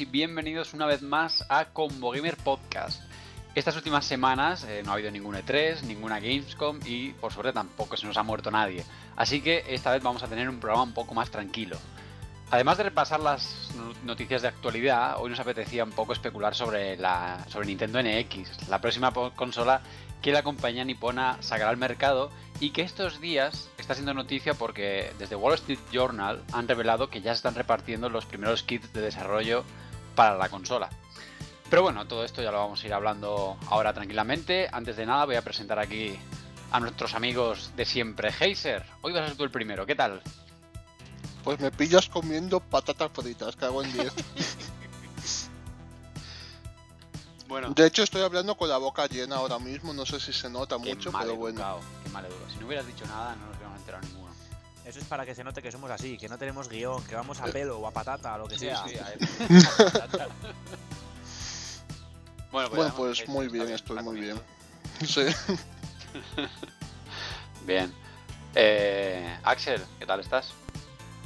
y bienvenidos una vez más a Combo Gamer Podcast. Estas últimas semanas eh, no ha habido ningún E3, ninguna Gamescom y por suerte tampoco se nos ha muerto nadie. Así que esta vez vamos a tener un programa un poco más tranquilo. Además de repasar las noticias de actualidad, hoy nos apetecía un poco especular sobre, la, sobre Nintendo NX, la próxima consola que la compañía nipona sacará al mercado y que estos días está siendo noticia porque desde Wall Street Journal han revelado que ya se están repartiendo los primeros kits de desarrollo para la consola. Pero bueno, todo esto ya lo vamos a ir hablando ahora tranquilamente. Antes de nada voy a presentar aquí a nuestros amigos de siempre. Heiser, hoy vas a ser tú el primero, ¿qué tal? Pues me pillas comiendo patatas fritas, cago en 10. bueno. De hecho estoy hablando con la boca llena ahora mismo, no sé si se nota mucho, pero bueno. Qué mal Si no hubieras dicho nada, no nos hubiéramos enterado ninguno. Eso es para que se note que somos así, que no tenemos guion, que vamos a pelo o a patata, o lo que sea. Sí, a Bueno, pues, pues muy bien, estoy muy bien. Sí. bien. Eh, Axel, ¿qué tal estás?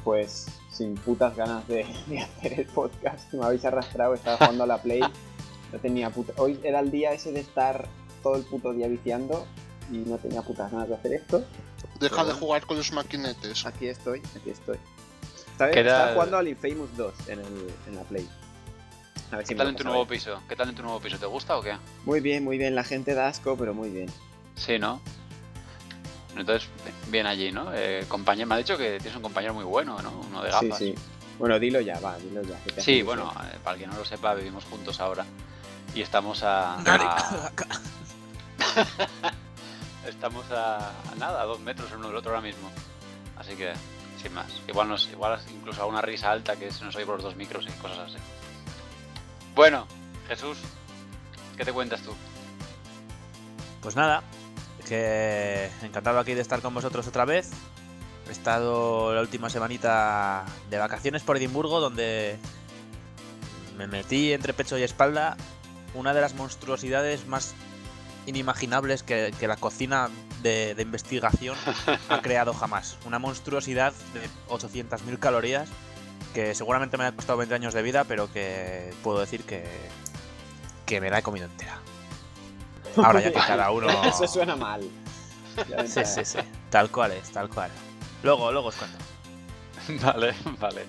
Pues sin putas ganas de, hacer el podcast. Me habéis arrastrado, estaba jugando a la Play. No tenía puta... Hoy era el día ese de estar todo el puto día viciando y no tenía putas ganas de hacer esto. Deja de jugar con los maquinetes. Aquí estoy, aquí estoy. Estaba jugando al Infamous 2 en, el, en la Play. ¿Qué tal en tu nuevo piso? ¿Qué tal en tu nuevo piso? ¿Te gusta o qué? Muy bien, muy bien. La gente da asco, pero muy bien. Sí, ¿no? Entonces, bien allí, ¿no? Eh, compañero, me ha dicho que tienes un compañero muy bueno, ¿no? Uno de gafas. Sí, sí. Bueno, dilo ya, va, dilo ya. Sí, bueno, eh, para el que no lo sepa, vivimos juntos ahora. Y estamos a. estamos a, nada, a dos metros uno del otro ahora mismo. Así que, sin más. Igual, nos, igual incluso a una risa alta que se nos oye por los dos micros y cosas así. Bueno, Jesús, ¿qué te cuentas tú? Pues nada, que encantado aquí de estar con vosotros otra vez. He estado la última semanita de vacaciones por Edimburgo, donde me metí entre pecho y espalda una de las monstruosidades más inimaginables que, la cocina de, de, investigación ha creado jamás. Una monstruosidad de 800.000 calorías que seguramente me ha costado 20 años de vida, pero que puedo decir que, que me la he comido entera. Ahora ya que cada uno... Eso suena mal. Sí, sí, sí. Tal cual es, tal cual. Luego, luego os cuento. Vale, vale.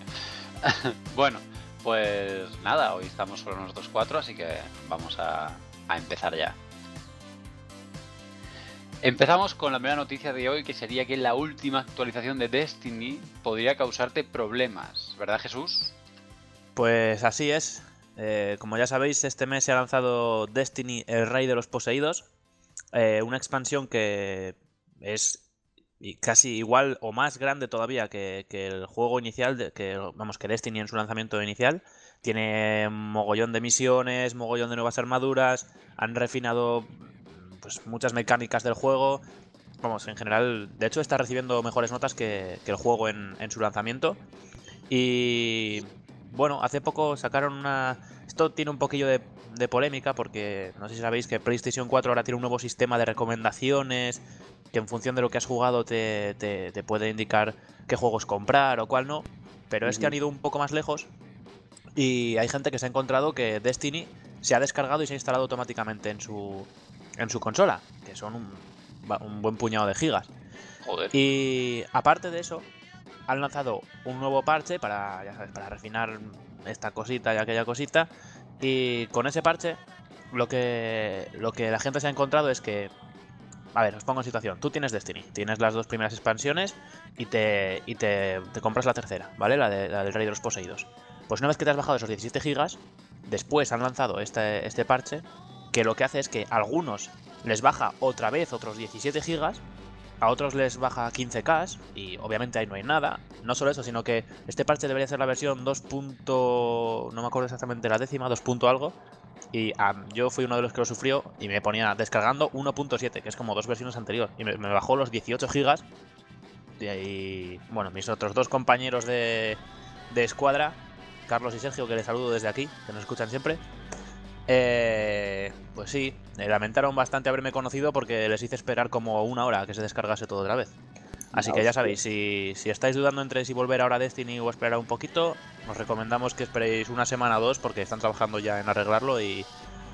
bueno, pues nada, hoy estamos solo nosotros cuatro, así que vamos a, empezar ya. Empezamos con la primera noticia de hoy, que sería que la última actualización de Destiny podría causarte problemas, ¿verdad Jesús? Pues así es. Eh, como ya sabéis, este mes se ha lanzado Destiny, el Rey de los Poseídos, eh, una expansión que es casi igual o más grande todavía que, el juego inicial, que vamos, que Destiny en su lanzamiento inicial. Tiene mogollón de misiones, mogollón de nuevas armaduras, han refinado pues, muchas mecánicas del juego. Vamos, en general, de hecho está recibiendo mejores notas que, el juego en, su lanzamiento. Y bueno, hace poco sacaron una... Esto tiene un poquillo de, polémica porque no sé si sabéis que PlayStation 4 ahora tiene un nuevo sistema de recomendaciones que en función de lo que has jugado te, te, puede indicar qué juegos comprar o cuál no. Pero es que han ido un poco más lejos y hay gente que se ha encontrado que Destiny se ha descargado y se ha instalado automáticamente en su, en su consola, que son un, buen puñado de gigas. Joder. Y aparte de eso, han lanzado un nuevo parche para, ya sabes, para refinar esta cosita y aquella cosita. Y con ese parche, lo que, lo que la gente se ha encontrado es que. A ver, os pongo en situación. Tú tienes Destiny, tienes las dos primeras expansiones y te, y te, compras la tercera, ¿vale? La, de, del Rey de los Poseídos. Pues una vez que te has bajado esos 17 gigas, después han lanzado este, este parche que lo que hace es que a algunos les baja otra vez otros 17 gigas, a otros les baja 15K y obviamente ahí no hay nada. No solo eso, sino que este parche debería ser la versión 2. no me acuerdo exactamente la décima, 2. algo. Y yo fui uno de los que lo sufrió y me ponía descargando 1.7, que es como dos versiones anteriores. Y me, bajó los 18 gigas. Y bueno, mis otros dos compañeros de, de escuadra, Carlos y Sergio, que les saludo desde aquí, que nos escuchan siempre. Eh, pues sí, lamentaron bastante haberme conocido porque les hice esperar como una hora que se descargase todo otra vez. Así que ya sabéis, si, estáis dudando entre si volver ahora a Destiny o esperar un poquito, os recomendamos que esperéis una semana o dos porque están trabajando ya en arreglarlo y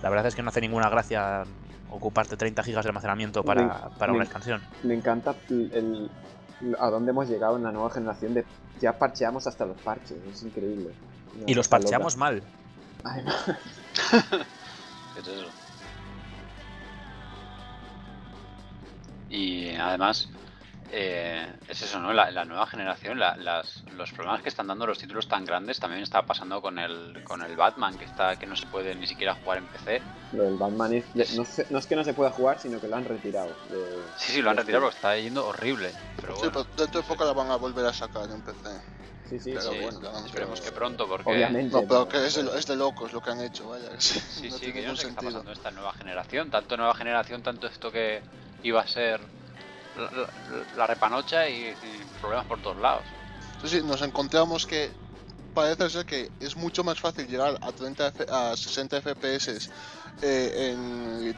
la verdad es que no hace ninguna gracia ocuparte 30 gigas de almacenamiento para, una expansión. Me encanta el, a dónde hemos llegado en la nueva generación de ya parcheamos hasta los parches, es increíble. y los parcheamos mal. es eso? Y además, eh, es eso, ¿no? La, nueva generación, los problemas que están dando los títulos tan grandes también está pasando con el, con el Batman, que está que no se puede ni siquiera jugar en PC. Lo del Batman es, no, es que no se pueda jugar, sino que lo han retirado. sí, sí, lo han retirado porque está yendo horrible. Pero sí, pero dentro de poco la van a volver a sacar en PC. Sí, sí, pero bueno, esperemos que pronto, porque... Obviamente. No, pero que es de, es de, locos lo que han hecho, vaya. Sí, sí, que yo no sé qué está pasando esta nueva generación. Tanto nueva generación, tanto esto que iba a ser la, repanocha y, problemas por todos lados. Sí, sí, nos encontramos que parece ser que es mucho más fácil llegar a 30 a 60 FPS eh, en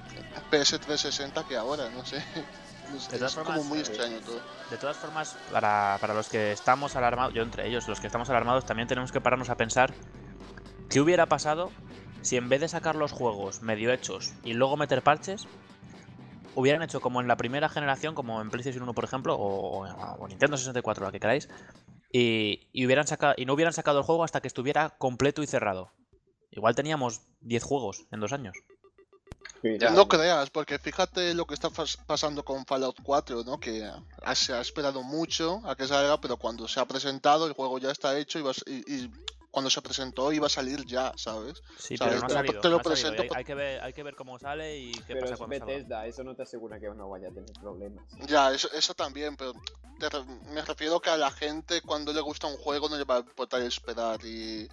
PS360 que ahora, no sé. Es, como muy extraño todo. De todas formas, para, para los que estamos alarmados, yo entre ellos, los que estamos alarmados, también tenemos que pararnos a pensar qué hubiera pasado si en vez de sacar los juegos medio hechos y luego meter parches, hubieran hecho como en la primera generación, como en PlayStation 1, por ejemplo, o, Nintendo 64, la que queráis, y, hubieran sacado, y no hubieran sacado el juego hasta que estuviera completo y cerrado. Igual teníamos 10 juegos en dos años. no creas, porque fíjate lo que está pasando con Fallout 4, ¿no? Que se ha esperado mucho a que salga, pero cuando se ha presentado el juego ya está hecho y cuando se presentó iba a salir ya, ¿sabes? Sí, pero no ha salido, te lo presento. Hay, que ver, hay que ver cómo sale y qué pero pasa con Bethesda, eso no te asegura que no vaya a tener problemas. Ya, eso, eso también, pero me refiero que a la gente cuando le gusta un juego no le va a importar esperar y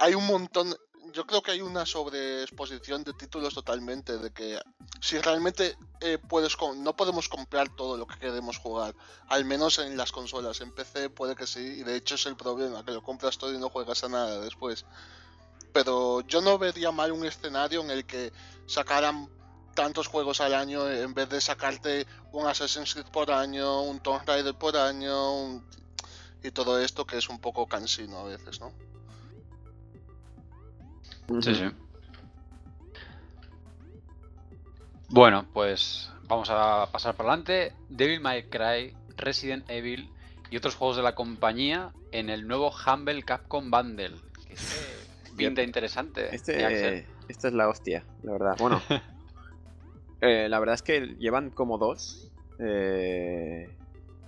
hay un montón yo creo que hay una sobreexposición de títulos totalmente, de que si realmente eh, puedes no podemos comprar todo lo que queremos jugar, al menos en las consolas, en PC puede que sí, y de hecho es el problema, que lo compras todo y no juegas a nada después. Pero yo no vería mal un escenario en el que sacaran tantos juegos al año en vez de sacarte un Assassin's Creed por año, un Tomb Raider por año y todo esto que es un poco cansino a veces, ¿no? Sí, sí. Bueno, pues vamos a pasar para adelante. Devil May Cry, Resident Evil y otros juegos de la compañía en el nuevo Humble Capcom Bundle. Que pinta interesante. Este, esta es la hostia, la verdad. Bueno, eh, la verdad es que llevan como dos. Eh,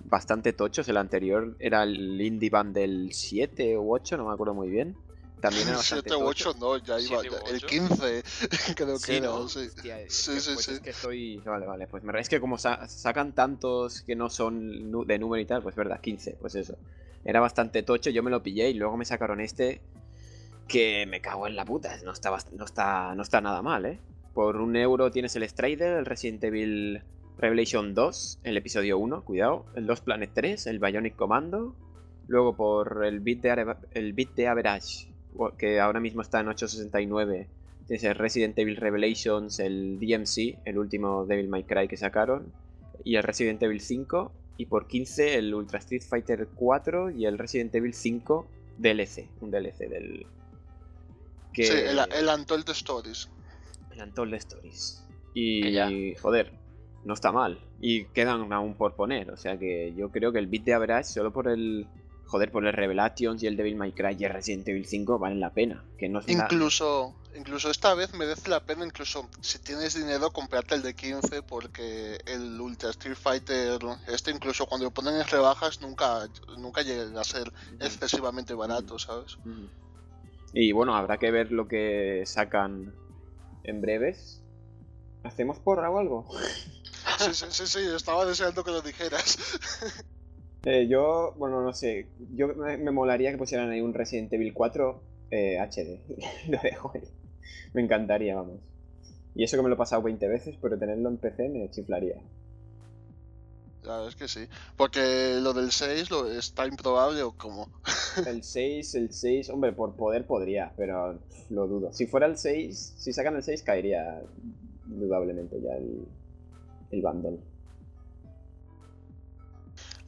bastante tochos. El anterior era el Indie Bundle 7 u 8, no me acuerdo muy bien. También era 7 u 8 no, ya iba. El 15 creo que era. Sí, sí, sí. Pues Es que estoy. Vale, vale. Pues es que como sacan tantos que no son de número y tal, pues verdad, 15, pues eso. Era bastante tocho, yo me lo pillé y luego me sacaron este que me cago en la puta. No está, no está, no está nada mal, ¿eh? Por un euro tienes el Strider, el Resident Evil Revelation 2, el episodio 1, cuidado, el 2 Planet 3, el Bionic Commando. Luego por el bit de, el bit de Average que ahora mismo está en 869. Tienes el Resident Evil Revelations, el DMC, el último Devil May Cry que sacaron, y el Resident Evil 5, y por 15 el Ultra Street Fighter 4 y el Resident Evil 5 DLC, un DLC del... Que... Sí, el, el Untold Stories. El Untold Stories. Y, joder, no está mal. Y quedan aún por poner, o sea que yo creo que el bit de average, solo por el joder, por el Revelations y el Devil May Cry y el Resident Evil 5 valen la pena. Que no incluso, incluso esta vez merece la pena, incluso si tienes dinero, comprarte el de 15 porque el Ultra Street Fighter, este incluso cuando lo ponen en rebajas, nunca, nunca llega a ser excesivamente barato, ¿sabes? Y bueno, habrá que ver lo que sacan en breves. ¿Hacemos porra o algo? Sí, sí, sí, sí, estaba deseando que lo dijeras. Eh, yo, bueno, no sé. Yo me, molaría que pusieran ahí un Resident Evil 4 eh, HD. lo dejo ahí. Me encantaría, vamos. Y eso que me lo he pasado 20 veces, pero tenerlo en PC me chiflaría. Claro, es que sí. Porque lo del 6 lo, está improbable o cómo. el 6, el 6, hombre, por poder podría, pero lo dudo. Si fuera el 6, si sacan el 6 caería indudablemente ya el, el bundle.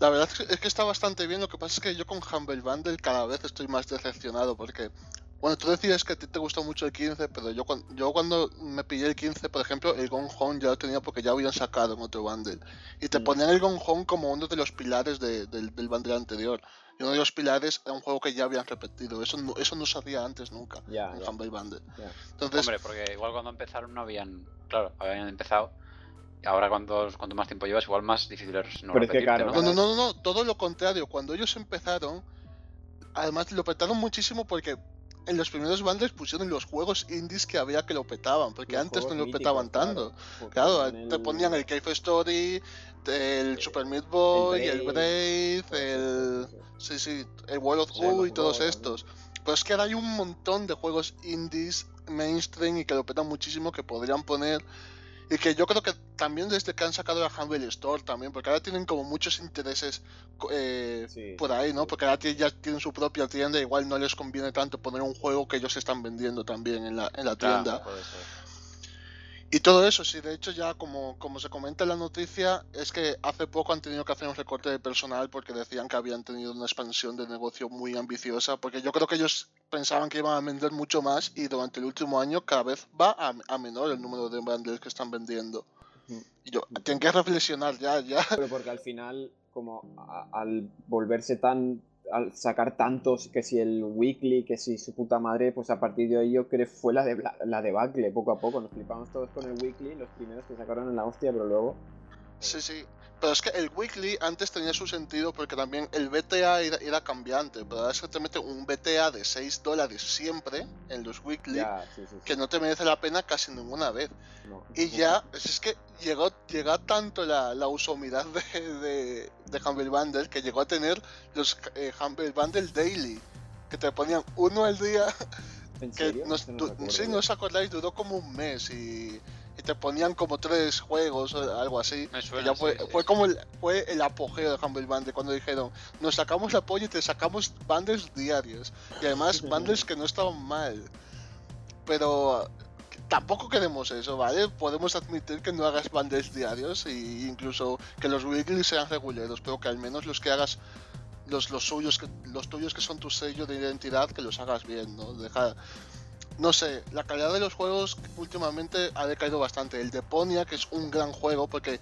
La verdad es que está bastante bien, lo que pasa es que yo con Humble Bundle cada vez estoy más decepcionado porque, bueno, tú decías que a ti te gustó mucho el 15, pero yo, cuando, yo cuando me pillé el 15, por ejemplo, el Gone Home ya lo tenía porque ya habían sacado en otro bundle. Y te Mm. ponían el Gone Home como uno de los pilares de- del, del bundle anterior. Y uno de los pilares era un juego que ya habían repetido. Eso no, eso no se hacía antes nunca Ya, en Humble Bundle. Entonces, Hombre, porque igual cuando empezaron no habían. Claro, habían empezado. Y ahora, cuanto, cuanto más tiempo llevas, igual más difícil es no repetirte, claro, ¿no? No, no, no, no, no, todo lo contrario. Cuando ellos empezaron, además lo petaron muchísimo porque en los primeros bundles pusieron los juegos indies que había que lo petaban, porque Los antes no lo petaban míticos, tanto. Claro, te ponían el Cave Story, el Super Meat Boy, el Brave, el... Sí, sí, el World of Goo y todos estos. Pero es que ahora hay un montón de juegos indies mainstream y que lo petan muchísimo que podrían poner. Y que yo creo que también desde que han sacado la Humble Store también, porque ahora tienen como muchos intereses eh, Sí, por ahí, ¿no? Porque ahora ya tienen su propia tienda, igual no les conviene tanto poner un juego que ellos están vendiendo también en la, en la Claro, tienda. ser. Y todo eso, sí, de hecho ya como, como se comenta en la noticia, es que hace poco han tenido que hacer un recorte de personal porque decían que habían tenido una expansión de negocio muy ambiciosa, porque yo creo que ellos pensaban que iban a vender mucho más y durante el último año cada vez va a, a menor el número de bundles que están vendiendo. Mm. Y yo, tienen que reflexionar ya, ya. Pero porque al final, como a- al volverse tan. Al sacar tantos, que si el weekly, que si su puta madre, pues a partir de ahí yo creo que fue la, de, la debacle poco a poco. Nos flipamos todos con el weekly, los primeros que sacaron en la hostia, pero luego. Sí, sí. Pero es que el weekly antes tenía su sentido porque también el BTA era, era cambiante, pero ahora es que te mete un BTA de 6 dólares siempre en los weekly. Ya, sí, sí. sí. que no te merece la pena casi ninguna vez. No. Y ya, es es que llegó, llegó tanto la, la usomidad de, de, de Humble Bundle que llegó a tener los eh, Humble Bundle Daily, que te ponían uno al día, ¿En que serio? nos, no recuerdo sí, no os acordáis, duró como un mes y, y te ponían como tres juegos o algo así. Me suena, ya fue, sí, sí, fue sí. como el, fue el apogeo de Humble Bundle cuando dijeron, nos sacamos la polla y te sacamos bundles diarios. Y además bundles que no estaban mal. Pero tampoco queremos eso, ¿vale? Podemos admitir que no hagas bundles diarios e incluso que los weekly sean reguleros, pero que al menos los que hagas los, los suyos, que, los tuyos que son tu sello de identidad, que los hagas bien, ¿no? Deja, no sé, la calidad de los juegos últimamente ha decaído bastante. El Deponia, que es un gran juego, porque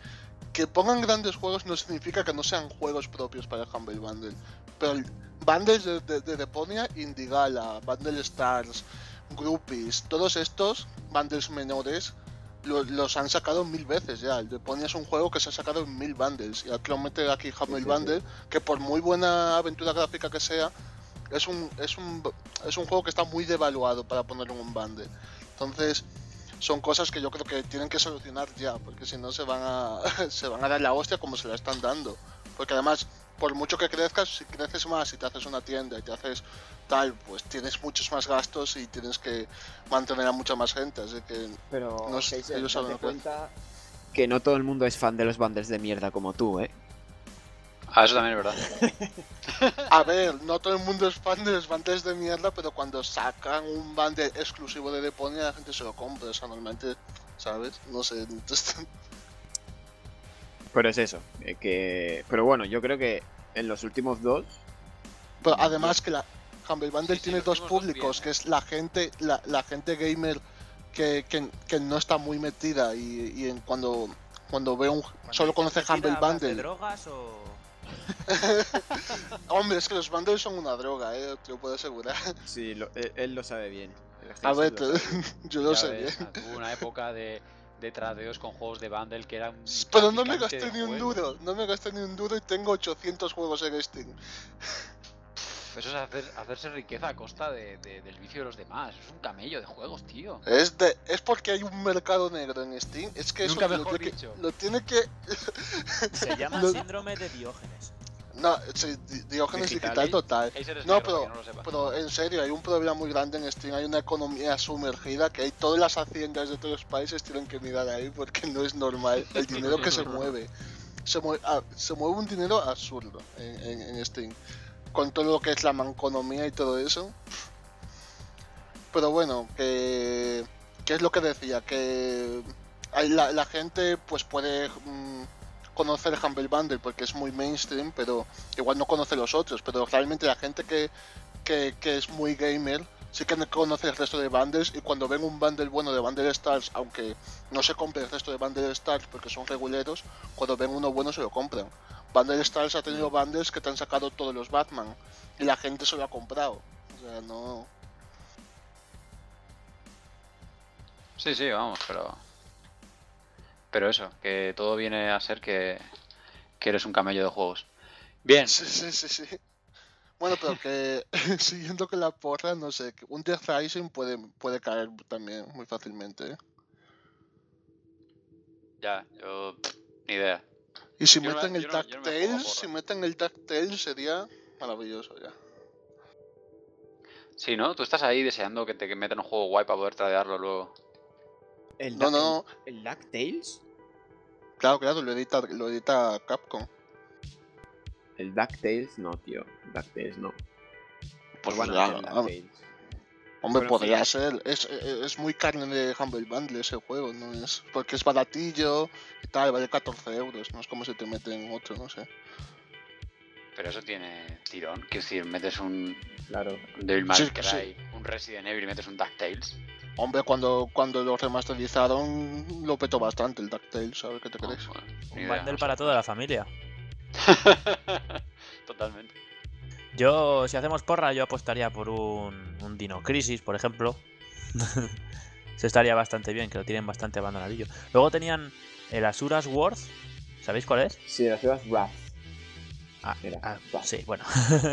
que pongan grandes juegos no significa que no sean juegos propios para el Humble Bundle. Pero el bundles de, de, de Deponia, Indigala, Bundle Stars, Groupies, todos estos bundles menores lo- los han sacado mil veces ya. El Deponia es un juego que se ha sacado en mil bundles. Y aquí lo mete aquí Humble sí, sí. Bundle, que por muy buena aventura gráfica que sea, es un, es un, es un juego que está muy devaluado para ponerlo en un bundle. Entonces, son cosas que yo creo que tienen que solucionar ya, porque si no se van a se van a dar la hostia como se la están dando. Porque además, por mucho que crezcas, si creces más y te haces una tienda y te haces tal, pues tienes muchos más gastos y tienes que mantener a mucha más gente. Así que Pero No ellos saben date lo que cuenta que no todo el mundo es fan de los bundles de mierda como tú, ¿eh? Ah, eso también es verdad. A ver, no todo el mundo es fan de los bundles de mierda, pero cuando sacan un bundle exclusivo de Deponia, la gente se lo compra. O sea, normalmente, ¿sabes? No sé. entonces- Pero es eso, eh, que... Pero bueno, yo creo que en los últimos dos... Pero además que la Humble Bundle Sí, sí, tiene dos públicos, bien, que ¿eh? es la gente, la, la gente gamer que, que, que no está muy metida y, y en cuando, cuando ve un Cuando solo conoce Humble ¿hablas ¿De Bundle. drogas o.? Hombre, es que los bundles son una droga, eh, te lo puedo asegurar. Sí, lo- él, él lo sabe bien. A Heiser ver, lo yo lo Ya sé ves, bien. Hubo una época de, de tradeos con juegos de bundle que eran. Pero no me gasté ni un duro, no me gasté ni un duro y tengo 800 juegos en Steam. Eso es hacer, hacerse riqueza a costa de- de- del vicio de los demás. Es un camello de juegos, tío. Es, de, es porque hay un mercado negro en Steam, es que eso Nunca lo mejor tiene, que, dicho. lo tiene que... Se llama Lo- síndrome de Diógenes. No, sí, Di- Diógenes Digital. digital total. No, pero, no pero en serio, hay un problema muy grande en Steam. Hay una economía sumergida que hay todas las haciendas de todos los países tienen que mirar ahí porque no es normal el dinero que se mueve. Se mueve, ah, se mueve un dinero absurdo en, en- en Steam. Con todo lo que es la manconomía y todo eso. Pero bueno, que, que es lo que decía, que hay la, la gente pues puede mm, conoce el Humble Bundle porque es muy mainstream, pero igual no conoce los otros. Pero realmente la gente que, que, es muy gamer sí que conoce el resto de bundles y cuando ven un bundle bueno de Bundle Stars, aunque no se compre el resto de Bundle Stars porque son reguleros, cuando ven uno bueno se lo compran. Bundle Stars ha tenido bundles que te han sacado todos los Batman y la gente se lo ha comprado. O sea, no... Sí, sí, vamos, pero... Pero eso, que todo viene a ser que, que eres un camello de juegos. Bien. Sí, sí, sí, sí. Bueno, pero que siguiendo con la porra, no sé, que un Death Rising puede, puede caer también muy fácilmente. ¿eh? Ya, yo... Ni idea. Y si Yo meten me- el yo no- si meten el DuckTales sería maravilloso ya. Sí, ¿no? Tú estás ahí deseando que te metan un juego guay para poder tradearlo luego. El No, Duck- no, ¿El DuckTales? Claro, claro, lo edita, lo edita Capcom. El DuckTales no, tío. DuckTales no. Pues No van a ya, hacer el DuckTales. Hombre, Bueno, podría sí. ser. Es, es, es muy carne de Humble Bundle ese juego, ¿no? Es porque es baratillo y tal, vale 14 euros. No es como si te meten otro, no sé. Pero eso tiene tirón. Quiero decir, metes un Claro. Devil May Sí, Cry, un Resident Evil y metes un DuckTales. Hombre, cuando, cuando lo remasterizaron lo petó bastante el DuckTales, ¿sabes qué te crees? bueno, ni Un idea, bundle no sé. para toda la familia. Totalmente. Yo, si hacemos porra, yo apostaría por un, un Dino Crisis, por ejemplo. Se estaría bastante bien, que lo tienen bastante abandonadillo. Luego tenían el Asuras Worth. ¿Sabéis cuál es? Sí, la ciudad Wrath. Ah, ah, sí, bueno.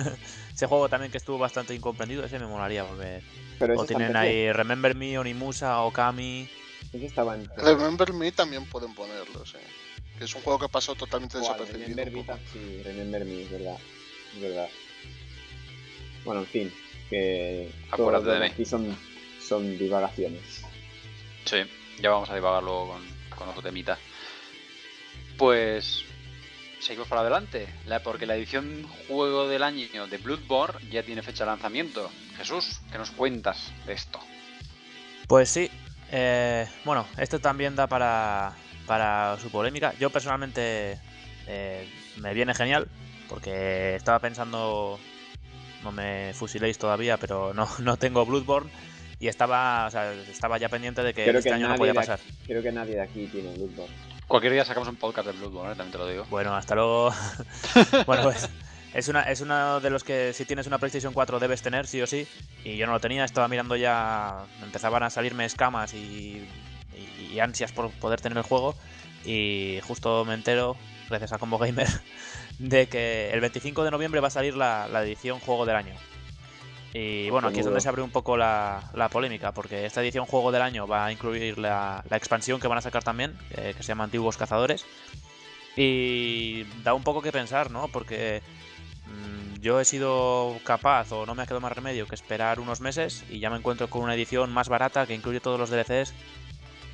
ese juego también que estuvo bastante incomprendido, ese me molaría volver. Pero O tienen ahí Remember Me, Onimusa, Okami. Ese estaba en. Remember Me también pueden ponerlo, sí. Que es un juego que pasó totalmente desapercibido. Remember Me, sí, Remember Me, es verdad. Es verdad. Bueno, en fin, que Acuérdate de mí. aquí son, son divagaciones. Sí, ya vamos a divagar luego con, con otro temita. Pues seguimos para adelante, la- porque la edición juego del año de Bloodborne ya tiene fecha de lanzamiento. Jesús, ¿qué nos cuentas de esto? Pues sí. eh, bueno, esto también da para, para su polémica. Yo personalmente eh, me viene genial, porque estaba pensando, no me fusiléis todavía, pero no, no tengo Bloodborne. Y estaba, o sea, estaba ya pendiente de que Creo este que año no podía pasar. Creo que nadie de aquí tiene Bloodborne. Cualquier día sacamos un podcast de Bloodborne, ¿eh? también te lo digo. Bueno, hasta luego. bueno, pues es, una, es uno de los que si tienes una PlayStation 4 debes tener, sí o sí. Y yo no lo tenía, estaba mirando ya, empezaban a salirme escamas y, y- y ansias por poder tener el juego. Y justo me entero, gracias a Combo Gamer, de que el 25 de noviembre va a salir la, la edición Juego del Año. Y bueno, aquí es donde se abre un poco la, la polémica, porque esta edición Juego del Año va a incluir la, la expansión que van a sacar también, eh, que se llama Antiguos Cazadores. Y da un poco que pensar, ¿no? Porque mm, yo he sido capaz, o no me ha quedado más remedio, que esperar unos meses y ya me encuentro con una edición más barata que incluye todos los DLCs.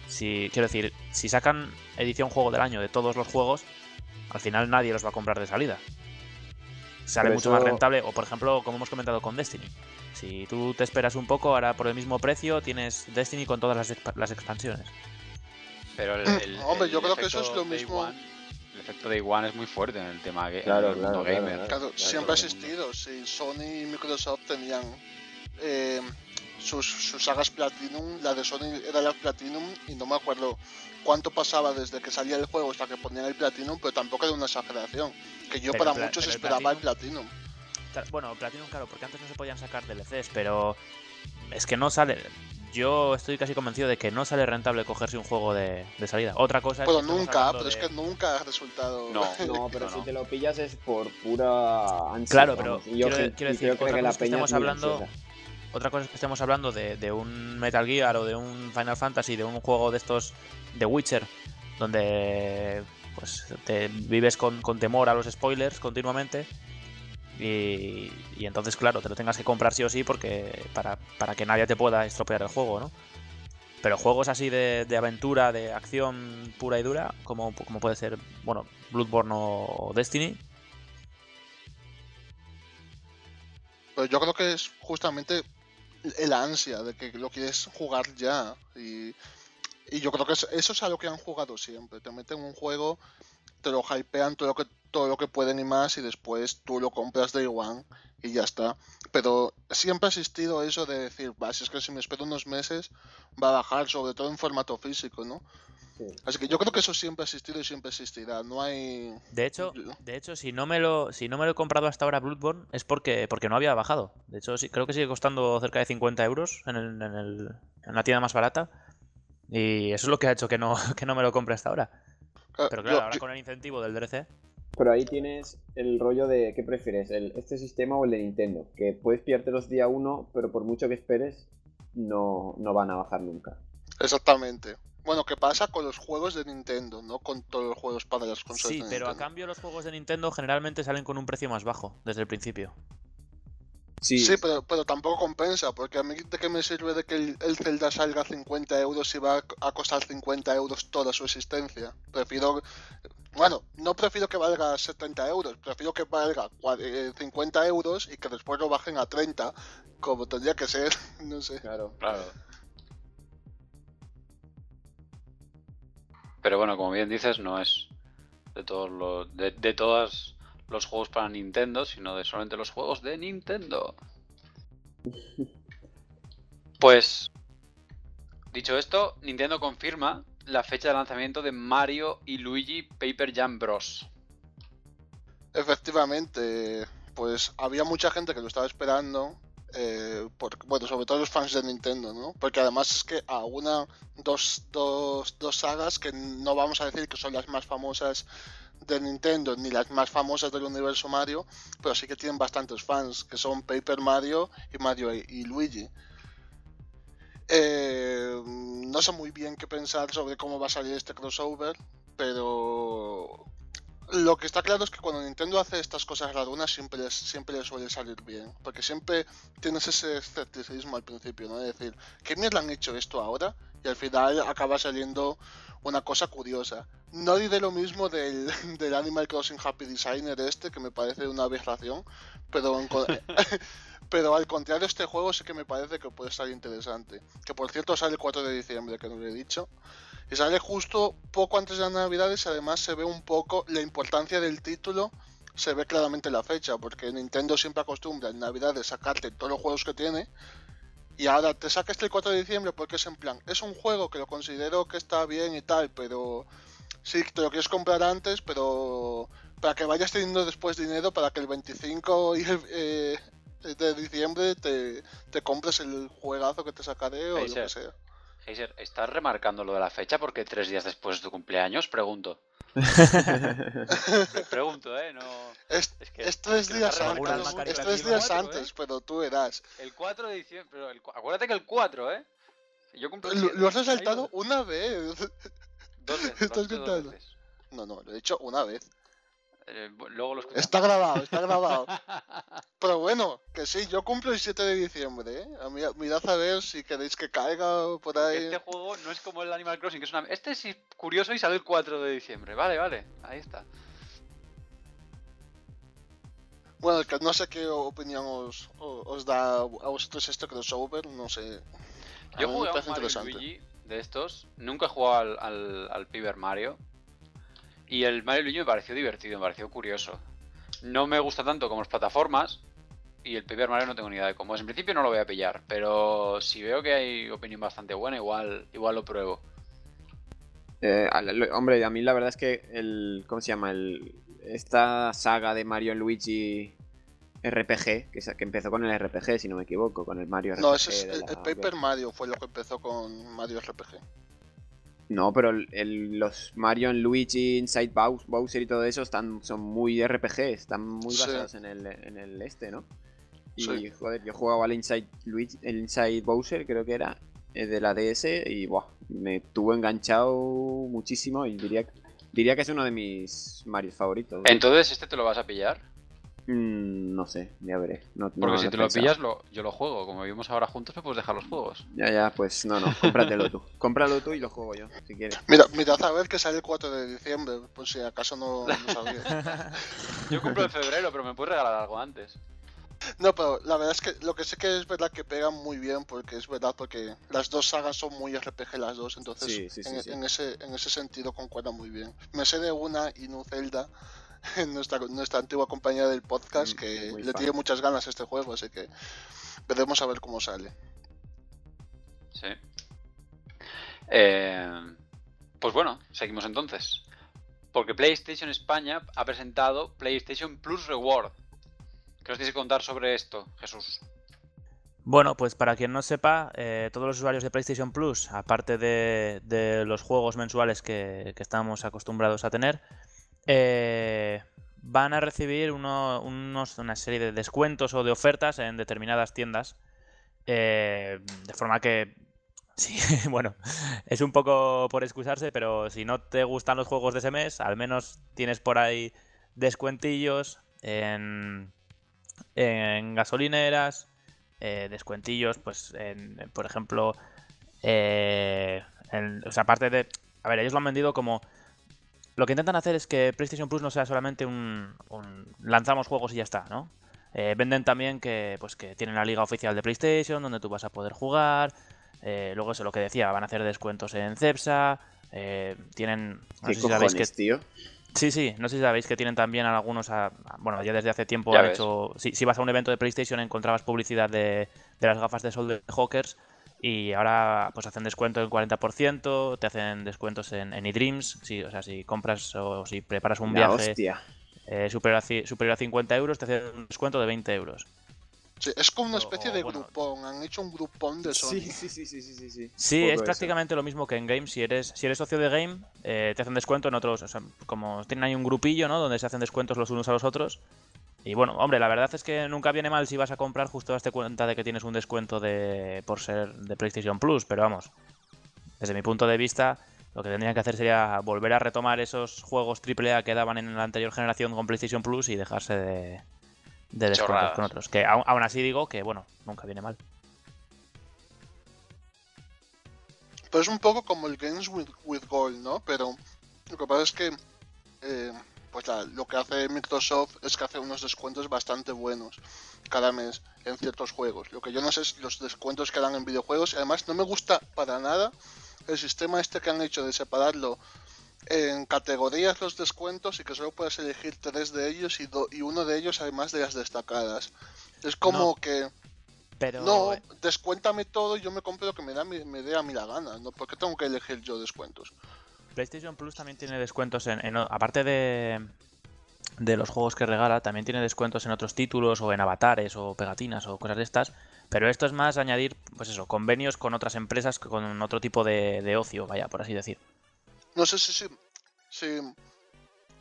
Si, quiero decir, si sacan edición juego del año de todos los juegos, al final nadie los va a comprar de salida. Sale mucho más rentable, o por ejemplo, como hemos comentado con Destiny. Si tú te esperas un poco, ahora por el mismo precio tienes Destiny con todas las, las expansiones. Pero el, el- Hombre, el yo creo que eso efecto es lo mismo. One- el efecto Day One es muy fuerte en el tema Claro, en el mundo claro, gamer. claro. Claro, Claro, siempre ha el existido. Si Sony y Microsoft tenían eh, sus, sus sagas Platinum, la de Sony era la Platinum y no me acuerdo cuánto pasaba desde que salía el juego hasta que ponían el Platinum, pero tampoco era una exageración. Que yo Pero para muchos el esperaba el Platinum. Bueno, Platinum, claro, porque antes no se podían sacar DLCs, pero es que no sale. Yo estoy casi convencido de que no sale rentable cogerse un juego de, de salida. Otra cosa es Pero que nunca, pero es que nunca ha resultado. No. No, pero No, si no. te lo pillas es por pura ansia. Claro, pero yo quiero- que- quiero decir, creo que la cosa es que peña estamos es hablando- ansiosa. Otra cosa es que estemos hablando de, de un Metal Gear o de un Final Fantasy, de un juego de estos de Witcher, donde pues te vives con, con temor a los spoilers continuamente. Y, y entonces, claro, te lo tengas que comprar sí o sí porque para, para que nadie te pueda estropear el juego, ¿no? Pero juegos así de, de aventura, de acción pura y dura, como, como puede ser, bueno, Bloodborne o Destiny, Pero yo creo que es justamente el ansia de que lo quieres jugar ya. Y, y yo creo que es- eso es a lo que han jugado siempre. Te meten un juego te lo hypean todo lo que todo lo que pueden y más y después tú lo compras de igual y ya está. Pero siempre ha existido eso de decir, va, si es que si me espero unos meses va a bajar, sobre todo en formato físico, ¿no? Sí. Así que yo creo que eso siempre ha existido y siempre existirá. No hay... De hecho, de hecho, si no me lo, si no me lo he comprado hasta ahora Bloodborne es porque, porque no había bajado. De hecho, sí, creo que sigue costando cerca de 50 euros en, el, en, el, en una tienda más barata. Y eso es lo que ha hecho que no, que no me lo compre hasta ahora. Pero claro, ahora con el incentivo del DLC. Pero ahí tienes el rollo de ¿qué prefieres? El, ¿Este sistema o el de Nintendo? Que puedes pillarte los día uno, pero por mucho que esperes, no, no van a bajar nunca. Exactamente. Bueno, ¿qué pasa con los juegos de Nintendo? No con todos los juegos para las consolas Sí, de pero a cambio los juegos de Nintendo generalmente salen con un precio más bajo desde el principio. Sí, Sí, pero, pero tampoco compensa, porque a mí de qué me sirve de que el, el Zelda salga a 50 euros si va a- costar 50 euros toda su existencia. Prefiero, bueno, no prefiero que valga 70 euros, prefiero que valga cua- eh, 50 euros y que después lo bajen a 30, como tendría que ser, no sé. claro. Claro. Pero bueno, como bien dices, no es de todos los de, de todos los juegos para Nintendo, sino de solamente los juegos de Nintendo. Pues dicho esto, Nintendo confirma la fecha de lanzamiento de Mario y Luigi Paper Jam Bros. Efectivamente, pues había mucha gente que lo estaba esperando. eh, por- bueno, sobre todo los fans de Nintendo, ¿no? Porque además es que a una, dos, dos, dos sagas que no vamos a decir que son las más famosas de Nintendo ni las más famosas del universo Mario, pero sí que tienen bastantes fans, que son Paper Mario y Mario y, Luigi. Eh, no sé muy bien qué pensar sobre cómo va a salir este crossover, pero lo que está claro es que cuando Nintendo hace estas cosas rarunas siempre siempre suele salir bien. Porque siempre tienes ese escepticismo al principio, ¿no? De decir, ¿qué mierda han hecho esto ahora? Y al final acaba saliendo una cosa curiosa. No diré lo mismo del, del Animal Crossing Happy Designer este, que me parece una aberración, pero, en pero al contrario este juego sí que me parece que puede estar interesante. Que por cierto sale el 4 de diciembre, que no lo he dicho. Y sale justo poco antes de las navidades y además se ve un poco la importancia del título, se ve claramente la fecha, porque Nintendo siempre acostumbra en navidades sacarte todos los juegos que tiene. Y ahora te saca este el 4 de diciembre porque es en plan, es un juego que lo considero que está bien y tal, pero sí, te lo quieres comprar antes, pero para que vayas teniendo después dinero para que el 25 y el, eh, de diciembre te, te compres el juegazo que te sacaré o lo que sea. Heiser, ¿estás remarcando lo de la fecha porque tres días después de tu cumpleaños? Pregunto. Pre- pregunto, ¿eh? No... Es, Es que- es tres es que días antes, la es días antes, ¿eh? pero tú verás. El 4 de diciembre, pero el cu- acuérdate que el 4, ¿eh? Yo cumplo Lo, has lo- una vez. Estás contando. veces. No, no, lo he dicho una vez. Eh, luego lo escuchamos. Está grabado, está grabado. Pero bueno, que sí, yo cumplo el 7 de diciembre, ¿eh? Mirad a ver si queréis que caiga por ahí. Este juego no es como el Animal Crossing, que es una... Este es curioso y sale el 4 de diciembre. Vale, vale, ahí está. Bueno, que no sé qué opinión os, da a vosotros este crossover, no sé. A Yo jugué a un Mario. Luigi de estos. Nunca he jugado al, al, al Paper Mario. Y el Mario y Luigi me pareció divertido, me pareció curioso. No me gusta tanto como las plataformas. Y el Paper Mario no tengo ni idea de cómo es. En principio no lo voy a pillar. Pero si veo que hay opinión bastante buena, igual, igual lo pruebo. Eh, hombre, a mí la verdad es que el. ¿Cómo se llama? El, esta saga de Mario y Luigi RPG, que, empezó con el RPG, si no me equivoco, con el Mario RPG. No, ese es de el, la el Paper Mario, fue lo que empezó con Mario RPG. No, pero el- el- los Mario Luigi, Inside Bow- Bowser y todo eso están, son muy RPG, están muy Sí. basados en, el, en el este, ¿no? Y Sí. joder, yo jugaba al Inside Luigi, el Inside Bowser, creo que era, eh, de la DS, y buah, me tuvo enganchado muchísimo y diría, diría que es uno de mis Marios favoritos. Entonces, ¿este te lo vas a pillar? Mm, no sé, ya veré. No, Porque no si te lo pensado. pillas, lo, yo lo juego. Como vivimos ahora juntos, me puedes dejar los juegos. Ya, ya, pues no, no, cómpratelo tú. Cómpralo tú y lo juego yo, si quieres. Mira, mirad a ver que sale el 4 de diciembre, por si acaso no, no sabía. Yo cumplo en febrero, pero me puedes regalar algo antes. No, pero la verdad es que lo que sé que es verdad que pegan muy bien, porque es verdad, porque las dos sagas son muy RPG las dos, entonces Sí, sí, sí, en, sí. en ese, en ese sentido concuerdan muy bien. Me sé de una, Inu Zelda, nuestra, nuestra antigua compañera del podcast, Mm, que muy le fan. tiene muchas ganas a este juego, así que veremos a ver cómo sale. Sí. Eh, pues bueno, seguimos entonces. Porque PlayStation España ha presentado PlayStation Plus Reward. ¿Qué os tienes que contar sobre esto, Jesús? Bueno, pues para quien no sepa, eh, todos los usuarios de PlayStation Plus, aparte de, de los juegos mensuales que, que estamos acostumbrados a tener, eh, van a recibir uno- unos, una serie de descuentos o de ofertas en determinadas tiendas. eh, de forma que, sí, bueno, es un poco por excusarse, pero si no te gustan los juegos de ese mes, al menos tienes por ahí descuentillos en, en gasolineras, eh, descuentillos, pues, por ejemplo, eh, en- o sea, aparte de... A ver, ellos lo han vendido como... Lo que intentan hacer es que PlayStation Plus no sea solamente un, un lanzamos juegos y ya está, ¿no? Eh, venden también que, pues, que tienen la liga oficial de PlayStation, donde tú vas a poder jugar. eh, luego eso lo que decía, van a hacer descuentos en Cepsa. eh, tienen... No ¿Qué sé si sabéis que tío? Sí, sí, no sé si sabéis que tienen también algunos, a- bueno, ya desde hace tiempo han hecho, si, si vas a un evento de PlayStation encontrabas publicidad de, de las gafas de sol de Hawkers y ahora pues hacen descuento del 40%, te hacen descuentos en, en eDreams, si, o sea, si compras o si preparas un La viaje hostia. eh, superior, a, superior a 50 euros, te hacen un descuento de 20 euros. Sí, es como una especie o, de bueno. grupón, han hecho un grupón de Sony. Sí, sí, sí, sí, sí, sí, sí. Es eso. prácticamente lo mismo que en Game. Si eres, si eres socio de Game, eh, te hacen descuento en otros. O sea, como tienen ahí un grupillo, ¿no? Donde se hacen descuentos los unos a los otros. Y bueno, hombre, la verdad es que nunca viene mal si vas a comprar justo darte cuenta de que tienes un descuento de por ser de PlayStation Plus, pero vamos, desde mi punto de vista, lo que tendrían que hacer sería volver a retomar esos juegos AAA que daban en la anterior generación con PlayStation Plus y dejarse de, de descuentos Chorradas. con otros. Que aún, así digo que, bueno, nunca viene mal. Pero es un poco como el Games with, with Gold, ¿no? Pero lo que pasa es que eh, pues la- lo que hace Microsoft es que hace unos descuentos bastante buenos cada mes en ciertos juegos. Lo que yo no sé es los descuentos que dan en videojuegos. Y además no me gusta para nada el sistema este que han hecho de separarlo en categorías los descuentos y que solo puedes elegir tres de ellos y, do- y uno de ellos además de las destacadas. Es como No. que Pero no, descuéntame todo y yo me compro lo que me, da, mi- me dé a mí la gana. ¿no? ¿Por qué tengo que elegir yo descuentos? PlayStation Plus también tiene descuentos en, en aparte de, de los juegos que regala, también tiene descuentos en otros títulos o en avatares o pegatinas o cosas de estas. Pero esto es más añadir, pues eso, convenios con otras empresas con otro tipo de, de ocio, vaya, por así decir. No sé si, si-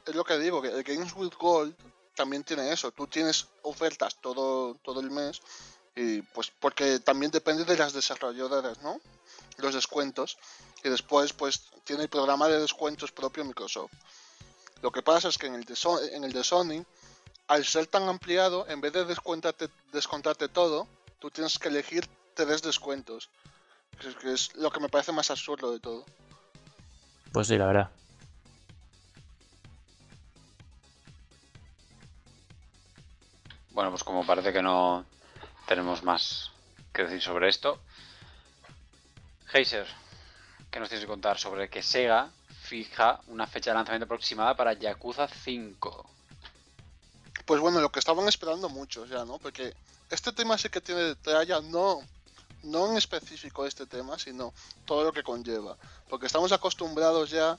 es lo que digo, que el Games with Gold también tiene eso. Tú tienes ofertas todo, todo el mes y pues porque también depende de las desarrolladoras, ¿no? Los descuentos. Y después pues tiene el programa de descuentos propio Microsoft. Lo que pasa es que en el de, So- en el de Sony, al ser tan ampliado, en vez de descuentarte, descontarte todo, tú tienes que elegir tres descuentos. Que es- que es lo que me parece más absurdo de todo. Pues sí, la verdad. Bueno, pues como parece que no tenemos más que decir sobre esto. Heiser, ¿qué nos tienes que contar sobre que Sega fija una fecha de lanzamiento aproximada para Yakuza 5? Pues bueno, lo que estaban esperando muchos ya, ¿no? Porque este tema sí que tiene tralla, no, no en específico este tema, sino todo lo que conlleva. Porque estamos acostumbrados ya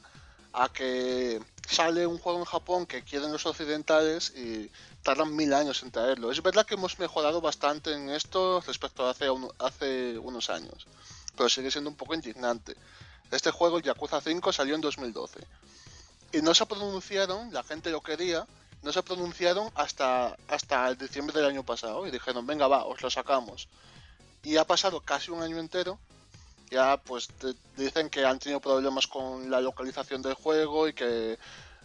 a que sale un juego en Japón que quieren los occidentales y tardan mil años en traerlo. Es verdad que hemos mejorado bastante en esto respecto a hace unos años, pero sigue siendo un poco indignante. Este juego, Yakuza 5, salió en 2012. Y no se pronunciaron, la gente lo quería, no se pronunciaron hasta, hasta el diciembre del año pasado y dijeron, venga, va, os lo sacamos. Y ha pasado casi un año entero. Ya pues te- dicen que han tenido problemas con la localización del juego y que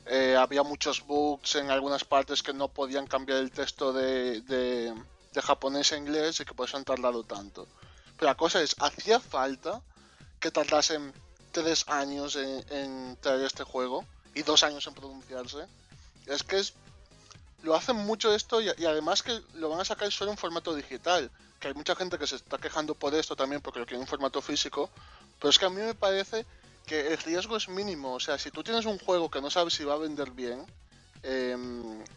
eh, había muchos bugs en algunas partes que no podían cambiar el texto de, de, de japonés a inglés y que por eso han tardado tanto. Pero la cosa es, ¿hacía falta que tardasen tres años en, traer este juego y dos años en pronunciarse? Es que es lo hacen mucho esto y, además que lo van a sacar solo en formato digital. Que hay mucha gente que se está quejando por esto también porque lo quiere en formato físico. Pero es que a mí me parece que el riesgo es mínimo. O sea, si tú tienes un juego que no sabes si va a vender bien eh,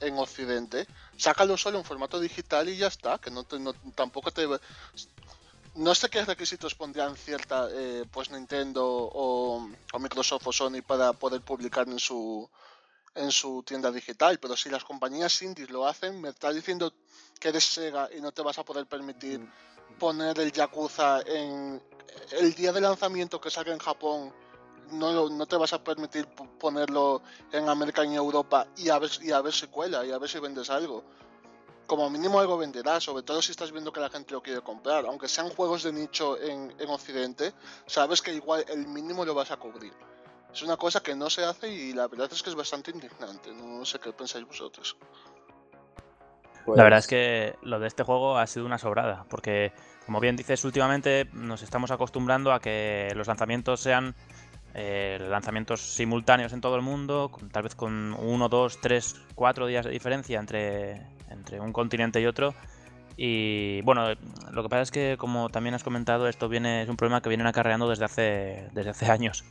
en Occidente, sácalo solo en formato digital y ya está. Que no, te, no tampoco te. No sé qué requisitos pondrían cierta, eh, pues Nintendo o, o Microsoft o Sony para poder publicar en su en su tienda digital, pero si las compañías indies lo hacen, me está diciendo que eres Sega y no te vas a poder permitir poner el Yakuza en el día de lanzamiento que salga en Japón. No, no te vas a permitir ponerlo en América y en Europa y a ver y a ver si cuela y a ver si vendes algo. Como mínimo algo venderás, sobre todo si estás viendo que la gente lo quiere comprar. Aunque sean juegos de nicho en, en Occidente, sabes que igual el mínimo lo vas a cubrir. Es una cosa que no se hace y la verdad es que es bastante indignante. No sé qué pensáis vosotros. Pues... La verdad es que lo de este juego ha sido una sobrada, porque como bien dices, últimamente nos estamos acostumbrando a que los lanzamientos sean eh, lanzamientos simultáneos en todo el mundo, tal vez con uno, dos, tres, cuatro días de diferencia entre, entre un continente y otro. Y bueno, lo que pasa es que, como también has comentado, esto viene, es un problema que vienen acarreando desde hace, desde hace años.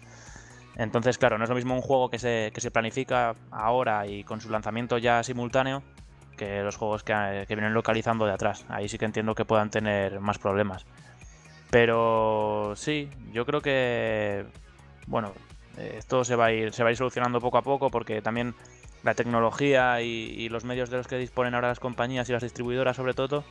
Entonces, claro, no es lo mismo un juego que se, que se planifica ahora y con su lanzamiento ya simultáneo que los juegos que, que, vienen localizando de atrás. Ahí sí que entiendo que puedan tener más problemas. Pero sí, yo creo que bueno, esto se va a ir, se va a ir solucionando poco a poco porque también la tecnología y, los medios de los que disponen ahora las compañías y las distribuidoras sobre todo,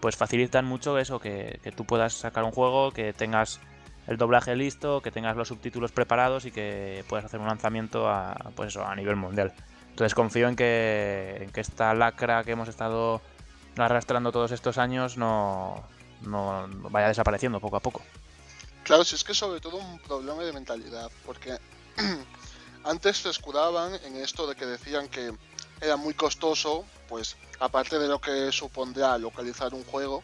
pues facilitan mucho eso, que, que tú puedas sacar un juego, que tengas el doblaje listo, que tengas los subtítulos preparados y que puedas hacer un lanzamiento a, pues eso, a nivel mundial. Entonces confío en que, en que esta lacra que hemos estado arrastrando todos estos años no, no vaya desapareciendo poco a poco. Claro, si es que sobre todo un problema de mentalidad, porque antes se escudaban en esto de que decían que era muy costoso, pues aparte de lo que supondrá localizar un juego,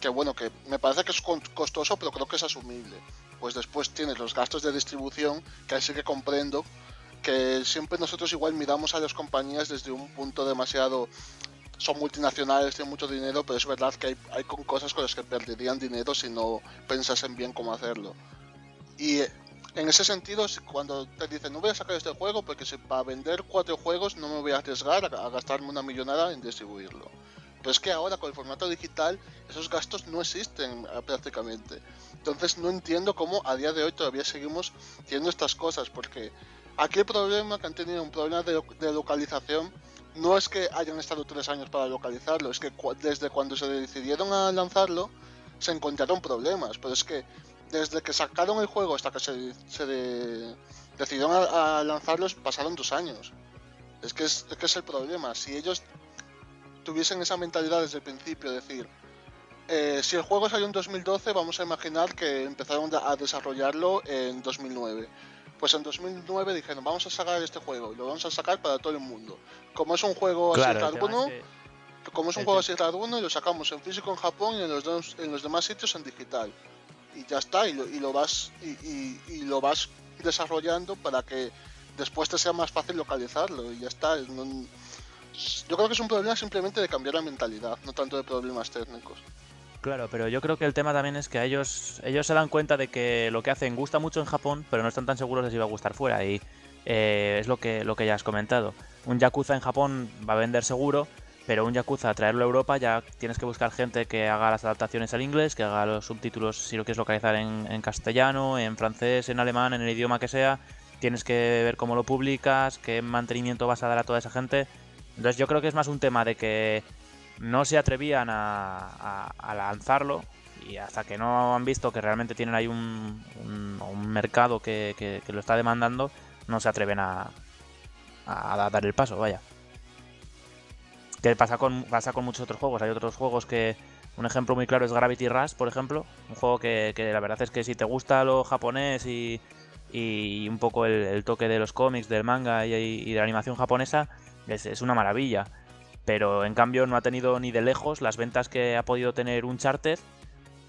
que bueno, que me parece que es costoso, pero creo que es asumible. Pues después tienes los gastos de distribución, que ahí sí que comprendo, que siempre nosotros igual miramos a las compañías desde un punto demasiado... Son multinacionales, tienen mucho dinero, pero es verdad que hay, hay cosas con las que perderían dinero si no pensasen bien cómo hacerlo. Y en ese sentido, cuando te dicen no voy a sacar este juego porque si para vender cuatro juegos no me voy a arriesgar a, a gastarme una millonada en distribuirlo. Pero es que ahora con el formato digital esos gastos no existen prácticamente. Entonces no entiendo cómo a día de hoy todavía seguimos teniendo estas cosas, porque aquí el problema que han tenido un problema de, de localización no es que hayan estado tres años para localizarlo, es que cu desde cuando se decidieron a lanzarlo se encontraron problemas, pero es que desde que sacaron el juego hasta que se, se de, decidieron a, a, lanzarlos pasaron dos años. Es que es, es que es el problema. Si ellos tuviesen esa mentalidad desde el principio, decir, eh, si el juego salió en 2012, vamos a imaginar que empezaron a desarrollarlo en 2009. Pues en 2009 dijeron, vamos a sacar este juego y lo vamos a sacar para todo el mundo. Como es un juego claro, así que... como es un juego así y lo sacamos en físico en Japón y en los, dos, en los demás sitios en digital. Y ya está, y lo, y lo vas y, lo vas desarrollando para que después te sea más fácil localizarlo y ya está. Yo creo que es un problema simplemente de cambiar la mentalidad, no tanto de problemas técnicos. Claro, pero yo creo que el tema también es que ellos, ellos se dan cuenta de que lo que hacen gusta mucho en Japón, pero no están tan seguros de si va a gustar fuera. Y eh, es lo que, lo que ya has comentado. Un Yakuza en Japón va a vender seguro, pero un Yakuza traerlo a Europa ya tienes que buscar gente que haga las adaptaciones al inglés, que haga los subtítulos si lo quieres localizar en, castellano, en francés, en alemán, en el idioma que sea. Tienes que ver cómo lo publicas, qué mantenimiento vas a dar a toda esa gente. Entonces yo creo que es más un tema de que no se atrevían a, lanzarlo y hasta que no han visto que realmente tienen ahí un, un, mercado que, lo está demandando, no se atreven a, dar el paso, vaya. Que pasa con, pasa con muchos otros juegos. Hay otros juegos que... Un ejemplo muy claro es Gravity Rush, por ejemplo. Un juego que, que la verdad es que si te gusta lo japonés y, y un poco el, el, toque de los cómics, del manga y, y de la animación japonesa, es, es, una maravilla. Pero en cambio no ha tenido ni de lejos las ventas que ha podido tener un Uncharted.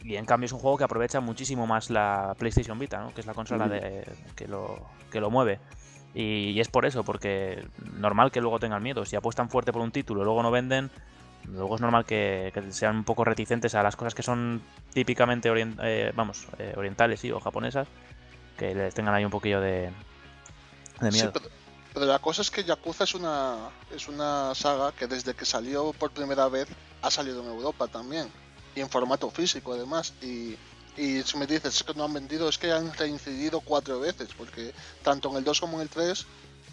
Y en cambio es un juego que aprovecha muchísimo más la PlayStation Vita, ¿no? que es la consola de, que, lo, que lo mueve. Y, es por eso, porque normal que luego tengan miedo. Si apuestan fuerte por un título y luego no venden, luego es normal que, sean un poco reticentes a las cosas que son típicamente eh, vamos, eh, orientales o japonesas, que les tengan ahí un poquillo de, miedo. pero, la cosa es que Yakuza es una, es una saga que desde que salió por primera vez ha salido en Europa también. Y en formato físico además. Y y si me dices que no han vendido, es que han reincidido cuatro veces, porque tanto en el 2 como en el 3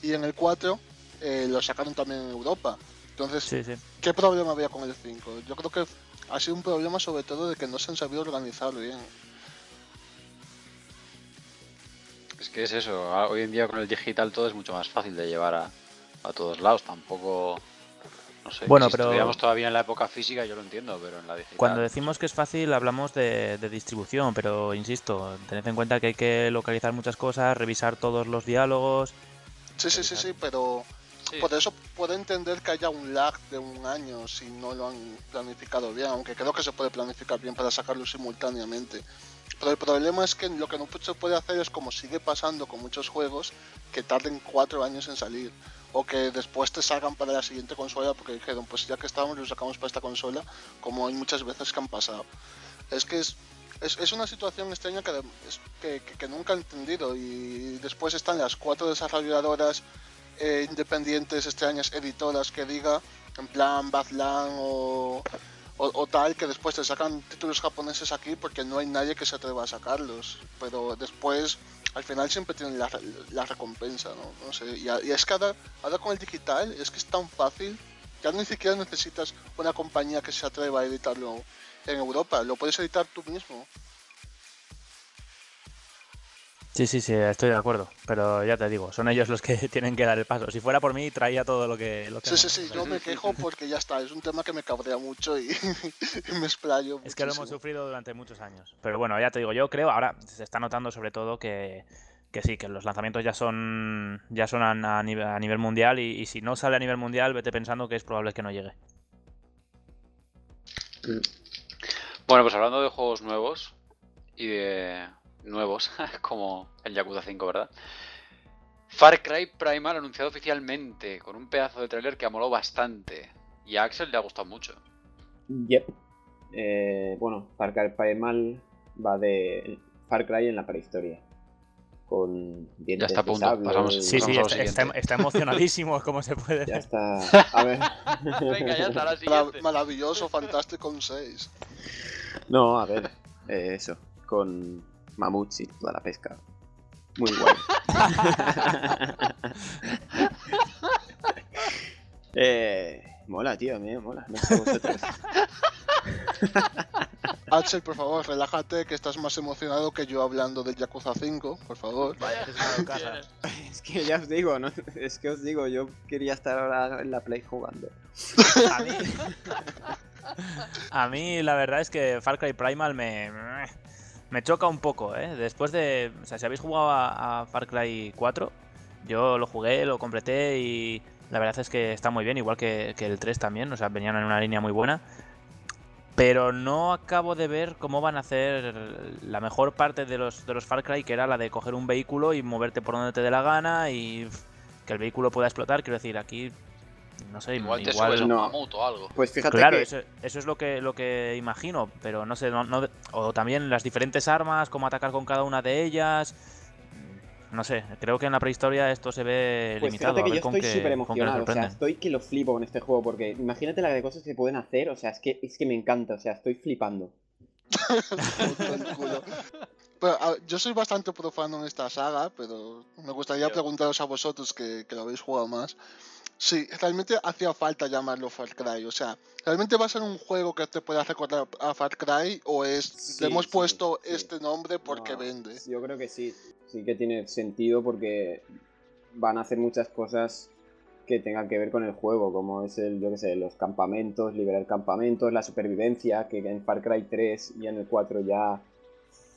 y en el 4 eh, lo sacaron también en Europa. Entonces, ¿qué problema había con el 5? Yo creo que ha sido un problema sobre todo de que no se han sabido organizar bien. Es que es eso, hoy en día con el digital todo es mucho más fácil de llevar a, a todos lados, tampoco no sé, bueno, si pero estuviéramos todavía en la época física, yo lo entiendo, pero en la digital. Cuando decimos que es fácil, hablamos de, distribución, pero insisto, tened en cuenta que hay que localizar muchas cosas, revisar todos los diálogos. Sí, sí, sí, sí, pero por eso puedo entender que haya un lag de un año si no lo han planificado bien, aunque creo que se puede planificar bien para sacarlo simultáneamente. Pero el problema es que lo que no se puede hacer es como sigue pasando con muchos juegos que tarden cuatro años en salir o que después te salgan para la siguiente consola porque dijeron, pues ya que estábamos lo sacamos para esta consola, como hay muchas veces que han pasado. Es que es, es, una situación extraña que, que, nunca he entendido y después están las cuatro desarrolladoras eh, independientes, extrañas, editoras que diga, en plan Badland o, o, tal, que después te sacan títulos japoneses aquí porque no hay nadie que se atreva a sacarlos. Pero después al final siempre tienen la, la recompensa, ¿no? No sé, y, es que ahora, con el digital es que es tan fácil, ya ni siquiera necesitas una compañía que se atreva a editarlo en Europa, lo puedes editar tú mismo. Sí, sí, sí, estoy de acuerdo. Pero ya te digo, son ellos los que tienen que dar el paso. Si fuera por mí, traía todo lo que. Lo que sí, sí, sí, yo me quejo porque ya está. Es un tema que me cabrea mucho y, me explayo. Es que lo hemos sufrido durante muchos años. Pero bueno, ya te digo, yo creo, ahora se está notando sobre todo que, que sí, que los lanzamientos ya son ya son a, nivel, a nivel, mundial y, y, si no sale a nivel mundial, vete pensando que es probable que no llegue. Bueno, pues hablando de juegos nuevos y de nuevos, como el Yakuza 5, ¿verdad? Far Cry Primal anunciado oficialmente, con un pedazo de trailer que amoló bastante. Y a Axel le ha gustado mucho. Yep. Eh, bueno, Far Cry Primal va de Far Cry en la prehistoria. Con dientes ya está a punto. Pasamos, sí, sí, está, emocionadísimo, como se puede Ya está. A ver. Venga, ya está la siguiente. Maravilloso, fantástico, un 6. No, a ver. Eh, eso. Con mamuts y toda la pesca. Muy guay. eh, mola, tío, me mola. No sé vosotros. Axel, por favor, relájate, que estás más emocionado que yo hablando del Yakuza 5, por favor. Vaya, es que ya os digo, ¿no? Es que os digo, yo quería estar ahora en la Play jugando. A mí, a mí la verdad es que Far Cry Primal me me choca un poco, ¿eh? Después de... O sea, si habéis jugado a, Far Cry 4, yo lo jugué, lo completé y la verdad es que está muy bien, igual que, el 3 también, o sea, venían en una línea muy buena. Pero no acabo de ver cómo van a hacer la mejor parte de los, de los Far Cry, que era la de coger un vehículo y moverte por donde te dé la gana y que el vehículo pueda explotar. Quiero decir, aquí no sé, igual te subes un mamut o algo. Pues fíjate claro, eso, es lo que, lo que imagino, pero no sé, o también las diferentes armas, cómo atacar con cada una de ellas. No sé, creo que en la prehistoria esto se ve pues limitado. Fíjate que yo estoy súper emocionado, o sea, estoy que lo flipo con este juego, porque imagínate la de cosas que pueden hacer, o sea, es que, es que me encanta, o sea, estoy flipando. yo soy bastante profano en esta saga, pero me gustaría preguntaros a vosotros que, que lo habéis jugado más. Sí, realmente hacía falta llamarlo Far Cry. O sea, ¿realmente va a ser un juego que te pueda recordar a Far Cry o es le hemos puesto este nombre porque vende? Yo creo que sí, sí que tiene sentido porque van a hacer muchas cosas que tengan que ver con el juego, como es el, yo qué sé, los campamentos, liberar campamentos, la supervivencia, que en Far Cry 3 y en el 4 ya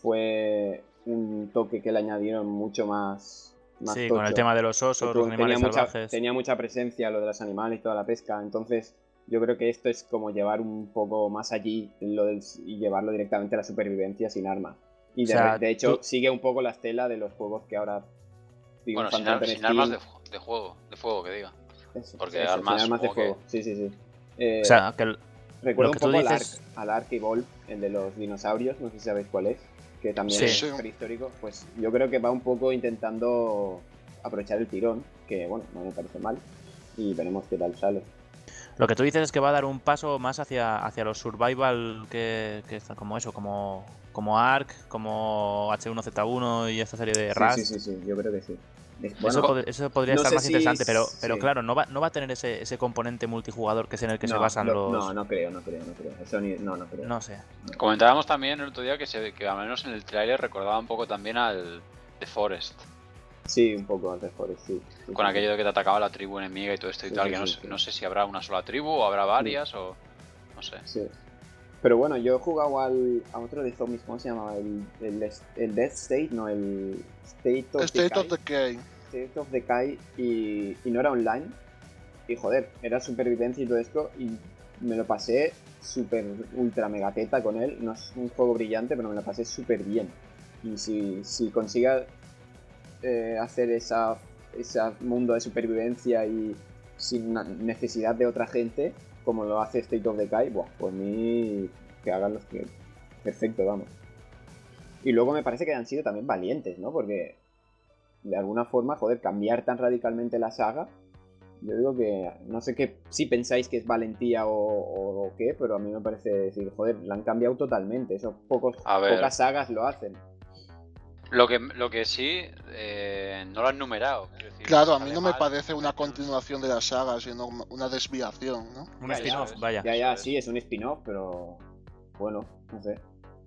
fue un toque que le añadieron mucho más sí, con el tema de los osos, los animales tenía salvajes. Mucha, tenía mucha presencia lo de los animales y toda la pesca, entonces yo creo que esto es como llevar un poco más allí lo y llevarlo directamente a la supervivencia sin armas. Y de, hecho sigue un poco la estela de los juegos que ahora y Bueno, sin, ar- armas de, juego, de fuego que diga. Eso, porque eso, armas, sin armas de supongo que- fuego. Sí, sí, sí. Eh, O sea, que el- recuerdo lo un que tú poco al dices- Ark, al Ark Evolve, el de los dinosaurios, no sé si sabéis cuál es, que también Sí. es prehistórico. Pues yo creo que va un poco intentando aprovechar el tirón, que bueno, no me parece mal. Y veremos qué tal sale. lo que tú dices es que va a dar un paso más hacia, hacia los survival que, que está como eso, como, como Ark, como H1Z1 y esta serie de Sí, sí, sí, sí, yo creo que sí. Es- Eso, bueno, pod- eso podría no estar más si interesante, pero, es- pero sí. claro, no va, no va a tener ese, ese componente multijugador que es en el que se no, basan lo- los. No, no creo, no creo, no creo. Eso ni- no, no creo. No sé. Comentábamos también el otro día que, se, que al menos en el trailer recordaba un poco también al The Forest. Sí, un poco antes por sí. sí, Con sí. aquello de que te atacaba la tribu enemiga y todo esto y Sí, tal, sí, que no, sí, sé, sí. no sé si habrá una sola tribu o habrá varias o... No sé. Sí. Pero bueno, yo he jugado al, a otro de zombies, ¿cómo se llamaba? El, el, el Death State, no, el State of State Decay. of Decay. State of Decay y, y no era online. Y joder, era supervivencia y todo esto. Y me lo pasé súper ultra mega teta con él. No es un juego brillante, pero me lo pasé súper bien. Y si, si consiga eh, hacer esa, ese mundo de supervivencia y sin necesidad de otra gente, como lo hace State of Decay, buah, por mí que hagan los que. Perfecto, vamos. Y luego me parece que han sido también valientes, ¿no? Porque de alguna forma, joder, cambiar tan radicalmente la saga. Yo digo que no sé qué si pensáis que es valentía o, o- o qué, pero a mí me parece decir, joder, la han cambiado totalmente. Esos pocos, A ver. pocas sagas lo hacen. Lo que, lo que sí, eh, no lo han numerado. decir, Claro, a mí no me mal, parece una continuación de la saga, sino una desviación, ¿no? Un Ya, ya, spin-off, vaya. Ya, ya, sí, es un spin-off, pero bueno, no sé.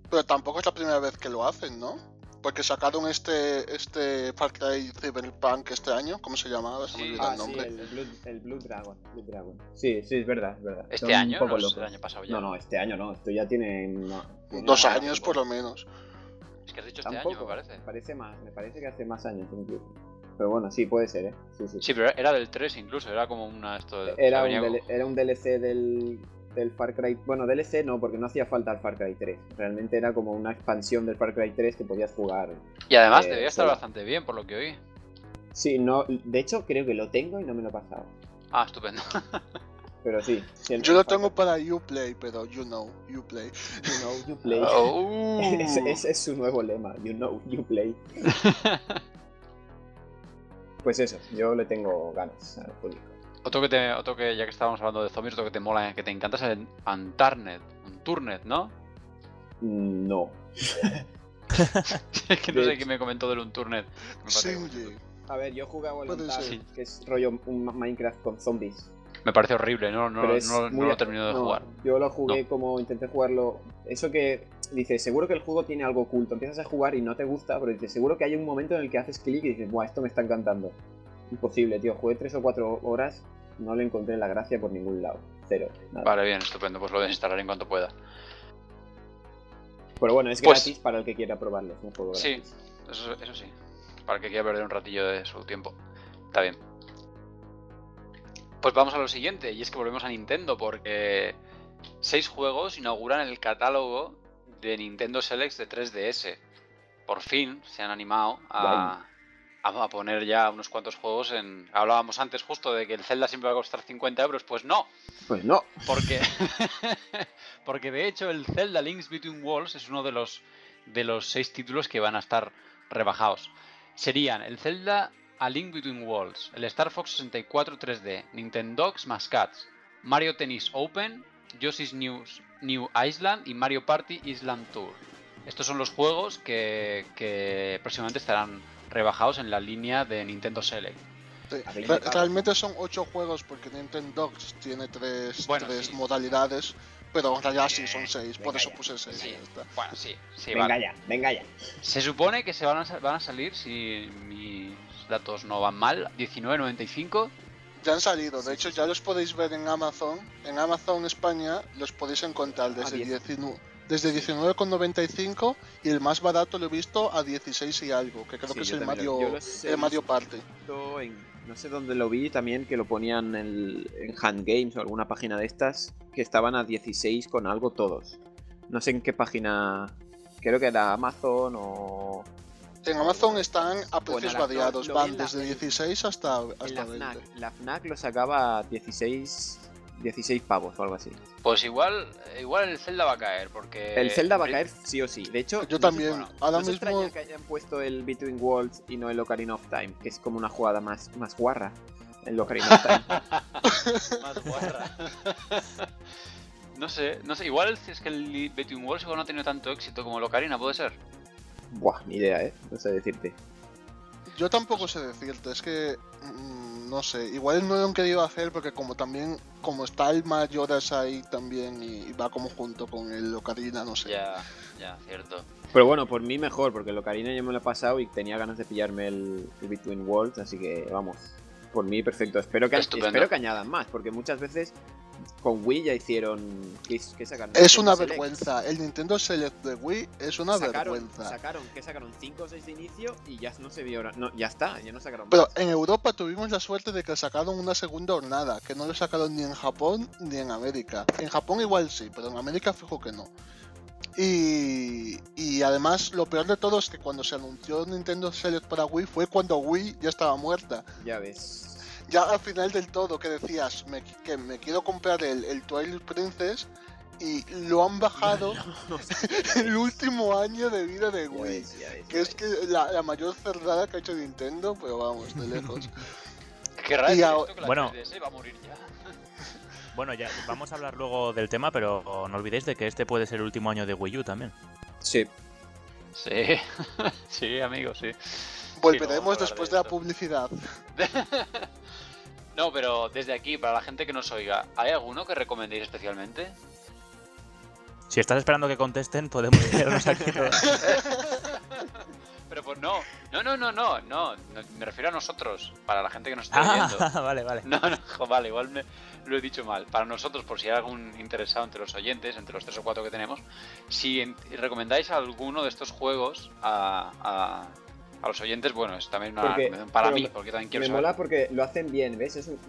Pero tampoco es la primera vez que lo hacen, ¿no? Porque sacaron este este Far Cry Cyberpunk este año, ¿cómo se llamaba? Se me Sí. olvidó Ah, el sí, nombre. el Blue, el Blue Dragon, Blue Dragon. Sí, sí, es verdad, es verdad. ¿Este Son un año? poco No, el año pasado ya. No, no, este año no. Esto ya tiene. no, tiene Dos años tiempo. por lo menos. Es que has dicho este año, me parece. parece más, me parece que hace más años incluso. Pero bueno, sí, puede ser, ¿eh? Sí, sí. Sí, pero era del 3 incluso, era como una... Esto, Era, un como- era un DLC del, del Far Cry. Bueno, DLC no, porque no hacía falta el Far Cry 3. Realmente era como una expansión del Far Cry 3 que podías jugar. Y además eh, debía estar bastante bien, por lo que oí. Sí, no. De hecho, creo que lo tengo y no me lo he pasado. Ah, estupendo. Pero sí. sí, Yo lo tengo para Uplay, pero you know, Uplay. You know, you play. Oh. ese, ese es su nuevo lema. You know, you play. Pues eso, yo le tengo ganas al público. Otro que, te, otro que, ya que estábamos hablando de zombies, otro que te mola, que te encanta es el Antarnet. Unturnet, ¿no? Mm, No. Es que no sé quién me comentó del Unturnet. Shinji. A ver, yo he jugado el que es rollo un Minecraft con zombies. Me parece horrible, no, no, es no, no muy- lo he terminado de jugar. Yo lo jugué como intenté jugarlo. Eso que dices, seguro que el juego tiene algo oculto. Empiezas a jugar y no te gusta, pero dices, seguro que hay un momento en el que haces clic y dices, buah, esto me está encantando. Imposible, tío. Jugué tres o cuatro horas, no le encontré la gracia por ningún lado. Cero. nada. Vale, bien, estupendo, pues lo desinstalaré en cuanto pueda. Pero bueno, es Pues- gratis para el que quiera probarlo. Es un juego Sí. gratis. Eso, eso sí. Para el que quiera perder un ratillo de su tiempo. Está bien. Pues vamos a lo siguiente, y es que volvemos a Nintendo, porque seis juegos inauguran el catálogo de Nintendo Selects de 3DS. Por fin se han animado a, a, a poner ya unos cuantos juegos en... Hablábamos antes justo de que el Zelda siempre va a costar 50 euros, pues no, Pues no. porque, porque de hecho el Zelda Links Between Worlds es uno de los, de los seis títulos que van a estar rebajados. Serían el Zelda A Link Between Worlds, el Star Fox 64 3D, Nintendogs más Cats, Mario Tennis Open, Yoshi's News, New Island y Mario Party Island Tour. Estos son los juegos que, que próximamente estarán rebajados en la línea de Nintendo Select. Sí. Realmente son ocho juegos porque Nintendo tiene tres, Bueno, tres sí. modalidades, pero en realidad sí son seis, por venga eso ya. puse seis. Sí. y ya está. Bueno, sí, sí, venga vale. ya, venga ya. Se supone que se van a, van a salir, si mis datos no van mal, 19.95. Ya han salido, de hecho ya los podéis ver en Amazon. En Amazon España los podéis encontrar desde, 10. 19 desde 19,95 y el más barato lo he visto a 16 y algo, que creo Sí, que es el Mario, el Mario Party. en- no sé dónde lo vi también que lo ponían en, en Hand Games o alguna página de estas que estaban a 16 con algo todos. No sé en qué página. Creo que era Amazon o. En Amazon están a precios Bueno, variados, van desde en- 16 hasta, hasta la 20. FNAC, la FNAC lo sacaba a 16, 16 pavos o algo así. Pues igual, igual el Zelda va a caer, porque. El Zelda va a caer sí o sí. De hecho, Yo no también, bueno, ahora ¿no mismo... extraña que hayan puesto el Between Worlds y no el Ocarina of Time? Que es como una jugada más, más guarra. El Ocarina of Time. Más guarra. no sé, no sé. Igual es que el Between Worlds igual no ha tenido tanto éxito como el Ocarina, puede ser. Buah, ni idea, ¿eh? No sé decirte. Yo tampoco sé decirte, es que mm, no sé, igual no lo han querido hacer porque como también, como está el Mayoras ahí también y, y va como junto con el Ocarina, no sé. Ya, ya, cierto. Pero bueno, por mí mejor, porque el Ocarina ya me lo he pasado y tenía ganas de pillarme el, el Between Worlds, así que vamos. Por mí, perfecto. Espero que, Estupendo. espero que añadan más, porque muchas veces con Wii ya hicieron. ¿Qué, qué sacaron? Es una Select. vergüenza, el Nintendo Select de Wii es una sacaron, vergüenza. Sacaron, que sacaron 5 o 6 de inicio y ya no se vio. No, ya está, ya no sacaron Pero más. en Europa tuvimos la suerte de que sacaron una segunda hornada, que no lo sacaron ni en Japón ni en América. En Japón igual sí, pero en América fijo que no. Y, y además lo peor de todo es que cuando se anunció Nintendo Select para Wii fue cuando Wii ya estaba muerta. Ya ves. Ya al final del todo, que decías me, que me quiero comprar el, el Twilight Princess y lo han bajado el último año de vida de Ya Wii. ves, ya ves, Que ya es ves. que la, la mayor cerdada que ha hecho Nintendo, pero vamos, de lejos. Y ahora- esto que la Bueno. 3DS va a morir ya. Bueno, ya vamos a hablar luego del tema, pero no olvidéis de que este puede ser el último año de Wii U también. Sí. Sí, sí, amigo, sí. Volveremos después de de la publicidad. No, pero desde aquí, para la gente que nos oiga, ¿hay alguno que recomendéis especialmente? Si estás esperando que contesten, podemos quedarnos aquí todos. Pero pues no, no, no, no, no, no, me refiero a nosotros, para la gente que nos está oyendo. Ah, vale, vale. No, no, vale, igual me lo he dicho mal. Para nosotros, por si hay algún interesado entre los oyentes, entre los tres o cuatro que tenemos, si en- recomendáis alguno de estos juegos a, a, los oyentes, bueno, es también una Porque- para mí, me- porque también quiero Me saber. mola porque lo hacen bien, ¿ves? Es un-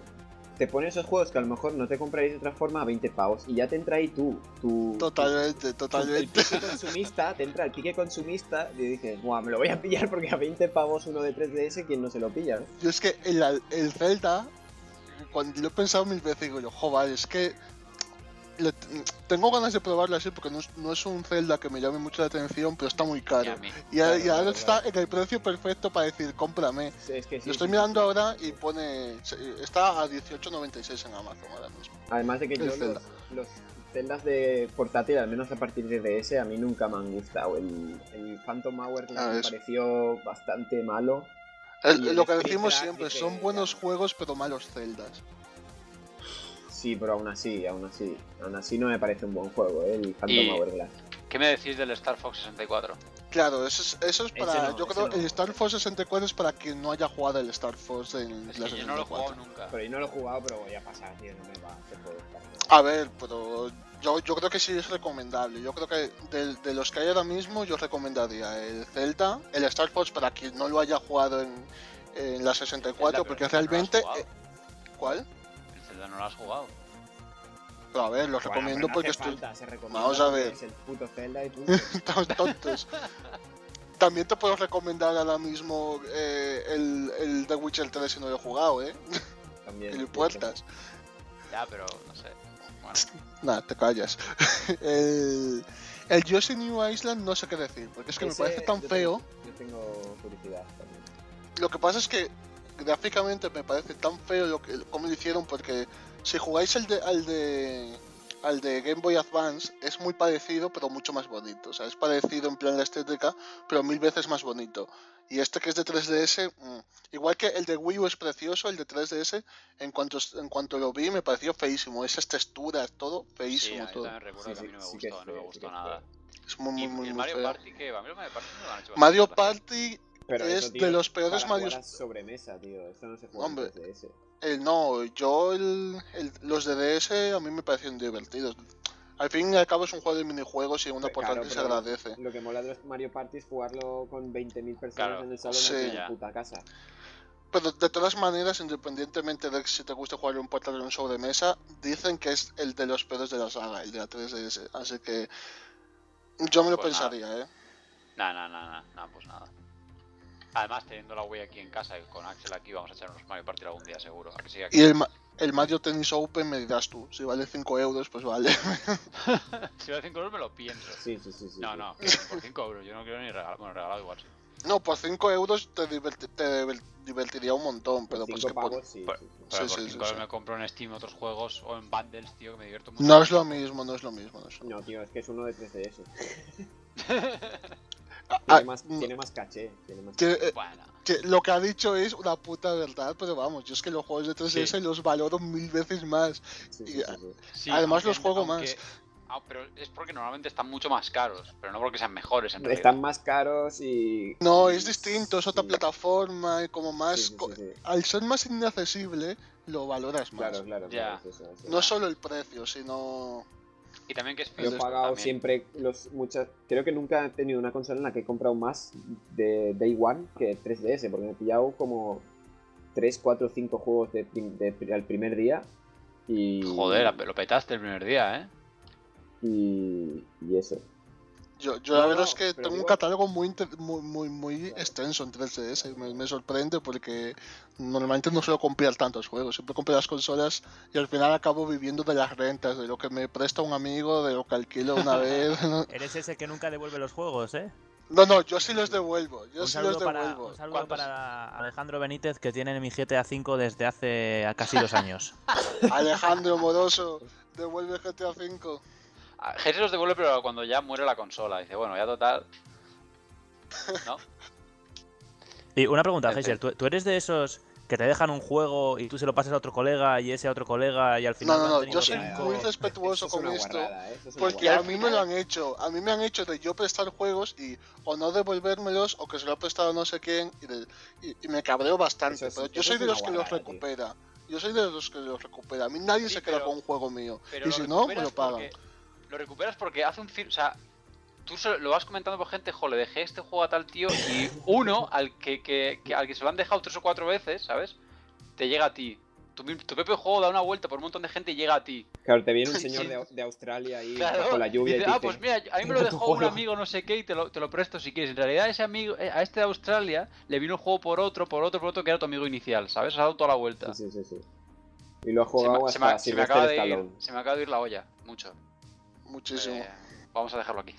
Te ponen esos juegos que a lo mejor no te compraréis de otra forma a 20 pavos y ya te entra ahí tú. tu Totalmente, El totalmente. pique consumista, te entra el pique consumista y dices, Buah, me lo voy a pillar porque a 20 pavos uno de 3DS, ¿quién no se lo pilla? no?". Yo es que el, el Zelda, cuando lo he pensado mil veces, digo yo, joder, es que le- tengo ganas de probarlo así porque no es, no es un Zelda que me llame mucho la atención, pero está muy caro. mí. Y, a- y Claro, ahora está en el precio perfecto para decir, cómprame. Sí, Es que sí, Lo estoy sí, mirando sí. ahora y pone. Está a 18.96 en Amazon ahora mismo. Además de que el yo los, Zelda. los celdas de portátil, al menos a partir de DS, a mí nunca me han gustado. El, el Phantom Hourglass Ah, me es- pareció bastante malo. El- Y el lo que decimos siempre, dije, son buenos ya. juegos pero malos Zeldas. Sí, pero aún así, aún así. Aún así no me parece un buen juego, ¿eh? el Phantom Hourglass. ¿Qué me decís del Star Fox 64? Claro, eso es, eso es para. no, yo creo no. el Star Force 64 es para quien no haya jugado el Star Force en Es la que yo no lo he 64. jugado nunca. Pero yo no lo he jugado, pero voy a pasar, tío, no me va a hacer juego. A ver, pero yo, yo creo que sí es recomendable. Yo creo que de, de los que hay ahora mismo, yo recomendaría el Zelda, el Star Fox para quien no lo haya jugado en, en la 64, Zelda, porque pero no lo has realmente. eh, ¿Cuál? No lo has jugado. Pero a ver, lo recomiendo porque estoy. Vamos a ver. Es el puto Zelda y punto. Estamos tontos. También te puedo recomendar ahora mismo eh, el, el The Witcher 3 si no lo he jugado, ¿eh? También. Y puertas. Ya, pero no sé. Bueno, Nada, te callas. el, el Yoshi New Island no sé qué decir, porque es que me parece tan yo feo. tengo- yo tengo curiosidad también. Lo que pasa es que gráficamente me parece tan feo lo que, como lo hicieron, porque si jugáis el de, al de al de Game Boy Advance es muy parecido, pero mucho más bonito. O sea, es parecido en plan la estética, pero mil veces más bonito. Y este que es de 3DS, mm, igual que el de Wii U es precioso, el de 3DS, en cuanto, en cuanto lo vi, me pareció feísimo. Esas texturas, todo sí, feísimo, a mí todo. Sí, que a mí no me sí, sí gustó, es no me feo, sí gustó nada. Es muy, muy, ¿Y muy, el muy Mario feo. Party qué? A mí Mario Party me lo han hecho Mario bastante Party, Es eso, de los peores a sobremesa, tío. Esto no se juega Hombre. en 3DS. el no, yo el, el- los de DS a mí me parecen divertidos. Al fin y al cabo es un juego de minijuegos y una Pero, portátil claro, se pero- agradece. Lo que mola de los Mario Party es jugarlo con 20.000 personas Claro, en el salón sí. de Ya. puta casa. Pero de todas maneras, independientemente de si te gusta jugar un portátil o en sobremesa, dicen que es el de los peores de la saga, el de la 3DS. Así que yo me lo Pues nada. pensaría, ¿eh? Nah, nah, nah, nah, nah, pues nada. Además, teniendo la Wii aquí en casa y con Axel aquí, vamos a echar unos Mario Party algún día seguro. ¿A que sí, aquí? Y el, Ma- el Mario Tennis Open me dirás tú, si vale 5 euros, pues vale. si vale 5 euros me lo pienso. Sí, sí, sí. sí, No, sí. no, que por 5 euros. Yo no quiero ni regalar. Bueno, regalado igual. sí. No, por 5 euros te, diverti- te diver- divertiría un montón, pero Por pues que por- sí, por- sí, sí. Pero Sí, por sí, 5 sí, euros sí. me compro en Steam otros juegos o en bundles, tío, que me divierto mucho. No es lo mismo, no es lo mismo. No es lo mismo. No, tío, es que es uno de 3DS. Ah, Tiene más, mm, tiene más caché. Tiene más que, caché. eh, Bueno, que lo que ha dicho es una puta verdad, pero vamos, yo es que los juegos de 3DS los valoro mil veces más. Sí, y- sí, sí, sí. sí, además aunque- los juego aunque- Ah, pero es porque normalmente están mucho más caros, pero no porque sean mejores en. Están más caros y. No, y- es distinto, es otra sí, plataforma y como más... sí, sí, co- sí, sí. Al ser más inaccesible, lo valoras más. Claro, claro, claro. es eso, es eso. No es solo el precio, sino... Y también que es Yo he pagado también. siempre los muchas. Creo que nunca he tenido una consola en la que he comprado más de Day One que 3DS, porque me he pillado como 3, 4, 5 juegos de, al primer día. Y. Joder, lo petaste el primer día, ¿eh? Y. Y eso. Yo, yo No, la verdad no, es que tengo un digo- catálogo muy, inter- muy, muy, muy extenso en 3DS. Me, me sorprende porque normalmente no suelo comprar tantos juegos. Siempre compro las consolas y al final acabo viviendo de las rentas, de lo que me presta un amigo, de lo que alquilo una vez. No, Eres ese que nunca devuelve los juegos, ¿eh? no, no, yo sí los devuelvo. Yo un sí los para, devuelvo. un saludo ¿Cuántos? para Alejandro Benítez, que tiene mi GTA V desde hace casi dos años. Alejandro Moroso, devuelve GTA V. Jesse los devuelve, pero cuando ya muere la consola. Dice, bueno, ya total. ¿No? Y una pregunta. Heiser, ¿tú, tú eres de esos que te dejan un juego y tú se lo pasas a otro colega y ese a otro colega y al final No, no, no, yo soy muy respetuoso es con esto. ¿eh? Es Porque a mí me lo han hecho, a mí me han hecho de yo prestar juegos y o no devolvérmelos o que se lo ha prestado no sé quién y, de- y- y me cabreo bastante, es- pero yo soy de los que los tío. recupera. Yo soy de los que los recupera. A mí nadie Sí, se queda pero- con un juego mío. Y si no, me lo pagan. porque- Lo recuperas porque hace un O sea, tú lo vas comentando por gente, jo, le dejé este juego a tal tío y uno al que, que- que- al que se lo han dejado tres o cuatro veces, ¿sabes? Te llega a ti. Tu, tu propio juego da una vuelta por un montón de gente y llega a ti. Claro, te viene un Sí. señor de, de Australia ahí Claro, bajo la lluvia y, dice, te ah, pues mira, a mí me "Tengo lo dejó un juego". amigo no sé qué y te lo, te lo presto si quieres. En realidad ese amigo, eh, a este de Australia le vino el juego por otro, por otro, por otro que era tu amigo inicial, ¿sabes? Has dado toda la vuelta. Sí, sí, sí, sí. Y lo ha Se jugado me, se me- hasta se me acaba de ir, se me acaba de ir la olla, mucho. Muchísimo. Eh, vamos a dejarlo aquí.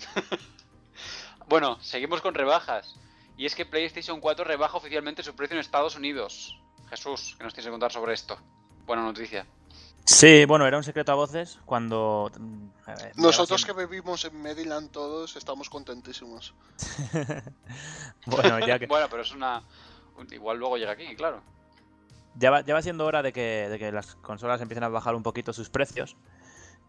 bueno, seguimos con rebajas. Y es que PlayStation 4 rebaja oficialmente su precio en Estados Unidos. Jesús, ¿qué nos tienes que contar sobre esto? Buena noticia. Sí, bueno, era un secreto a voces cuando... mm, ver, Nosotros que vivimos en Maryland todos estamos contentísimos. bueno, ya que... Bueno, pero es una... Igual luego llega aquí, claro. Ya va, ya va siendo hora de que, de que las consolas empiecen a bajar un poquito sus precios.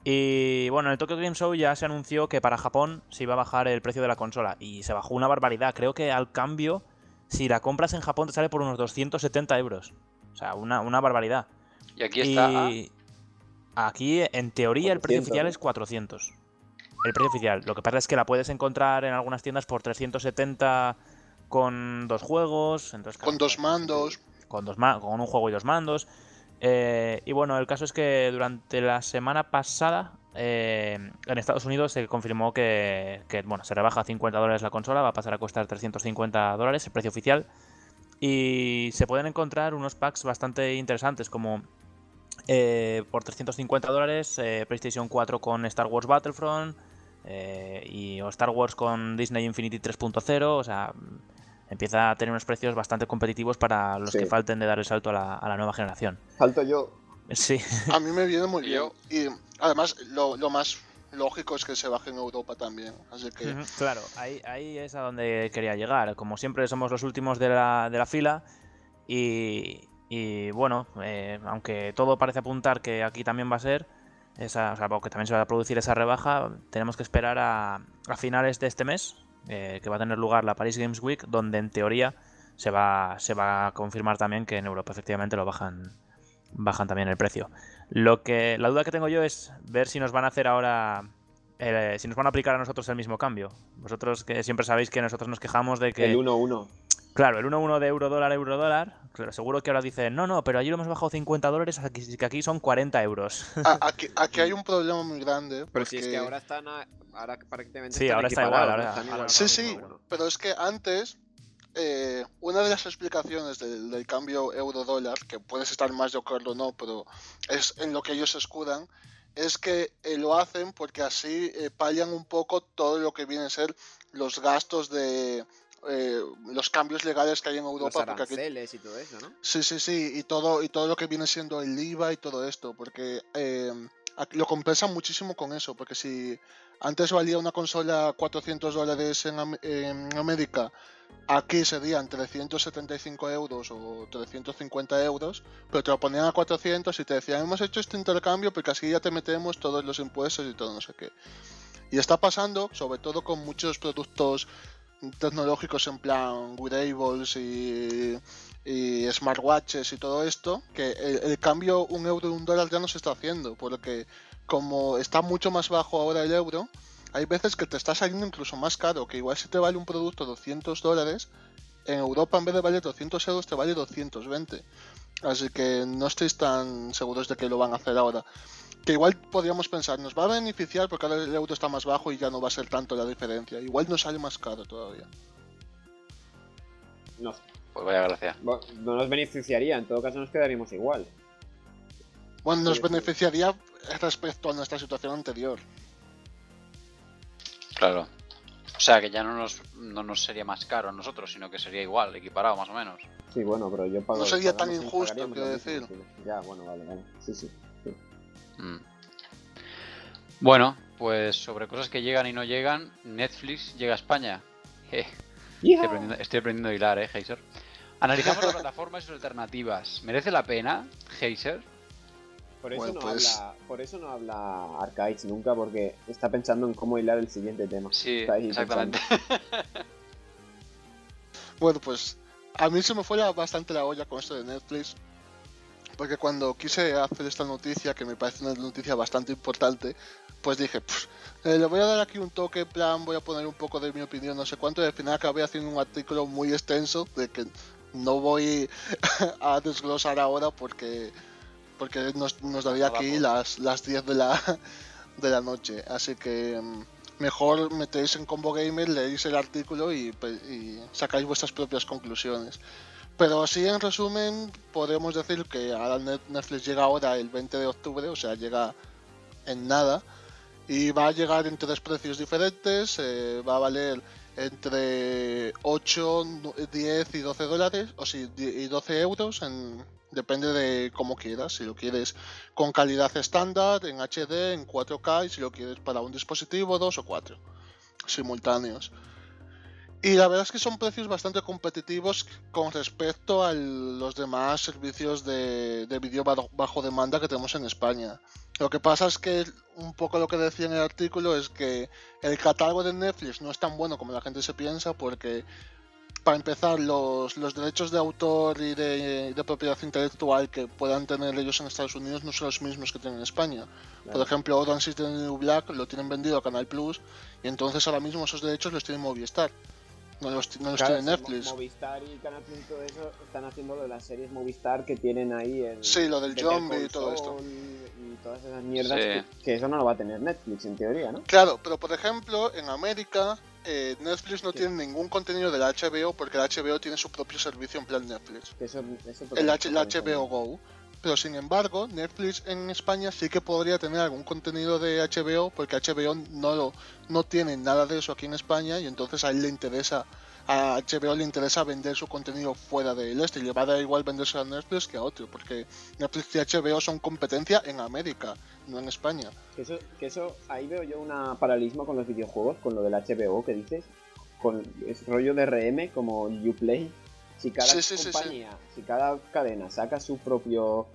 Y bueno, en el Tokyo Game Show ya se anunció que para Japón se iba a bajar el precio de la consola. Y se bajó una barbaridad. Creo que al cambio, si la compras en Japón te sale por unos 270 euros. O sea, una, una barbaridad. Y aquí está... ah, aquí, en teoría, el precio 400, oficial es 400. El precio oficial. Lo que pasa es que la puedes encontrar en algunas tiendas por 370 con dos juegos. Entonces, claro, Con dos mandos. con, dos ma- con un juego y dos mandos. Eh, y bueno, el caso es que durante la semana pasada eh, en Estados Unidos se confirmó que, bueno, se rebaja a 50 dólares la consola, va a pasar a costar 350 dólares, el precio oficial. Y se pueden encontrar unos packs bastante interesantes como eh, por 350 dólares eh, PlayStation 4 con Star Wars Battlefront y o Star Wars con Disney Infinity 3.0, o sea, empieza a tener unos precios bastante competitivos para los Sí. que falten de dar el salto a la, a la nueva generación. Falto yo. Sí, A mí me viene muy bien. Y además, lo, lo más lógico es que se baje en Europa también. Así que claro, ahí, ahí es a donde quería llegar. Como siempre somos los últimos de la, de la fila y, y bueno, eh, aunque todo parece apuntar que aquí también va a ser, esa, o sea, que también se va a producir esa rebaja, tenemos que esperar a, a finales de este mes, eh, que va a tener lugar la Paris Games Week, donde en teoría se va, se va a confirmar también que en Europa efectivamente lo bajan, bajan también el precio. Lo que la duda que tengo yo es ver si nos van a hacer ahora eh, si nos van a aplicar a nosotros el mismo cambio. Vosotros que siempre sabéis que nosotros nos quejamos de que El 1-1. Claro, el 1-1 de euro dólar euro dólar, claro, seguro que ahora dicen, "No, no, pero allí lo hemos bajado 50 dólares, aquí que aquí son 40 euros." a- aquí, aquí hay un problema muy grande. Pero si es que ahora están. a- ahora prácticamente. Sí, están ahora está igual, ahora- Están ahora igual Sí, sí, el 1-1. pero es que antes eh, una de las explicaciones del, del cambio euro-dólar, que puedes estar más de acuerdo o no, pero es en lo que ellos se escudan, es que eh, lo hacen porque así eh, palian un poco todo lo que viene a ser los gastos de eh, los cambios legales que hay en Los Europa. porque aquí- aranceles y todo eso, ¿no? Sí, sí, sí, y todo, y todo lo que viene siendo el IVA y todo esto, porque eh, aquí lo compensan muchísimo con eso, porque si antes valía una consola 400 dólares en, en América, aquí serían 375 euros o 350 euros, pero te lo ponían a 400 y te decían, hemos hecho este intercambio porque así ya te metemos todos los impuestos y todo no sé qué. Y está pasando, sobre todo con muchos productos tecnológicos en plan wearables y, smartwatches y todo esto, que el, el cambio un euro un dólar ya no se está haciendo, porque como está mucho más bajo ahora el euro, hay veces que te está saliendo incluso más caro, que igual si te vale un producto 200 dólares, en Europa en vez de valer 200 euros te vale 220. Así que no estéis tan seguros de que lo van a hacer ahora. Que igual podríamos pensar, nos va a beneficiar porque ahora el euro está más bajo y ya no va a ser tanto la diferencia. Igual nos sale más caro todavía. No, Pues vaya gracia. no nos beneficiaría, en todo caso nos quedaríamos igual. Bueno, nos Sí, sí. beneficiaría respecto a nuestra situación anterior. Claro. O sea, que ya no nos, no nos sería más caro a nosotros, sino que sería igual, equiparado más o menos. Sí, bueno, pero yo pago. No sería tan injusto, quiero decir. Ya, bueno, vale, vale. Sí, sí. Mm. Bueno, pues sobre cosas que llegan y no llegan, Netflix llega a España. Estoy aprendiendo, estoy aprendiendo a hilar, eh, Heiser. Analizamos la plataforma y sus alternativas. ¿Merece la pena, Heiser? Por eso, Bueno, no pues- habla, por eso no habla Arcades nunca, porque está pensando en cómo hilar el siguiente tema. Sí, Está ahí exactamente. Bueno, pues a mí se me fue la- bastante la olla con esto de Netflix. Porque cuando quise hacer esta noticia, que me parece una noticia bastante importante, pues dije, "Pff, eh, le voy a dar aquí un toque, plan, voy a poner un poco de mi opinión, no sé cuánto, y al final acabé haciendo un artículo muy extenso de que no voy a desglosar ahora porque porque nos, nos daría aquí pues. las, las 10 de la, de la noche. Así que mm, mejor metéis en Combo Gamer, leéis el artículo y, y sacáis vuestras propias conclusiones. Pero así en resumen, podemos decir que ahora Net- Netflix llega ahora el 20 de octubre, o sea, llega en nada. Y va a llegar en tres precios diferentes, eh, va a valer entre 8, nu- 10 y 12 dólares, o sí, y 12 euros, en, depende de cómo quieras, si lo quieres con calidad estándar, en HD, en 4K, y si lo quieres para un dispositivo, dos o cuatro simultáneos. Y la verdad es que son precios bastante competitivos con respecto a los demás servicios de, de vídeo bajo, demanda que tenemos en España. Lo que pasa es que un poco lo que decía en el artículo es que el catálogo de Netflix no es tan bueno como la gente se piensa porque para empezar los, los derechos de autor y de, de propiedad intelectual que puedan tener ellos en Estados Unidos no son los mismos que tienen en España. Por ejemplo, Orange is the New Black lo tienen vendido a Canal Plus y entonces ahora mismo esos derechos los tiene Movistar. No los, no los Claro, tiene Netflix. Mo- Movistar y Canal Plus y todo eso están haciendo lo de las series Movistar que tienen ahí en. Sí, lo del zombie y todo esto. Y todas esas mierdas. Sí. Que, que eso no lo va a tener Netflix en teoría, ¿no? Claro, pero por ejemplo, en América eh, Netflix no Sí. tiene ningún contenido del HBO porque el HBO tiene su propio servicio en plan Netflix. Eso, eso El, H- el HBO Go. Pero sin embargo, Netflix en España sí que podría tener algún contenido de HBO porque HBO no lo, no tiene nada de eso aquí en España y entonces a él le interesa a HBO le interesa vender su contenido fuera del este y le va a dar igual venderse a Netflix que a otro porque Netflix y HBO son competencia en América, no en España. Que eso, que eso, ahí veo yo un paralelismo con los videojuegos, con lo del HBO que dices, con es rollo de RM como Uplay. Si cada Sí, sí, sí, sí. compañía, si cada cadena saca su propio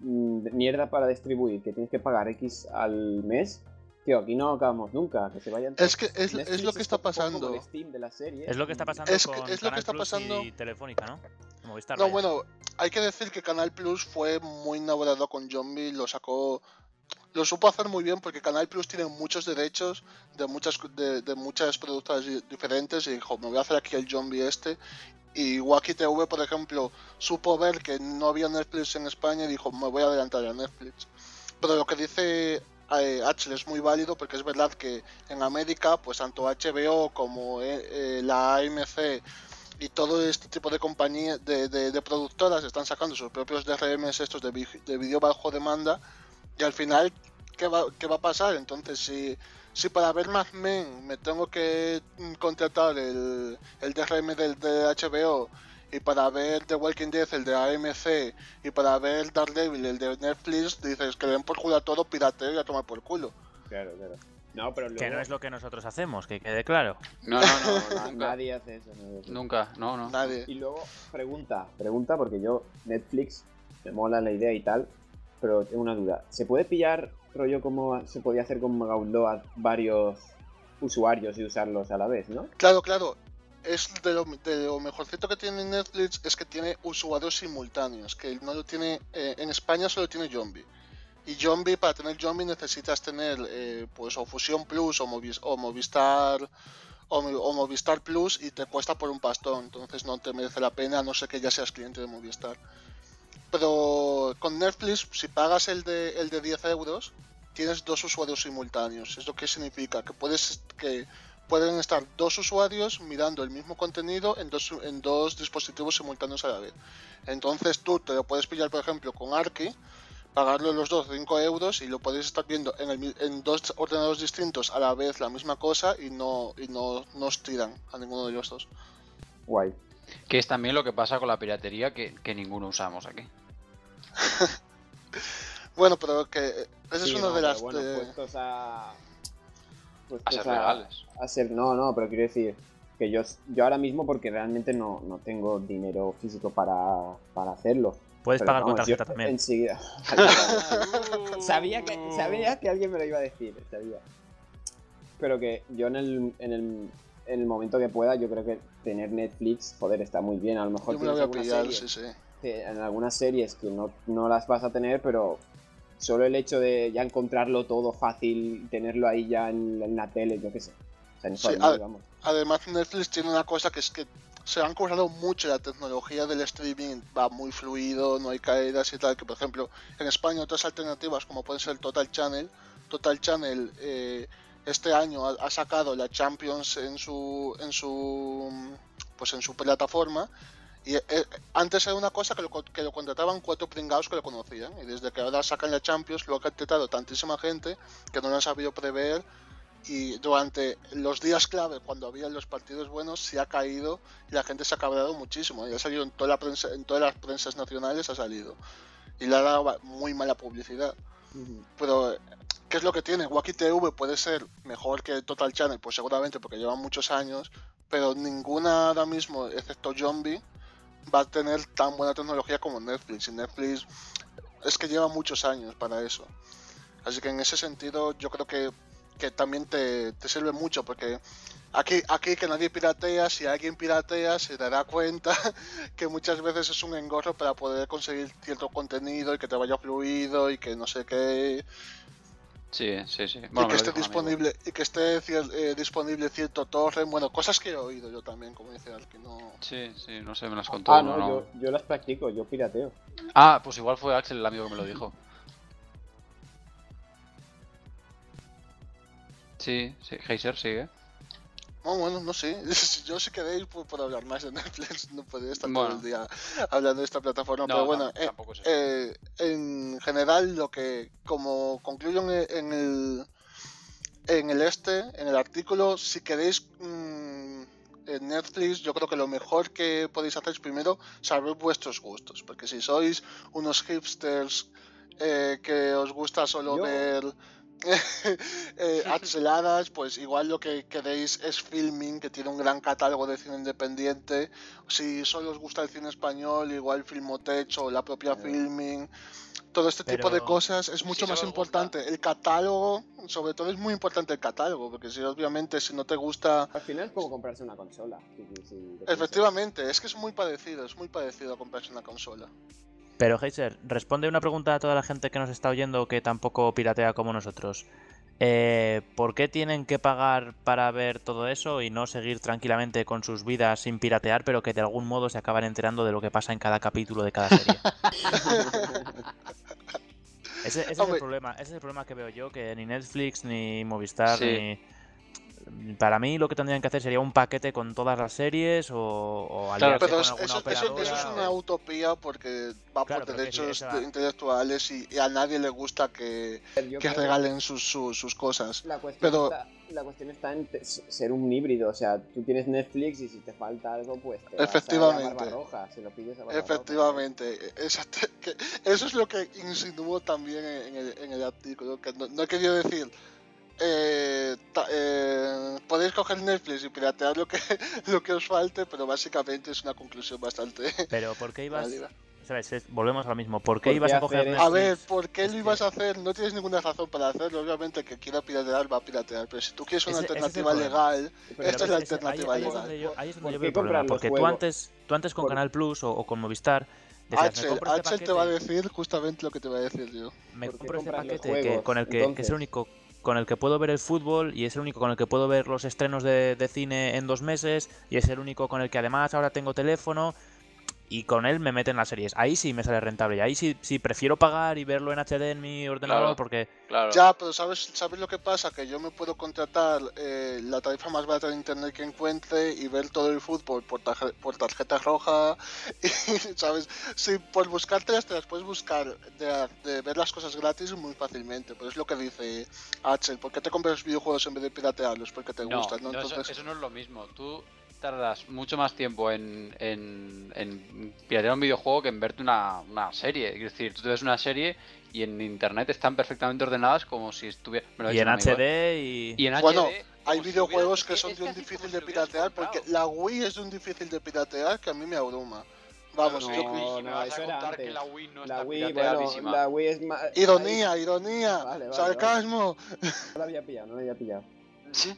mm, mierda para distribuir, que tienes que pagar X al mes, tío, aquí no acabamos nunca, que se vayan Es que es, lo que está como pasando. el Steam de la serie. Es lo que está pasando Es que- con es lo que está Plus pasando- y Telefónica, ¿no? Movistar, No, vaya. bueno, hay que decir que Canal Plus fue muy inaugurado con Zombie, lo sacó, lo supo hacer muy bien porque Canal Plus tiene muchos derechos de muchas de, muchas productoras di- diferentes y dijo, me voy a hacer aquí el Zombie este. Y Wacky TV, por ejemplo, supo ver que no había Netflix en España y dijo, me voy a adelantar a Netflix. Pero lo que dice eh, Axel es muy válido porque es verdad que en América, pues tanto HBO como eh, eh, la AMC y todo este tipo de compañías, de, de, productoras están sacando sus propios DRMs estos de, de vídeo bajo demanda y al final, ¿qué va, qué va a pasar? Entonces, si, si para ver Mad Men me tengo que contratar el, el DRM del de HBO y para ver The Walking Dead el de AMC y para ver Daredevil el de Netflix, dices que le den por culo a todo, pirateo y a tomar por culo. Claro, claro. No, pero luego Que no es lo que nosotros hacemos, que quede claro. No, no, no, nunca. nadie hace eso. Nunca, no, no. Nadie. Y luego, pregunta, pregunta, porque yo, Netflix, me mola la idea y tal, pero tengo una duda. ¿Se puede pillar rollo como se podía hacer con Download varios usuarios y usarlos a la vez, no? Claro, claro. Es de lo, de lo mejorcito que tiene Netflix es que tiene usuarios simultáneos, que no lo tiene eh, en España solo tiene Zombie. Y Zombie, para tener Zombie necesitas tener eh, pues o Fusion Plus o, Movis- o Movistar o, Mo- o Movistar Plus y te cuesta por un pastón, entonces no te merece la pena a no ser que ya seas cliente de Movistar. Pero con Netflix, si pagas el de, el de 10 euros, tienes dos usuarios simultáneos. Es lo que significa que puedes que pueden estar dos usuarios mirando el mismo contenido en dos, en dos dispositivos simultáneos a la vez. Entonces tú te lo puedes pillar, por ejemplo, con Arki, pagarlo los dos 5 euros y lo podéis estar viendo en, el en dos ordenadores distintos a la vez la misma cosa y no, y no, no os tiran a ninguno de los dos. Guay. Que es también lo que pasa con la piratería que, que ninguno usamos aquí. Bueno, pero que eh, esa Sí, es una no, de las... Bueno, de- puestos a. A puestos ser legales. a ser- no, no, pero quiero decir que yo, yo ahora mismo, porque realmente no, no tengo dinero físico para, para hacerlo. Puedes Pero pagar con vamos, yo tarjeta también. Enseguida. sabía, que, sabía que alguien me lo iba a decir, sabía. Pero que yo en el, en el, en el momento que pueda, yo creo que tener Netflix, joder, está muy bien. A lo mejor Yo me lo voy a tienes algunas pillar, series sí, sí. que en algunas series que no, no las vas a tener, pero solo el hecho de ya encontrarlo todo fácil, tenerlo ahí ya en, en la tele, yo qué sé. O sea, en Sí, español, a- vamos. Además Netflix tiene una cosa que es que se han curado mucho la tecnología del streaming, va muy fluido, no hay caídas y tal, que por ejemplo en España otras alternativas como pueden ser Total Channel, Total Channel eh, este año ha, ha sacado la Champions en su en su pues en su plataforma y eh, antes era una cosa que lo, que lo contrataban cuatro pringados que lo conocían y desde que ahora sacan la Champions lo ha contratado tantísima gente que no lo han sabido prever y durante los días clave, cuando había los partidos buenos, se ha caído y la gente se ha cabreado muchísimo. Y ha salido en toda la prensa, en todas las prensas nacionales, ha salido. Y le ha dado muy mala publicidad. Pero, ¿qué es lo que tiene? Wacky TV puede ser mejor que Total Channel, pues seguramente porque llevan muchos años, pero ninguna ahora mismo, excepto Zombie, va a tener tan buena tecnología como Netflix. Y Netflix es que lleva muchos años para eso. Así que en ese sentido yo creo que, que también te, te sirve mucho porque aquí, aquí que nadie piratea, si alguien piratea se dará cuenta que muchas veces es un engorro para poder conseguir cierto contenido y que te vaya fluido y que no sé qué Sí, sí, sí. y que esté amigo. disponible y que esté eh, disponible cierto torrent, bueno, cosas que he oído yo también, como dice Al, que no Sí, sí, no sé, me las contó. Ah, no, no, no. Yo, yo las practico, yo pirateo. Ah, pues igual fue Axel el amigo que me lo dijo. Sí, sí, Heiser sigue. Oh, bueno, no sé. Yo si queréis puedo, puedo hablar más de Netflix. No podría estar Bueno. todo el día hablando de esta plataforma. No, pero bueno, eh, es eh, en general lo que, como concluyo en el, en el, en el este, en el artículo, si queréis mm, en Netflix, yo creo que lo mejor que podéis hacer es primero saber vuestros gustos. Porque si sois unos hipsters eh, que os gusta solo Yo- ver eh, axeladas, pues igual lo que queréis es Filming, que tiene un gran catálogo de cine independiente. Si solo os gusta el cine español, igual Filmotech o la propia. Filming. Todo este tipo de Pero- cosas es mucho Si más os gusta- importante. El catálogo, sobre todo es muy importante el catálogo, porque si obviamente si no te gusta... Al final es como comprarse una consola. si- si- si lo piensas. Efectivamente, es que es muy parecido, es muy parecido a comprarse una consola. Pero Heiser, responde una pregunta a toda la gente que nos está oyendo que tampoco piratea como nosotros. Eh, ¿Por qué tienen que pagar para ver todo eso y no seguir tranquilamente con sus vidas sin piratear, pero que de algún modo se acaban enterando de lo que pasa en cada capítulo de cada serie? Ese, ese es el problema, ese es el problema que veo yo, que ni Netflix, ni Movistar, Sí. ni... para mí lo que tendrían que hacer sería un paquete con todas las series o, o Claro, Pero con es- alguna eso, eso- operadora eso es o- una utopía porque va Claro, por sí, derechos esa- de- intelectuales y, y a nadie le gusta que, que regalen sus, sus, sus cosas. La cuestión, Pero- está, la cuestión está en te- ser un híbrido, o sea, tú tienes Netflix y si te falta algo, pues te vas a Efectivamente. Barbarroja, se lo pides a. Efectivamente, exacto, que eso es lo que insinuó también en el, en el artículo, que no, no he querido decir, eh, eh, podéis coger Netflix y piratear lo que, lo que os falte, pero básicamente es una conclusión bastante Pero ¿por qué ibas...? válida. ¿Sabes? Es- volvemos a lo mismo. ¿Por qué ¿Por ibas qué a coger eso? A Netflix? ver, ¿por qué lo ibas a hacer? No tienes ninguna razón para hacerlo. Obviamente, que quiera piratear, va a piratear. Pero si tú quieres una Ese- ese es el alternativa legal, Pero esta es la ese- ahí- alternativa ahí es legal. donde yo- ahí es donde ¿Por yo qué veo el problema, porque tú antes, tú antes con Por- Canal Plus o, o con Movistar decías, Axel, este Axel te va a decir justamente lo que te va a decir yo. me ¿por qué compro este paquete que, con el que, que es el único con el que puedo ver el fútbol y es el único con el que puedo ver los estrenos de, cine en dos meses y es el único con el que además ahora tengo teléfono y con él me meten las series. Ahí sí me sale rentable ahí sí, sí prefiero pagar y verlo en HD en mi ordenador Claro. porque Claro. Ya, pero ¿sabes, ¿sabes lo que pasa? Que yo me puedo contratar eh, la tarifa más barata de internet que encuentre y ver todo el fútbol por, tarje- por tarjeta roja. Y, ¿sabes? Sí, por buscártelas te las puedes buscar de, de ver las cosas gratis muy fácilmente. Pero es lo que dice Axel. ¿Por qué te compras videojuegos en vez de piratearlos? Porque te No, gustan, ¿no? no, eso- Entonces, eso, no es lo mismo. Tú tardas mucho más tiempo en, en, en piratear un videojuego que en verte una, una serie. Es decir, tú te ves una serie y en internet están perfectamente ordenadas como si estuviera. y en HD y, Y en Bueno, HD, hay si videojuegos que son es de un difícil de piratear porque la Wii es de un difícil de piratear que a mí me abruma. Vamos, Claro, yo- sí, No, no, eso era que la Wii no la Wii, bueno, la Wii es más... Ironía, ironía, Vale, vale, sarcasmo. No la había pillado, no la había pillado. Sí.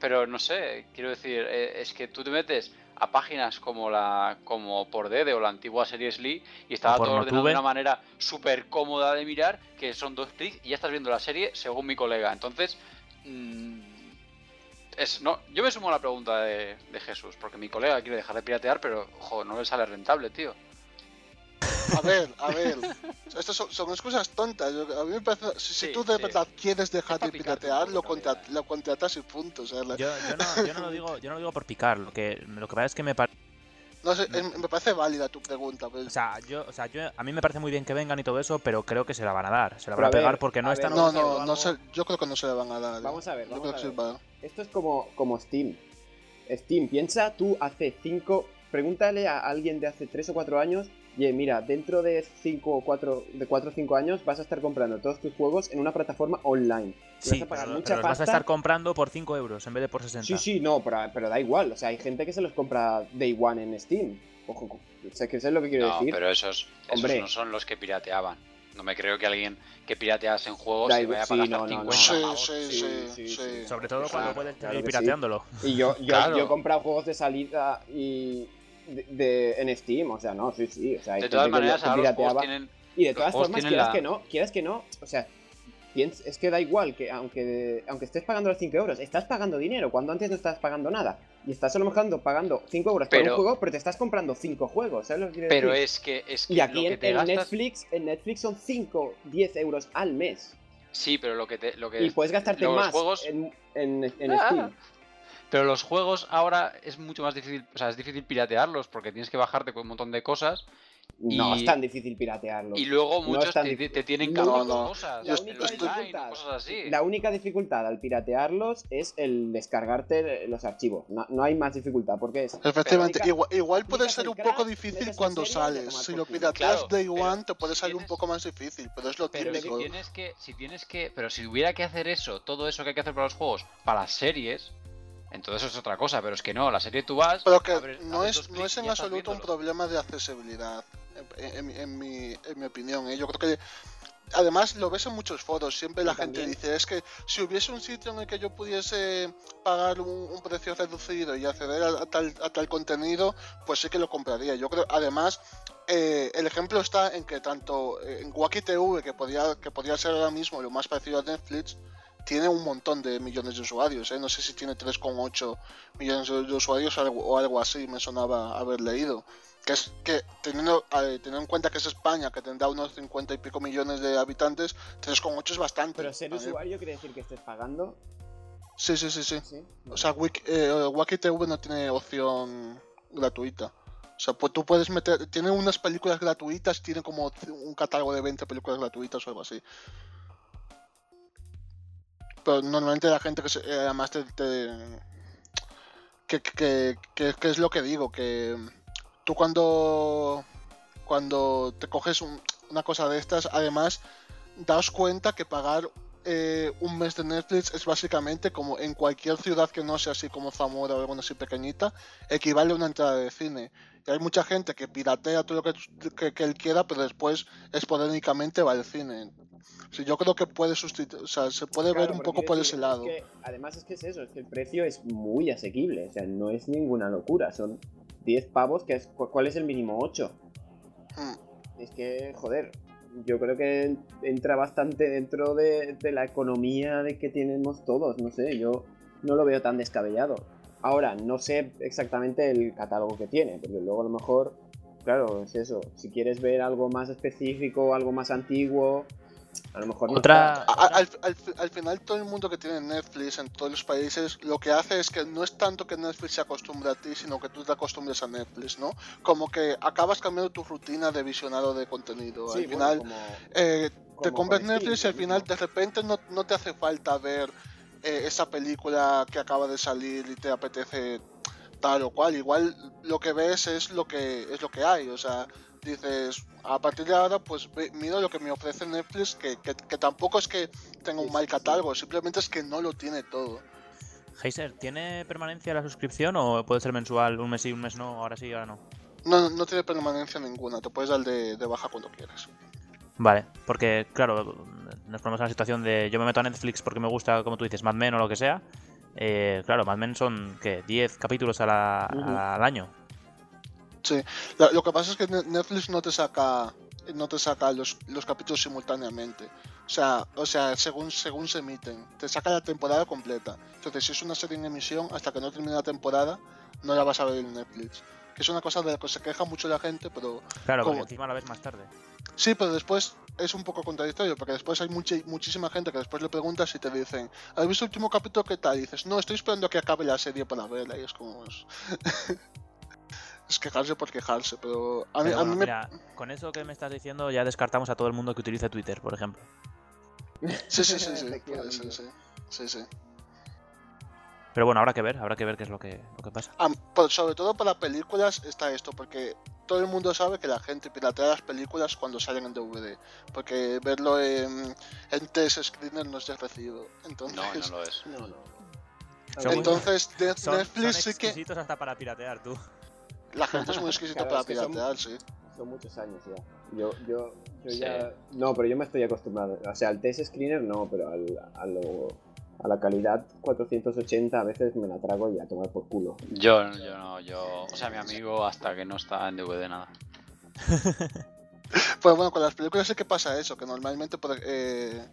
Pero no sé, quiero decir, eh, es que tú te metes a páginas como la como por Dede o la antigua serie Slee y estaba todo ordenado de una manera súper cómoda de mirar, que son dos clics y ya estás viendo la serie según mi colega. Entonces, mm, es, no, yo me sumo a la pregunta de, de Jesús, porque mi colega quiere dejar de piratear, pero ojo, no le sale rentable, tío. A ver, a ver. Estas son, son excusas tontas. A mí me parece. Si, Sí, tú de sí. verdad quieres dejar de piratear, lo, contra- lo contratas y punto. O sea, la- yo, yo no, yo no lo digo yo no lo digo por picar lo que lo que pasa es que me parece no sé, es- me parece válida tu pregunta. Pero... O sea, yo, o sea, yo, a mí me parece muy bien que vengan y todo eso, pero creo que se la van a dar. Se la van a a pegar ver, porque no están no, no, no sé. Yo creo que no se le van a dar. ¿eh? Vamos a ver, Yo vamos creo a que ver. sí va. Esto es como, como Steam. Steam, piensa tú hace 5. Pregúntale a alguien de hace 3 o 4 años. Oye, mira, dentro de 5 o 4 de 4 o 5 años vas a estar comprando todos tus juegos en una plataforma online. Sí, vas a pagar pero, mucha pero los vas a pasta. estar comprando por 5 euros en vez de por 60. Sí, sí, no, pero, pero da igual. O sea, hay gente que se los compra Day One en Steam. Ojo, sé que sé lo que quiero No, decir. pero esos, esos Hombre. no son los que pirateaban. No me creo que alguien que piratease en juegos se vaya a sí, pagar no, no, 50 no. Sí, sí, Sí, sí, sí, sí. sí. Sobre todo Claro, cuando puedes claro que sí. pirateándolo. Y yo, yo, Claro. yo he comprado juegos de salida y de, de- en Steam, o sea, no, sí, sí. O sea, De todas maneras, que ahora los tienen Y de todas formas, quieras la- que no, quieras que no, o sea, es que da igual que aunque, aunque estés pagando los 5 euros, estás pagando dinero, cuando antes no estás pagando nada. Y estás a lo mejor pagando 5 euros por Pero- un juego, pero te estás comprando 5 juegos, ¿sabes lo que quiero Pero decir? es que, es que Y aquí lo que en, te en gastas. Netflix, en Netflix son 5, 10 euros al mes. Sí, pero lo que te. Lo que Y puedes gastarte más juegos- en, en, en Ah, Steam. Pero los juegos ahora es mucho más difícil. O sea, es difícil piratearlos porque tienes que bajarte con un montón de cosas. No y- es tan difícil piratearlo. Y luego No muchos es tan te, difícil. te tienen No, cargando no. cosas. La única online, dificultad- cosas así. La única dificultad al piratearlos es el descargarte los archivos. No, no hay más dificultad, porque es... Efectivamente, Pero, igual, igual puede ser un poco difícil cuando sales. Si lo pirateas Claro, Day One te puede salir un poco más difícil, pero es lo Pero si tienes que, si tienes que, pero si hubiera que hacer eso, todo eso que hay que hacer para los juegos, para las series, entonces eso es otra cosa. Pero es que no, la serie tú vas, Pero que abres- no abres es, no es en absoluto un problema de accesibilidad, en, en mi- en mi, en mi opinión. ¿eh? Yo creo que, además, lo ves en muchos foros. Siempre la gente dice: es que si hubiese un sitio en el que yo pudiese pagar un, un precio reducido y acceder a, a tal, a tal contenido, pues sí que lo compraría. Yo creo, además, eh, el ejemplo está en que tanto eh, en Wacky TV, que podría, que podría ser ahora mismo lo más parecido a Netflix, tiene un montón de millones de usuarios. ¿eh? No sé si tiene 3,8 millones de usuarios o algo, o algo así, me sonaba haber leído. Que es que, teniendo, eh, teniendo en cuenta que es España, que tendrá unos 50 y pico millones de habitantes, 3,8 es bastante. Pero ser usuario quiere decir que estés pagando. Sí, sí, sí, sí. ¿Sí? O sea, Wiki, eh, Wacky TV no tiene opción gratuita. O sea, pues tú puedes meter. Tiene unas películas gratuitas, tiene como un catálogo de 20 películas gratuitas o algo así. Pero normalmente la gente que se, eh, además que- que es lo que digo, que tú cuando. Cuando te coges un- una cosa de estas, además, daos cuenta que pagar eh, un mes de Netflix es básicamente como en cualquier ciudad que no sea así como Zamora o alguna así pequeñita, equivale a una entrada de cine. Y hay mucha gente que piratea todo lo que, que- que él quiera, pero después esporádicamente va al cine. Yo creo que puede sustituir, o sea, se puede ver un poco por decir, ese es lado. que- además es que es eso, es que el precio es muy asequible, o sea, no es ninguna locura, son 10 pavos, que es, cu- ¿cuál es el mínimo? 8. Mm. Es que, joder, yo creo que entra bastante dentro de, de la economía de que tenemos todos, no sé, yo no lo veo tan descabellado. Ahora, no sé exactamente el catálogo que tiene, porque luego a lo mejor, claro, es eso, si quieres ver algo más específico, algo más antiguo, a lo mejor no Otra, a- Al, al- al final todo el mundo que tiene Netflix en todos los países lo que hace es que no es tanto que Netflix se acostumbre a ti, sino que tú te acostumbres a Netflix, ¿no? Como que acabas cambiando tu rutina de visionado de contenido. Sí, al bueno, final como- eh, te compras Netflix y al final de repente no, no te hace falta ver eh, esa película que acaba de salir y te apetece tal o cual. Igual lo que ves es lo que es lo que hay. O sea, dices, a partir de ahora pues miro lo que me ofrece Netflix, que, que, que tampoco es que tenga un mal catálogo, simplemente es que no lo tiene todo. Heiser, ¿tiene permanencia la suscripción o puede ser mensual? Un mes sí, un mes no, ahora sí, ahora no. No, no tiene permanencia ninguna, te puedes dar de, de baja cuando quieras. Vale, porque claro, nos ponemos en la situación de yo me meto a Netflix porque me gusta, como tú dices, Mad Men o lo que sea. Eh, claro, Mad Men son, ¿qué? 10 capítulos a la- al año. Sí, la- lo que pasa es que Ne- Netflix no te saca no te saca los, los capítulos simultáneamente. O sea, o sea, según según se emiten, te saca la temporada completa. Entonces, si es una serie en emisión, hasta que no termine la temporada, no la vas a ver en Netflix. Que es una cosa de la que se queja mucho la gente, pero Claro, porque ¿Cómo? encima la ves más tarde. sí, pero después es un poco contradictorio, porque después hay mucha, muchísima gente que después le preguntas y te dicen, ¿has visto el último capítulo qué tal? Y dices, no, estoy esperando a que acabe la serie para verla. Y es como... Es, es quejarse por quejarse, pero a mí, Pero a mí bueno, me mira, con eso que me estás diciendo ya descartamos a todo el mundo que utilice Twitter, por ejemplo. Sí, sí, sí, sí. Sí, sí. Pero bueno, habrá que ver, habrá que ver qué es lo que, lo que pasa. Ah, por- sobre todo para películas está esto, porque todo el mundo sabe que la gente piratea las películas cuando salen en DVD, porque verlo en, en TS Screener no es de recibo. Entonces, No, no lo es. No, no. Son- entonces de- Son, Netflix son sí que exquisitos hasta para piratear, tú. la gente es muy exquisita Claro, para que son- piratear, sí. Son muchos años ya. Yo, yo, yo Sí. ya. No, pero yo me estoy acostumbrado. O sea, al TS Screener no, pero al, a, lo, a la calidad 480 a veces me la trago y a tomar por culo. Yo, yo no, yo. O sea, mi amigo hasta que no está en DVD nada. Pues bueno, con las películas sí que pasa eso, que normalmente, por, eh,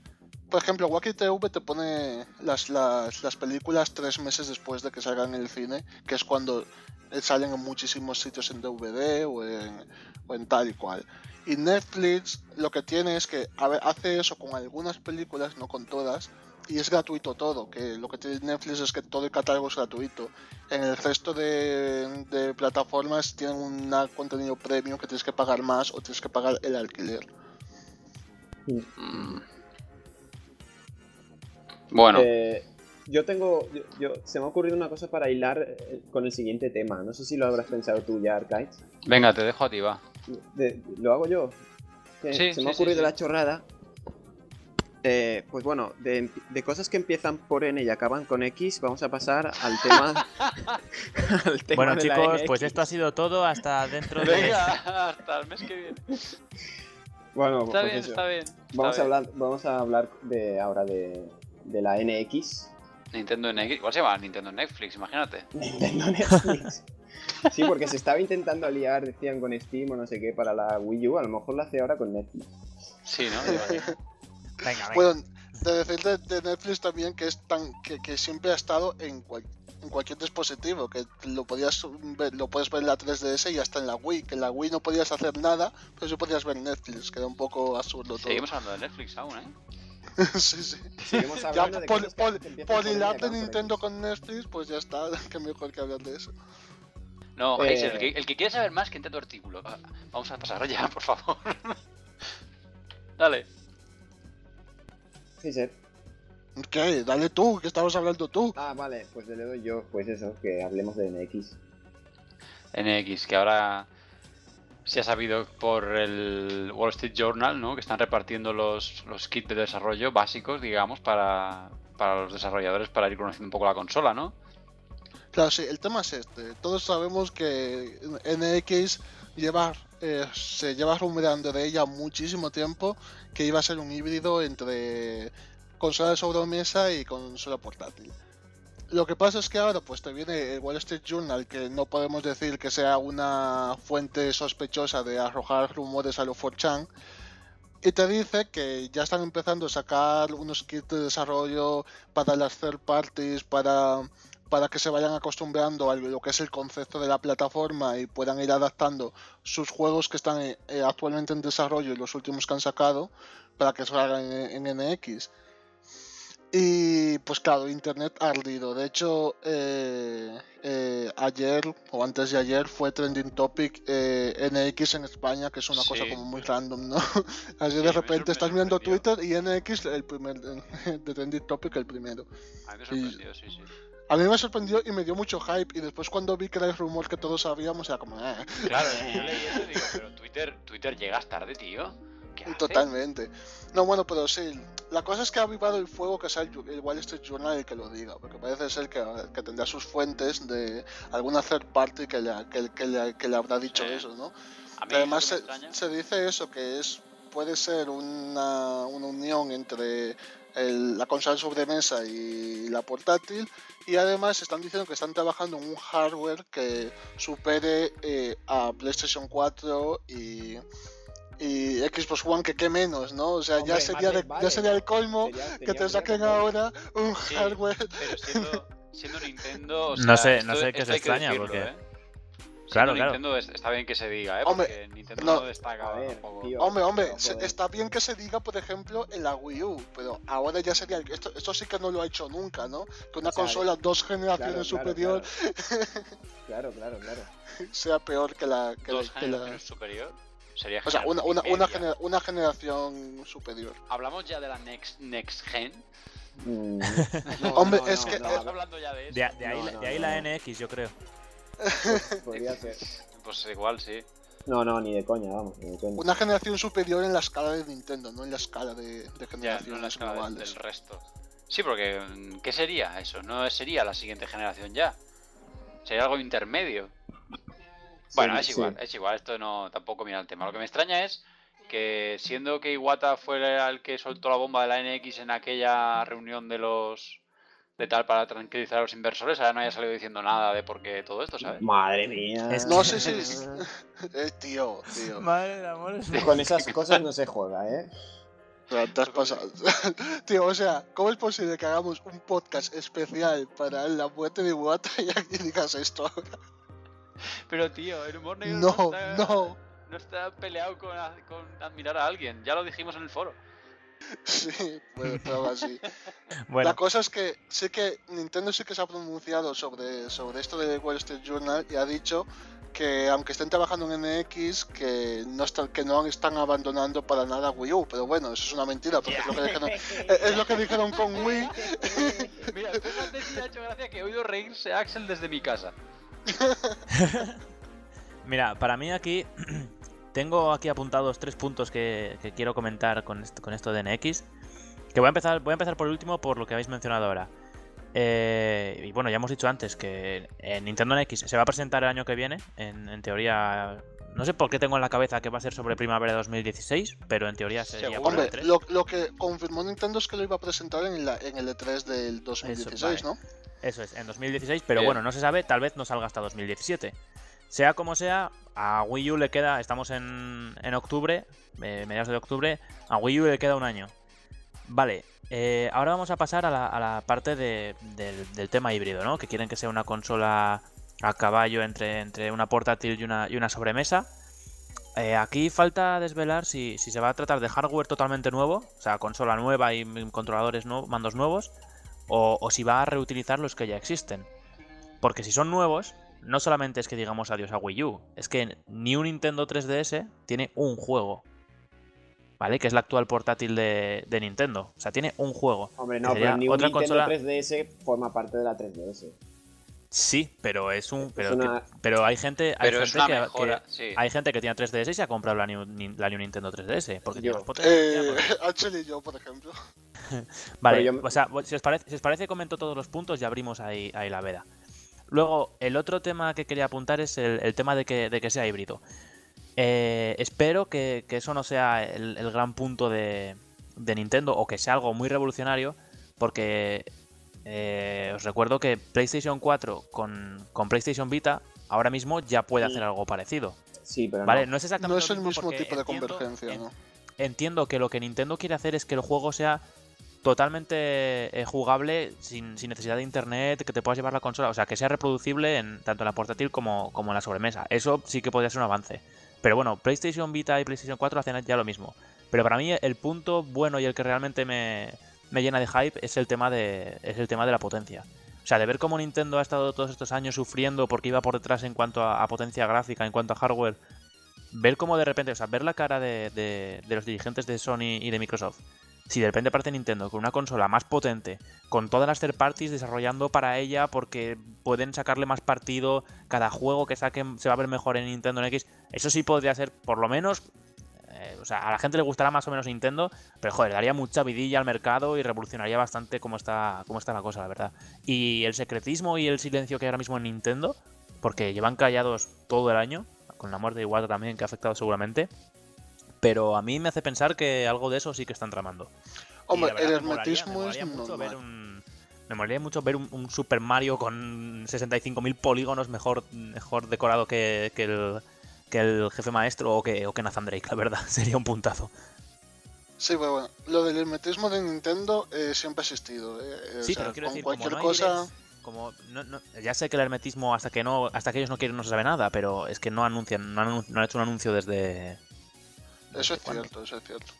por ejemplo, Wacky TV te pone las, las, las películas tres meses después de que salgan en el cine, que es cuando eh, salen en muchísimos sitios en DVD o en, o en tal y cual. Y Netflix lo que tiene es que a ver, hace eso con algunas películas, no con todas, y es gratuito todo, que lo que tiene Netflix es que todo el catálogo es gratuito. En el resto de, de plataformas tienen un contenido premium que tienes que pagar más o tienes que pagar el alquiler. Mm. Bueno, Eh, yo tengo. Yo, yo- se me ha ocurrido una cosa para hilar eh, con el siguiente tema. No sé si lo habrás pensado tú ya, Arcades. venga, te dejo a ti, va. De- ¿Lo hago yo? Sí, se sí, me ha sí, ocurrido sí. la chorrada. Eh, pues bueno, de, de cosas que empiezan por N y acaban con X, vamos a pasar al tema. al tema Bueno, de chicos, pues esto ha sido todo hasta dentro de. Venga, hasta el mes que viene. Bueno, Está pues bien, eso. está bien. está Vamos a hablar, vamos a hablar de ahora de, de la NX. Nintendo NX, igual se llama Nintendo Netflix, imagínate. Nintendo Netflix. Sí, porque se estaba intentando liar, decían, con Steam o no sé qué para la Wii U. A lo mejor lo hace ahora con Netflix. Sí, ¿no? Venga, venga. Bueno, de decir de, de Netflix también que es tan que, que siempre ha estado en, cual- en cualquier dispositivo, que lo podías ver, lo puedes ver en la 3DS y hasta en la Wii, que en la Wii no podías hacer nada, pero sí podías ver Netflix, que era un poco absurdo todo. Seguimos hablando de Netflix aún, ¿eh? sí, sí. Seguimos Ya, hablando de por N y de por Nintendo con Netflix, pues ya está, que mejor que hablar de eso. No, Eh. Hazel, el, que, el que quiere saber más, que entre tu artículo. Va- Vamos a pasar ya, por favor. Dale. ¿Qué? Dale tú, que estabas hablando tú. Ah, vale, pues le doy yo, pues eso, que hablemos de NX. NX, que ahora se ha sabido por el Wall Street Journal, ¿no? Que están repartiendo los, los kits de desarrollo básicos, digamos, para, para los desarrolladores para ir conociendo un poco la consola, ¿no? Claro, sí, el tema es este. Todos sabemos que NX lleva, eh, se lleva rumoreando de ella muchísimo tiempo que iba a ser un híbrido entre consola de sobremesa y consola portátil. Lo que pasa es que ahora pues te viene el Wall Street Journal, que no podemos decir que sea una fuente sospechosa de arrojar rumores a lo 4chan, y te dice que ya están empezando a sacar unos kits de desarrollo para las third parties, para para que se vayan acostumbrando a lo que es el concepto de la plataforma y puedan ir adaptando sus juegos que están eh, actualmente en desarrollo y los últimos que han sacado para que salgan en, en NX. Y pues claro, Internet ha ardido. De hecho, eh, eh, ayer o antes de ayer fue trending topic eh, NX en España, que es una cosa como muy random, ¿no? Así Sí, de repente estás sorprendió. Twitter y NX el primer de trending topic el primero. A mí me Y- sorprendió, sí, sí. A mí me sorprendió y me dio mucho hype y después cuando vi que era el rumor que todos sabíamos era como... "Ah". Claro, yo leí eso y digo, pero Twitter, Twitter llegas tarde, tío. ¿Qué? Totalmente. No, bueno, pero sí. La cosa es que ha avivado el fuego que sea el, Wall Street Journal el que lo diga, porque parece ser que, que tendrá sus fuentes de alguna third party que le, que, que le, que le habrá dicho Sí. eso, ¿no? A mí además se, se dice eso, que es puede ser una, una unión entre el- la consola de sobremesa y la portátil y además están diciendo que están trabajando en un hardware que supere eh, a PlayStation 4 y, y Xbox One, que qué menos, ¿no? O sea, ya, sería de- vale. ya sería el colmo Sería- que te saquen ahora un Sí. hardware. Pero siendo, siendo Nintendo. o No sé- no sé qué se extraña, decirlo, porque- ¿eh? Claro, claro. Nintendo es- está bien que se diga, ¿eh? Hombre, Porque Nintendo no. no, destaca ver, tampoco. tío. Hombre, hombre, No se- puede. está bien que se diga, por ejemplo, en la Wii U, pero ahora ya sería. Esto, esto sí que no lo ha hecho nunca, ¿no? Que una O sea, consola dos generaciones claro, superior Claro, claro, claro. sea peor que la. Que, Dos la- que la- generaciones superior. Sería o sea, una, generación una, una, una generación superior. Hablamos ya de la next, next gen. Mm, No, Hombre, no, es no, que- no, Estamos hablando ya de eso. De, de ahí, No, la- no, de ahí no, la no. NX, yo creo. podría ser. Pues igual sí. No, no, ni de coña, vamos, ni de coña. Una generación superior en la escala de Nintendo, no en la escala de, de Ya, no en la generaciones escala del- globales. del resto. Sí, porque ¿qué sería eso? No sería la siguiente generación ya. Sería algo intermedio. Bueno, Sí, es sí. igual, es igual, esto no tampoco mira el tema. Lo que me extraña es que siendo que Iwata fue el que soltó la bomba de la NX en aquella reunión de los de tal para tranquilizar a los inversores, ahora no haya salido diciendo nada de por qué todo esto, ¿sabes? Madre mía. Es No, sí, sí. Eh, tío, tío. Madre de amor. Con esas cosas no se juega, ¿eh? Te has pasado. Tío, o sea, ¿cómo es posible que hagamos un podcast especial para la muerte de Iwata y aquí digas esto ahora? Pero tío, el humor negro No, está, no. no está peleado con, con admirar a alguien, ya lo dijimos en el foro. Sí, bueno, pero aún así. Bueno, La cosa es que sí que Nintendo sí que se ha pronunciado sobre, sobre esto del Wall Street Journal y ha dicho que aunque estén trabajando en NX, que no están, que no están abandonando para nada Wii U, pero bueno, eso es una mentira, porque es, lo que dijeron, es- lo que dijeron con Wii. Mira, fíjate si ha hecho gracia que he oído reírse a Axel desde mi casa. mira, para mí aquí tengo aquí apuntados tres puntos que, que quiero comentar con esto, con esto de NX. Que voy a empezar, voy a empezar por último, por lo que habéis mencionado ahora. Eh, y bueno, ya hemos dicho antes que eh, Nintendo NX se va a presentar el año que viene. En, en teoría, no sé por qué tengo en la cabeza que va a ser sobre primavera de 2016, pero en teoría sería Seguro. por el Hombre, E3. lo, lo que confirmó Nintendo es que lo iba a presentar en, la, en el E3 del 2016, vale. ¿no? Eso es, en 2016, pero Bien. bueno, no se sabe, tal vez no salga hasta 2017. Sea como sea, a Wii U le queda, estamos en, en octubre, eh, mediados de octubre, a Wii U le queda un año. Vale, eh, ahora vamos a pasar a la, a la parte de- del, tema híbrido, ¿no? Que quieren que sea una consola a caballo entre, entre una portátil y una, y una sobremesa. Eh, aquí falta desvelar si, si se va a tratar de hardware totalmente nuevo, o sea, consola nueva y controladores nuevos, mandos nuevos, o si va a reutilizar los que ya existen. Porque si son nuevos, no solamente es que digamos adiós a Wii U, es que ni un Nintendo 3DS tiene un juego. ¿Vale? Que es la actual portátil de, de Nintendo. O sea, tiene un juego. Hombre, no, pero ni un otra Nintendo consola- 3DS forma parte de la 3DS. Sí, pero es un. Pero, una- que- pero hay gente, hay Pero es gente una que, mejora, que- sí. hay gente que tiene 3DS y se ha comprado la New, la New Nintendo 3DS. Porque tiene Yo. más potencia. Eh, porque- Axel y yo, por ejemplo. Vale, yo- o sea, si os, parece, si os parece, comento todos los puntos y abrimos ahí, ahí la veda. Luego, el otro tema que quería apuntar es el, el tema de que, de que sea híbrido. Eh, espero que, que eso no sea el, el gran punto de, de Nintendo o que sea algo muy revolucionario, porque eh, os recuerdo que PlayStation 4 con, con PlayStation Vita ahora mismo ya puede hacer algo parecido. Sí, pero ¿Vale? no. No es exactamente No es el mismo tipo de entiendo- convergencia, en- ¿no? entiendo que lo que Nintendo quiere hacer es que el juego sea totalmente eh, jugable sin, necesidad de internet, que te puedas llevar la consola, o sea, que sea reproducible en, tanto en la portátil como, en la sobremesa. Eso sí que podría ser un avance. Pero bueno, PlayStation Vita y PlayStation 4 hacen ya lo mismo. Pero para mí el punto bueno y el que realmente me, me llena de hype es el tema de, es el tema de la potencia. O sea, de ver cómo Nintendo ha estado todos estos años sufriendo porque iba por detrás en cuanto a, potencia gráfica, en cuanto a hardware, ver cómo de repente, o sea, ver la cara de- de los dirigentes de Sony y de Microsoft. Si de repente parte Nintendo con una consola más potente, con todas las third parties desarrollando para ella porque pueden sacarle más partido, cada juego que saquen se va a ver mejor en Nintendo en X, eso sí podría ser por lo menos eh, o sea, a la gente le gustará más o menos Nintendo, pero joder, daría mucha vidilla al mercado y revolucionaría bastante cómo está, cómo está la cosa, la verdad. Y el secretismo y el silencio que hay ahora mismo en Nintendo, porque llevan callados todo el año, con la muerte de Iwata también, que ha afectado seguramente. Pero a mí me hace pensar que algo de eso sí que están tramando. Hombre, verdad el me molaría- hermetismo me es molaría mucho ver un me molaría mucho ver un, un Super Mario con 65.000 polígonos mejor, mejor decorado que, que el, que el jefe maestro o que, o que Nathan Drake, la verdad. Sería un puntazo. Sí, pero bueno, lo del hermetismo de Nintendo eh, siempre ha existido. eh, eh, o Sí, sea, pero quiero con decir, cualquier como no cosa. como no- no- ya sé que el hermetismo hasta que no hasta que ellos no quieren no se sabe nada, pero es que no anuncian, no han, anun- no han hecho un anuncio desde Eso es cierto, eso es cierto.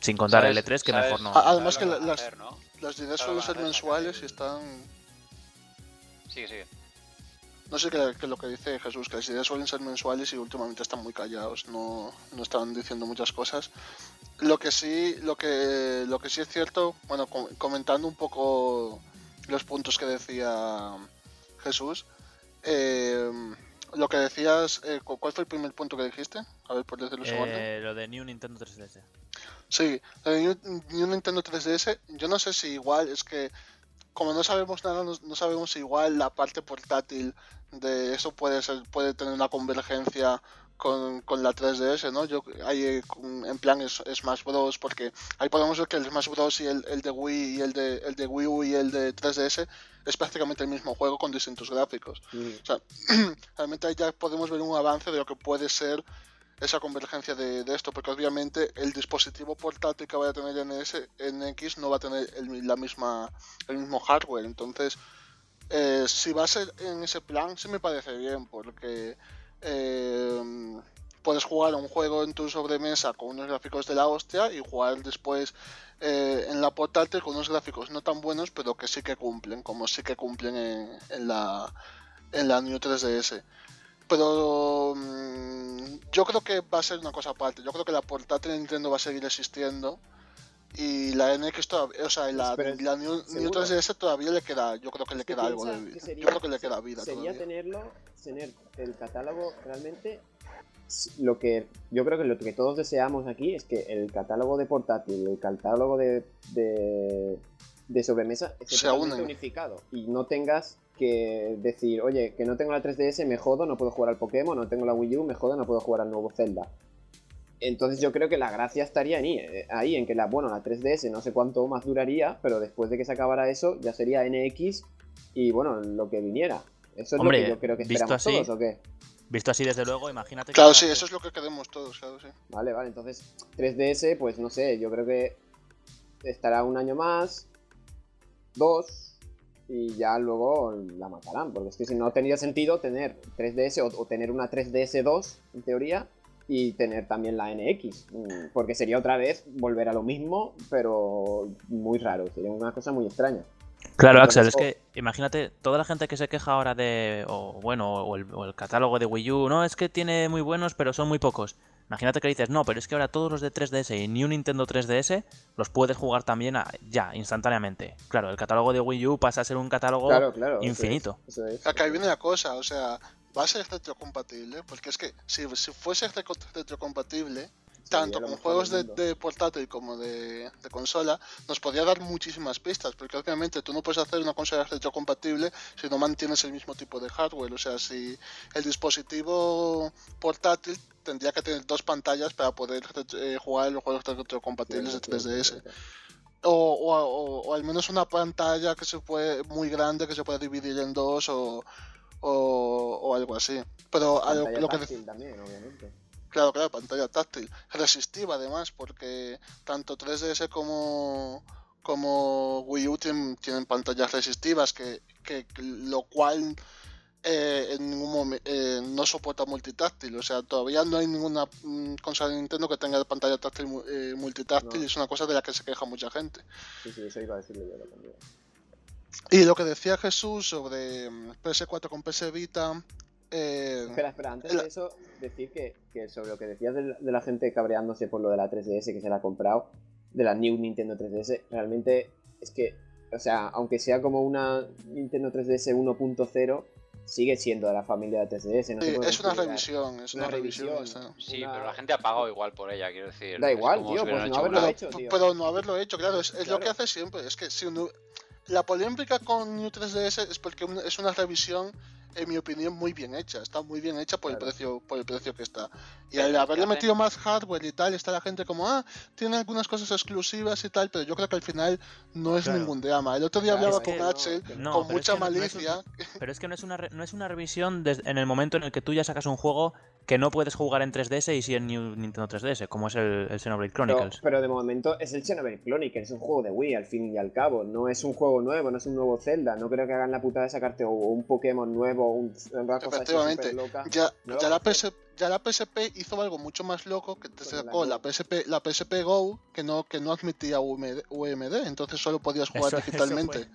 sin contar el ¿Sabes- E3 que sabes- mejor no. Ah, además que las- hacer, ¿no? Las ideas suelen ser mensuales y están. Sigue, sigue. No sé qué es lo que dice Jesús, que las ideas suelen ser mensuales y últimamente están muy callados, no, no están diciendo muchas cosas. Lo que sí, lo que, lo que sí es cierto, bueno, com- comentando un poco los puntos que decía Jesús, eh, lo que decías, eh, cu- ¿cuál fue el primer punto que dijiste? A ver, por su orden. Eh, lo de New Nintendo 3DS. Sí, la de New, New Nintendo 3DS, yo no sé si igual, es que como no sabemos nada, no, no sabemos si igual la parte portátil de eso puede ser, puede tener una convergencia con, con la 3DS, ¿no? Yo ahí con- en plan es Smash Bros. porque ahí podemos ver que el Smash Bros. y el, el de Wii y el de, el de Wii U y el de 3DS es prácticamente el mismo juego con distintos gráficos. Mm, O sea, realmente ahí ya podemos ver un avance de lo que puede ser esa convergencia de, esto, porque obviamente el dispositivo portátil que vaya a tener NS, NX no va a tener el, la misma, el mismo hardware. Entonces, eh, si va a ser en ese plan, sí me parece bien, porque eh, puedes jugar un juego en tu sobremesa con unos gráficos de la hostia y jugar después eh, en la portátil con unos gráficos no tan buenos, pero que sí que cumplen, como sí que cumplen en, en la, en la New 3DS. Pero mm, yo creo que va a ser una cosa aparte. Yo creo que la portátil de Nintendo va a seguir existiendo. Y la NX todavía, o sea, la, Pero la New, New seguro. 3DS todavía le queda, yo creo que le queda algo de vida. sería- Yo creo que le queda vida Sería todavía. tenerlo, tener el catálogo realmente. Lo que yo creo que lo que todos deseamos aquí es que el catálogo de portátil, el catálogo de, de, de sobremesa esté unificado y no tengas que decir, oye, que no tengo la 3DS, me jodo, no puedo jugar al Pokémon, no tengo la Wii U, me jodo, no puedo jugar al nuevo Zelda. Entonces yo creo que la gracia estaría ahí, eh, ahí en que la, bueno, la 3DS no sé cuánto más duraría, pero después de que se acabara eso ya sería NX y bueno, lo que viniera. Eso es Hombre, lo que yo creo que esperamos así- todos, ¿o qué? Visto así desde luego, imagínate que Claro, sí, eso es lo que queremos todos, claro, sí. Vale, vale, entonces 3DS, pues no sé, yo creo que estará un año más, dos, y ya luego la matarán, porque es que si no tendría sentido tener 3DS o, o tener una 3DS 2, en teoría, y tener también la NX, mm, porque sería otra vez volver a lo mismo, pero muy raro, sería una cosa muy extraña. Claro, Entonces, Axel, es que imagínate toda la gente que se queja ahora de, o bueno, o el, o el catálogo de Wii U, no, es que tiene muy buenos, pero son muy pocos. Imagínate que dices, no, pero es que ahora todos los de 3DS y New Nintendo 3DS los puedes jugar también a- ya, instantáneamente. Claro, el catálogo de Wii U pasa a ser un catálogo Claro, claro. eso es, infinito. Eso es. Acá viene la cosa, o sea, va a ser retrocompatible, porque es que si, si fuese retro- retrocompatible, tanto lo con mejor juegos de, portátil como de, de consola, nos podría dar muchísimas pistas, porque obviamente tú no puedes hacer una consola retrocompatible si no mantienes el mismo tipo de hardware, o sea, si el dispositivo portátil tendría que tener dos pantallas para poder eh, jugar los juegos retrocompatibles de 3DS. O, o, o- o al menos una pantalla que se puede muy grande que se puede dividir en dos o, o, o algo así. Pero a lo, lo que táctil también, obviamente. claro, claro, pantalla táctil, resistiva además, porque tanto 3DS como como Wii U tienen, tienen pantallas resistivas que, que lo cual eh, en ningún momento no soporta multitáctil, o sea, todavía no hay ninguna mm, consola de Nintendo que tenga pantalla táctil eh, multitáctil No. y es una cosa de la que se queja mucha gente. Sí, sí, eso iba a decirle yo también. Y lo que decía Jesús sobre mm, PS4 con PS Vita. eh, Espera, espera, antes la- de eso, decir que, que sobre lo que decías de, de la gente cabreándose por lo de la 3DS que se la ha comprado, de la New Nintendo 3DS, realmente es que, o sea, aunque sea como una Nintendo 3DS 1.0, sigue siendo de la familia de 3DS. No se sí, puede es una revisión, es una, una revisión. revisión. está. Sí, Una- pero la gente ha pagado igual por ella, quiero decir. Da igual, tío, pues no haberlo una- hecho, tío. Pero no haberlo hecho, claro, es, es lo que hace siempre. Es que si uno- la polémica con New 3DS es porque es una revisión, en mi opinión, muy bien hecha. Está muy bien hecha por Claro. el precio por el precio que está. Y al haberle metido más hardware y tal, está la gente como, ah, tiene algunas cosas exclusivas y tal, pero yo creo que al final no es Claro. ningún drama. El otro día Claro, hablaba con no, Axel no, con pero es mucha que no- no es un- malicia. Pero es que no es una, re- no es una revisión en el momento en el que tú ya sacas un juego que no puedes jugar en 3DS y sí en New Nintendo 3DS, como es el, el Xenoblade Chronicles. pero de momento es el Xenoblade Chronicles, es un juego de Wii al fin y al cabo, no es un juego nuevo, no es un nuevo Zelda, no creo que hagan la putada de sacarte o un Pokémon nuevo, un, una cosa así Efectivamente. Ya, No la. PS, ya la PSP hizo algo mucho más loco que te la sacó la. PSP, la PSP Go que no, que no admitía UMD, UMD, entonces solo podías jugar Eso- digitalmente.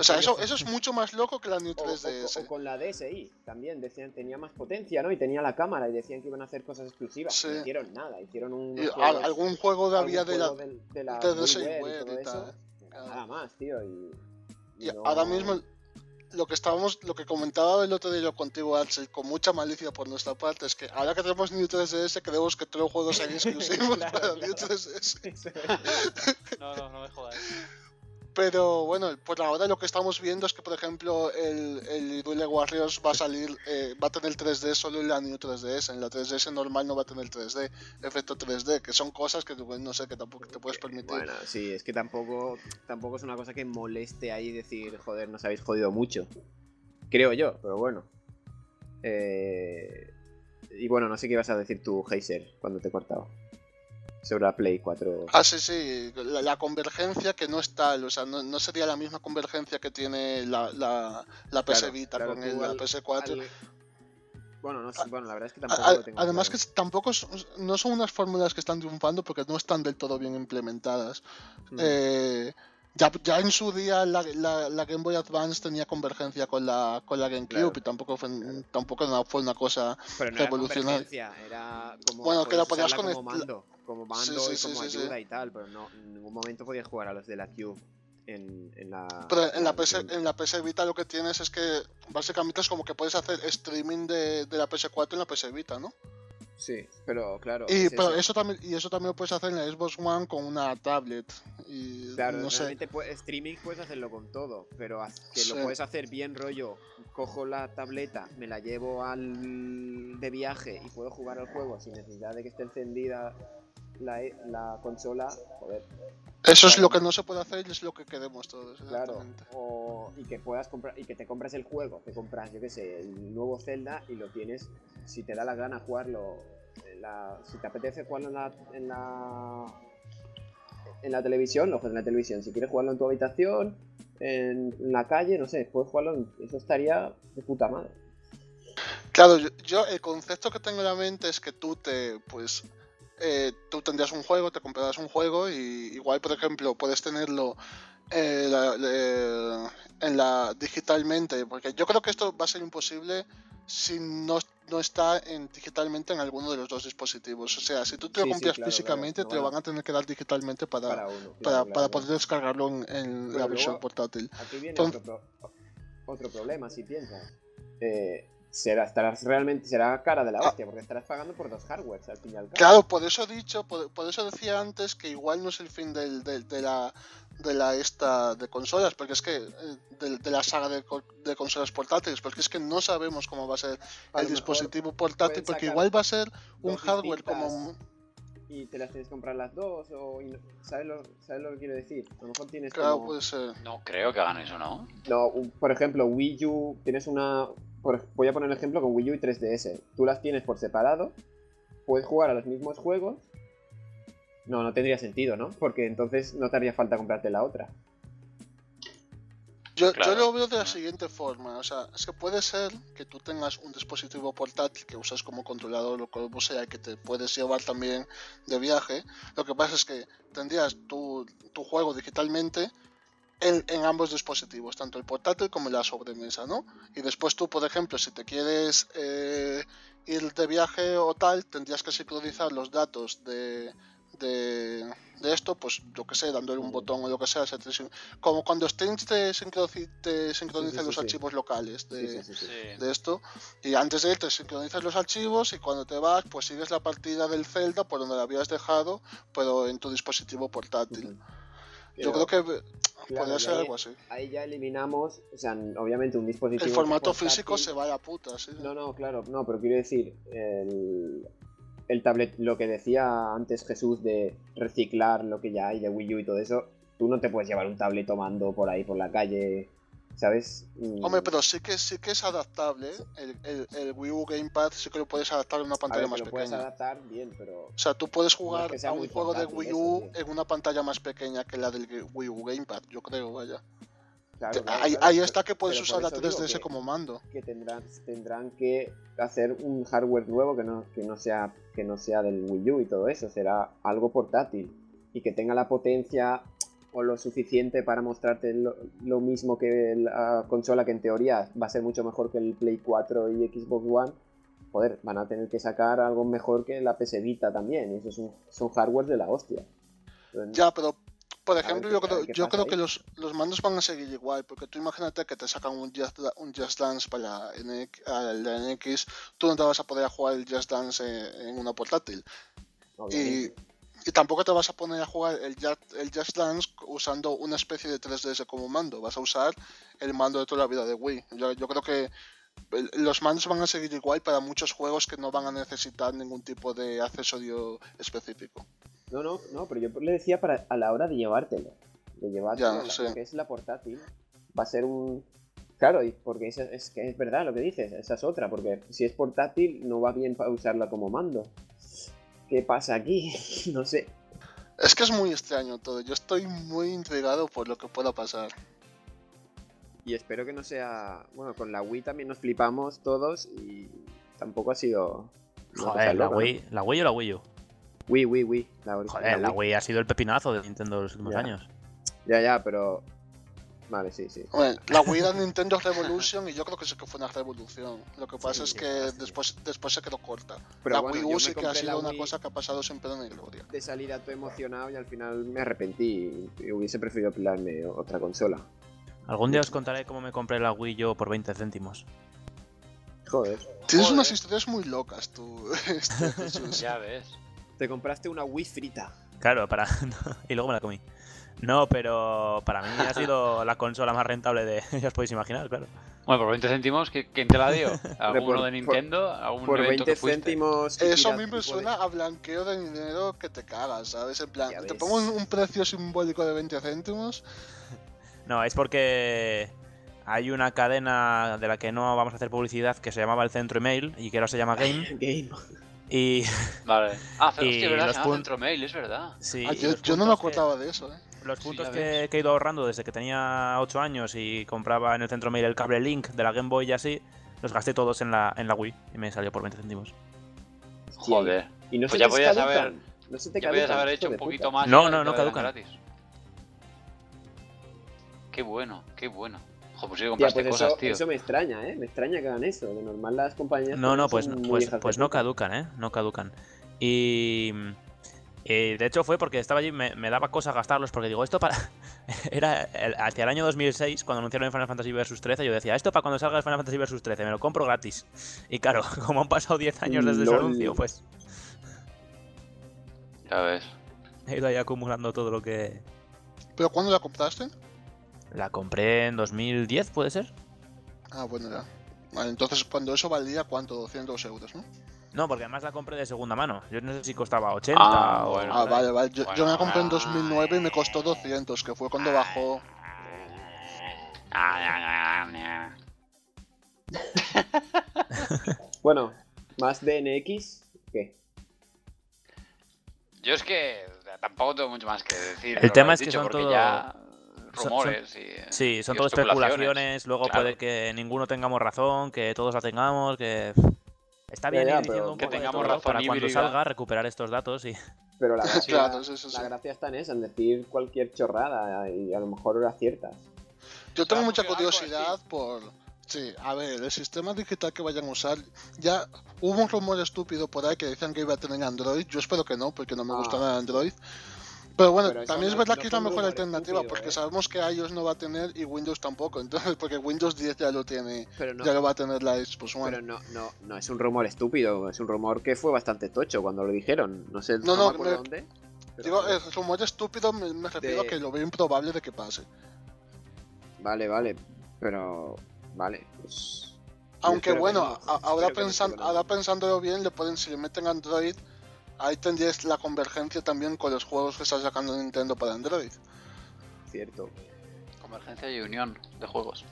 O sea, eso, eso es mucho más loco que la New O, o- 3DS. o con la DSi también, decían tenía más potencia, ¿no? Y tenía la cámara y decían que iban a hacer cosas exclusivas. Sí. No hicieron nada, hicieron un. Y algún juego de había de la, de, de la de WiiWare DSiWare y todo y eso. tal. pero Nada más, tío. Y, Y no- ahora mismo lo que estábamos, lo que comentaba el otro día yo contigo, Axel, con mucha malicia por nuestra parte, es que ahora que tenemos New 3DS queremos que todos los juegos sean exclusivos Claro, para claro. New 3DS. Eso No, no, no me jodas. Pero bueno, por ahora lo que estamos viendo es que, por ejemplo, el, el Warriors va a salir, eh, va a tener 3D solo en la New 3DS. En la 3DS normal no va a tener 3D, efecto 3D, que son cosas que no sé, que tampoco te puedes permitir. Bueno, sí, es que tampoco, tampoco es una cosa que moleste ahí decir, joder, nos habéis jodido mucho. Creo yo, pero bueno. Eh, y bueno, no sé qué ibas a decir tú, Heiser, cuando te he cortado. Sobre la Play 4. Ah, sí, sí, la, la convergencia que no es tal, o sea, no, no sería la misma convergencia que tiene la, la, la PS Claro, Vita claro, con el, la al- PS4. al- Bueno, no sé, bueno, la verdad es que tampoco a- lo tengo además claro. que tampoco son- no son unas fórmulas que están triunfando porque no están del todo bien implementadas. Mm. Eh, ya, ya en su día la, la- la Game Boy Advance tenía convergencia con la, con la GameCube Claro. y tampoco fue, tampoco fue una cosa... Pero no era como. Bueno, que la podías como mando, como mando Sí, sí, y como sí, ayuda y tal, pero no, en ningún momento podías jugar a los de la Cube en, en la. Pero en la, PS, en la PS Vita lo que tienes es que básicamente es como que puedes hacer streaming de, de la PS4 en la PS Vita, ¿no? Sí, pero claro. Y, es pero eso. también, y eso también lo puedes hacer en la Xbox One con una tablet. Y Claro, no sé. realmente pu- streaming puedes hacerlo con todo, pero que Sí. lo puedes hacer bien rollo. Cojo la tableta, me la llevo al de viaje y puedo jugar al juego sin necesidad de que esté encendida la, e- la consola. Joder, Eso es lo que no se puede hacer y es lo que queremos todos. claro. O, y que puedas comprar y que te compras el juego, te compras, yo qué sé, el nuevo Zelda y lo tienes, si te da la gana jugarlo, en la- si te apetece jugarlo en la, en la en la televisión, lo juegas en la televisión. Si quieres jugarlo en tu habitación, en, en la calle, no sé, puedes jugarlo, en- eso estaría de puta madre. Claro, yo, yo el concepto que tengo en la mente es que tú te, pues, eh, tú tendrías un juego, te comprarás un juego y igual, por ejemplo, puedes tenerlo eh, la- en la digitalmente, porque yo creo que esto va a ser imposible si no, no está en, digitalmente en alguno de los dos dispositivos. O sea, si tú te lo Sí, sí, compras claro, físicamente, claro, te lo van a tener que dar digitalmente para, Para uno. para, claro, para claro. poder descargarlo en, en la versión luego- portátil. Aquí viene Entonces- otro, pro- otro problema, si piensas. Eh, será, estarás realmente, será cara de la Ah. hostia, porque estarás pagando por dos hardwares al fin y al cabo. Claro, por eso he dicho, por, por eso decía antes que igual no es el fin del, del- de la de la esta de consolas, porque es que eh, de, de la saga de, co- de consolas portátiles, porque es que no sabemos cómo va a ser A el dispositivo portátil, porque igual va a ser un hardware como Y te las tienes que comprar las dos, o ¿sabes, lo, ¿sabes lo que quiero decir? A lo mejor tienes claro, como- puede ser. No creo que hagan eso, ¿no? No, un- por ejemplo, Wii U, tienes una... por- voy a poner un ejemplo con Wii U y 3DS. Tú las tienes por separado, puedes jugar a los mismos juegos. No, no tendría sentido, ¿no? Porque entonces no te haría falta comprarte la otra. Yo, Claro. yo lo veo de la siguiente forma, o sea, es que puede ser que tú tengas un dispositivo portátil que usas como controlador o como sea, que te puedes llevar también de viaje. Lo que pasa es que tendrías tu, tu juego digitalmente en, en ambos dispositivos, tanto el portátil como la sobremesa, ¿no? Y después tú, por ejemplo, si te quieres eh, ir de viaje o tal, tendrías que sincronizar los datos de, de, de esto, pues yo que sé, dándole un botón o lo que sea, se te sin- como cuando Steam te, sincroniza, te sincroniza sí, los sí. archivos locales de, Sí, sí, sí, sí. de esto, y antes de ir te sincronizas los archivos y cuando te vas, pues sigues la partida del Zelda por donde la habías dejado, pero en tu dispositivo portátil. Yo creo que claro, podría ser ahí- algo así. Ahí ya eliminamos, o sea, obviamente un dispositivo. El formato físico se va a la puta, sí. No, no, claro, no, pero quiero decir, el, el tablet, lo que decía antes Jesús de reciclar lo que ya hay de Wii U y todo eso, tú no te puedes llevar un tablet tomando por ahí por la calle, ¿sabes? Hombre, pero sí que sí que es adaptable. ¿eh? El, el, el Wii U Gamepad sí que lo puedes adaptar en una a pantalla ver, más lo puedes pequeña. adaptar bien, pero O sea, tú puedes jugar que a un juego de Wii U tío. en una pantalla más pequeña que la del Wii U Gamepad, yo creo, vaya. claro, claro, ahí, claro, ahí está que puedes usar la eso digo 3DS que- como mando. que tendrán, tendrán que hacer un hardware nuevo que no, que no sea que no sea del Wii U y todo eso, será algo portátil y que tenga la potencia o lo suficiente para mostrarte lo, lo mismo que la consola que en teoría va a ser mucho mejor que el Play 4 y Xbox One. Joder, van a tener que sacar algo mejor que la PS Vita también, y eso es un- son hardware de la hostia. Entonces, Ya, pero por ejemplo, yo creo, yo creo que los, los mandos van a seguir igual, porque tú imagínate que te sacan un Just, un Just Dance para NX, la NX, tú no te vas a poder jugar el Just Dance en, en una portátil. Obviamente. y tampoco te vas a poner a jugar el Just, el Just Dance usando una especie de 3DS como mando, vas a usar el mando de toda la vida de Wii. Yo, yo creo que los mandos van a seguir igual para muchos juegos que no van a necesitar ningún tipo de accesorio específico. No, no, no, pero yo le decía para a la hora de llevártelo. De llevártelo, Ya, la- sí. que es la portátil. Va a ser un. Claro, y porque es, es que es verdad lo que dices, esa es otra, porque si es portátil no va bien para usarla como mando. ¿Qué pasa aquí? no sé. Es que es muy extraño todo. Yo estoy muy intrigado por lo que pueda pasar. Y espero que no sea. Bueno, con la Wii también nos flipamos todos y tampoco ha sido. Joder, la loca, ¿no? Wii, la Wii o la Wii U. Wii, Wii, Wii. La, Joder, la Wii ha sido el pepinazo de Nintendo de los últimos Ya. años. Ya, ya, pero. Vale, sí, sí. La Wii era Nintendo Revolution y yo creo que sí que fue una revolución. Lo que pasa Sí, es que sí, después, después se quedó corta. Pero la bueno, Wii U sí que ha sido la una Wii- cosa que ha pasado sin pena ni gloria. de salida todo emocionado y al final me arrepentí y hubiese preferido pillarme otra consola. Algún día os contaré cómo me compré la Wii yo por 20 céntimos. Joder. Tienes Joder. unas historias muy locas tú, este. Ya ves. Te compraste una Wii frita. Claro, para. y luego me la comí. No, pero para mí ha sido la consola más rentable de. ya os podéis imaginar, claro. Bueno, por 20 céntimos, ¿qui- ¿quién te la dio? ¿Alguno por- de Nintendo? ¿Algún Por evento 20 que fuiste? céntimos. Eso a mí me suena a blanqueo de dinero que te cagas, ¿sabes? En plan, Ya te ves. pongo un, un precio simbólico de 20 céntimos. No, es porque hay una cadena de la que no vamos a hacer publicidad que se llamaba el Centro Email y que ahora se llama Game. Game. Y Vale. Ah, pero Y hostia, ¿verdad? los Se llama pun- Centro Mail, es verdad. sí, Ah, yo, no me que- acordaba de eso, ¿eh? Los puntos que, he ido ahorrando desde que tenía 8 años y compraba en el Centro Mail el cable Link de la Game Boy y así, los gasté todos en la, en la Wii y me salió por 20 céntimos. Joder. Y no Pues se ya te podías haber- No se te Ya podías haber hecho un poquito puta. más. No, no, no caducan. gratis. Qué bueno, qué bueno. Joder, pues sí Tía, compraste pues cosas, eso, tío. eso me extraña, ¿eh? Me extraña que hagan eso. De normal las compañías... No, no, pues, pues, hijas de pues no puta. caducan, ¿eh? No caducan. Y... eh, de hecho fue porque estaba allí, me, me daba cosa gastarlos, porque digo, esto para... Era el- hacia el año 2006, cuando anunciaron el Final Fantasy Vs 13, yo decía, esto para cuando salga el Final Fantasy Vs 13, me lo compro gratis. Y claro, como han pasado 10 años desde ese anuncio, pues Ya ves. he ido ahí acumulando todo lo que... ¿Pero cuándo la compraste? La compré en 2010, ¿puede ser? Ah, bueno, ya. Vale, entonces cuando eso valía, ¿cuánto? 200 euros, ¿no? No, porque además la compré de segunda mano. Yo no sé si costaba 80 Ah, o... bueno. Ah, vale, vale. Yo, me la compré en ah, 2009 y me costó 200, que fue cuando bajó. Bueno, más DNX, ¿qué? Yo es que tampoco tengo mucho más que decir. El tema es que dicho, son todo- ya son- rumores y Sí, son y todo especulaciones. especulaciones, luego Claro. puede que ninguno tengamos razón, que todos la tengamos, que... Está bien ya, ir diciendo un Que poco de tengamos todo para cuando salga recuperar estos datos y... Pero la gracia, Claro, sí. está en eso, en decir cualquier chorrada y a lo mejor aciertas. Yo tengo Claro, mucha curiosidad por... Sí, a ver, el sistema digital que vayan a usar, ya hubo un rumor estúpido por ahí que decían que iba a tener Android, yo espero que no, porque no me gusta Ah. nada Android. Pero bueno, Pero también es verdad no que es la mejor alternativa, estúpido, porque ¿eh? sabemos que iOS no va a tener y Windows tampoco, entonces, porque Windows 10 ya lo tiene, Pero no, ya lo va a tener la Xbox One. pero no, no, no es un rumor estúpido, es un rumor que fue bastante tocho cuando lo dijeron. No sé, No, no, no, me acuerdo me- dónde. pero Digo, el rumor estúpido me, me refiero De- a que lo veo improbable de que pase. Vale, vale, pero vale, pues Aunque bueno, ahora, pensan- ahora pensándolo bien, le pueden, si le meten Android, ahí tendrías la convergencia también con los juegos que está sacando Nintendo para Android. cierto. Convergencia y unión de juegos.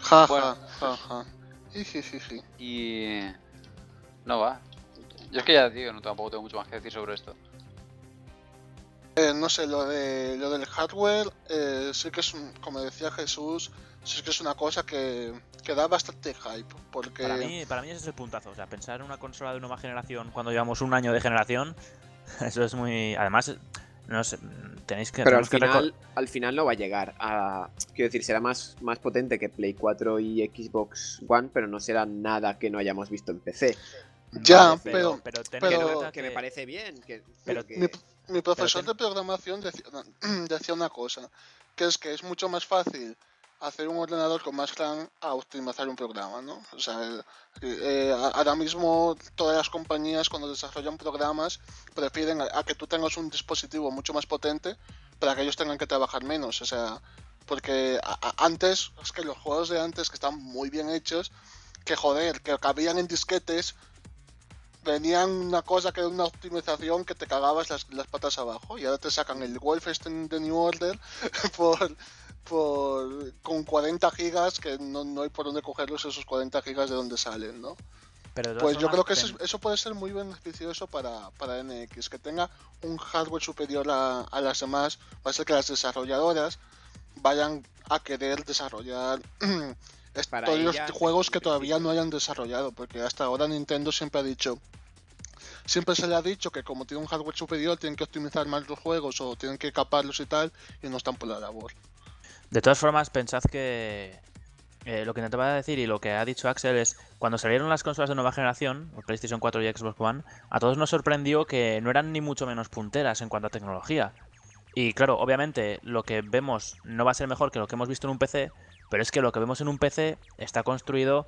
Ja, Bueno. ja, ja, ja. Jijijiji. Y... No va. Yo es que ya digo, no tampoco tengo mucho más que decir sobre esto. Eh, no sé, lo, de, lo del hardware, eh, sí que es, un- como decía Jesús, sí que es una cosa que, que da bastante hype, porque... Para mí, para mí ese es el puntazo. O sea, pensar en una consola de nueva generación cuando llevamos un año de generación, eso es muy... Además, no sé, tenéis que... Pero al que final, al final no va a llegar a. Quiero decir, será más, más potente que Play 4 y Xbox One, pero no será nada que no hayamos visto en PC. Ya, Vale, pero- pero, pero- cuenta Que me parece bien. Que, Pero que- Mi, mi profesor ten- de programación decía, decía una cosa, que es que es mucho más fácil hacer un ordenador con más RAM a optimizar un programa, ¿no? O sea, eh, ahora mismo todas las compañías cuando desarrollan programas prefieren a, que tú tengas un dispositivo mucho más potente para que ellos tengan que trabajar menos, o sea, porque a- antes, es que los juegos de antes que están muy bien hechos, que joder, que cabían en disquetes, venían una cosa que era una optimización que te cagabas las, las patas abajo y ahora te sacan el Wolfenstein de New Order por, por con 40 gigas que no, no hay por dónde cogerlos esos 40 gigas de donde salen, ¿no? pero Pues yo creo que eso, eso puede ser muy beneficioso para, para NX, que tenga un hardware superior a, a las demás, va a ser que las desarrolladoras vayan a querer desarrollar Para todos los juegos que todavía no hayan desarrollado, porque hasta ahora Nintendo siempre ha dicho, siempre se le ha dicho que como tiene un hardware superior tienen que optimizar más los juegos o tienen que caparlos y tal, y no están por la labor. De todas formas, pensad que eh, lo que intentaba decir y lo que ha dicho Axel es cuando salieron las consolas de nueva generación, PlayStation 4 y Xbox One, a todos nos sorprendió que no eran ni mucho menos punteras en cuanto a tecnología. Y claro, obviamente lo que vemos no va a ser mejor que lo que hemos visto en un PC, pero es que lo que vemos en un PC está construido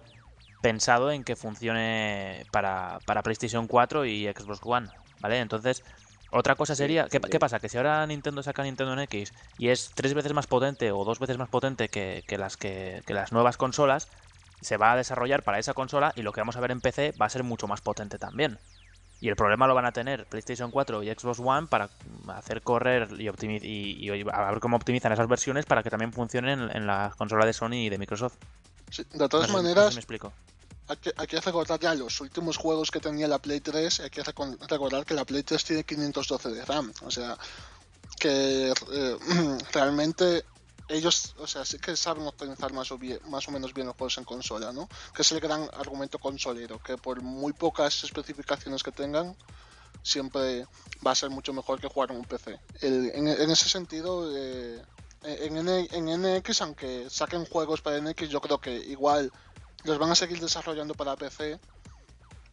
pensado en que funcione para, para PlayStation 4 y Xbox One, ¿vale? Entonces, otra cosa sería, ¿qué, pasa? Que si ahora Nintendo saca Nintendo en X y es tres veces más potente o dos veces más potente que, que las, que, que las nuevas consolas, se va a desarrollar para esa consola y lo que vamos a ver en PC va a ser mucho más potente también. Y el problema lo van a tener PlayStation 4 y Xbox One para hacer correr y, y, y a ver cómo optimizan esas versiones para que también funcionen en, en la consola de Sony y de Microsoft. Sí, de No todas sé- no sé si maneras, me explico. Hay que, hay recordar ya los últimos juegos que tenía la Play 3, hay que recordar que la Play 3 tiene 512 de RAM, o sea, que eh, realmente ellos, o sea, sí que saben optimizar más o, más o menos bien los juegos en consola, ¿no? Que es el gran argumento consolero, que por muy pocas especificaciones que tengan, siempre va a ser mucho mejor que jugar en un PC. En, en ese sentido, eh, en, N- en NX, aunque saquen juegos para NX, yo creo que igual los van a seguir desarrollando para PC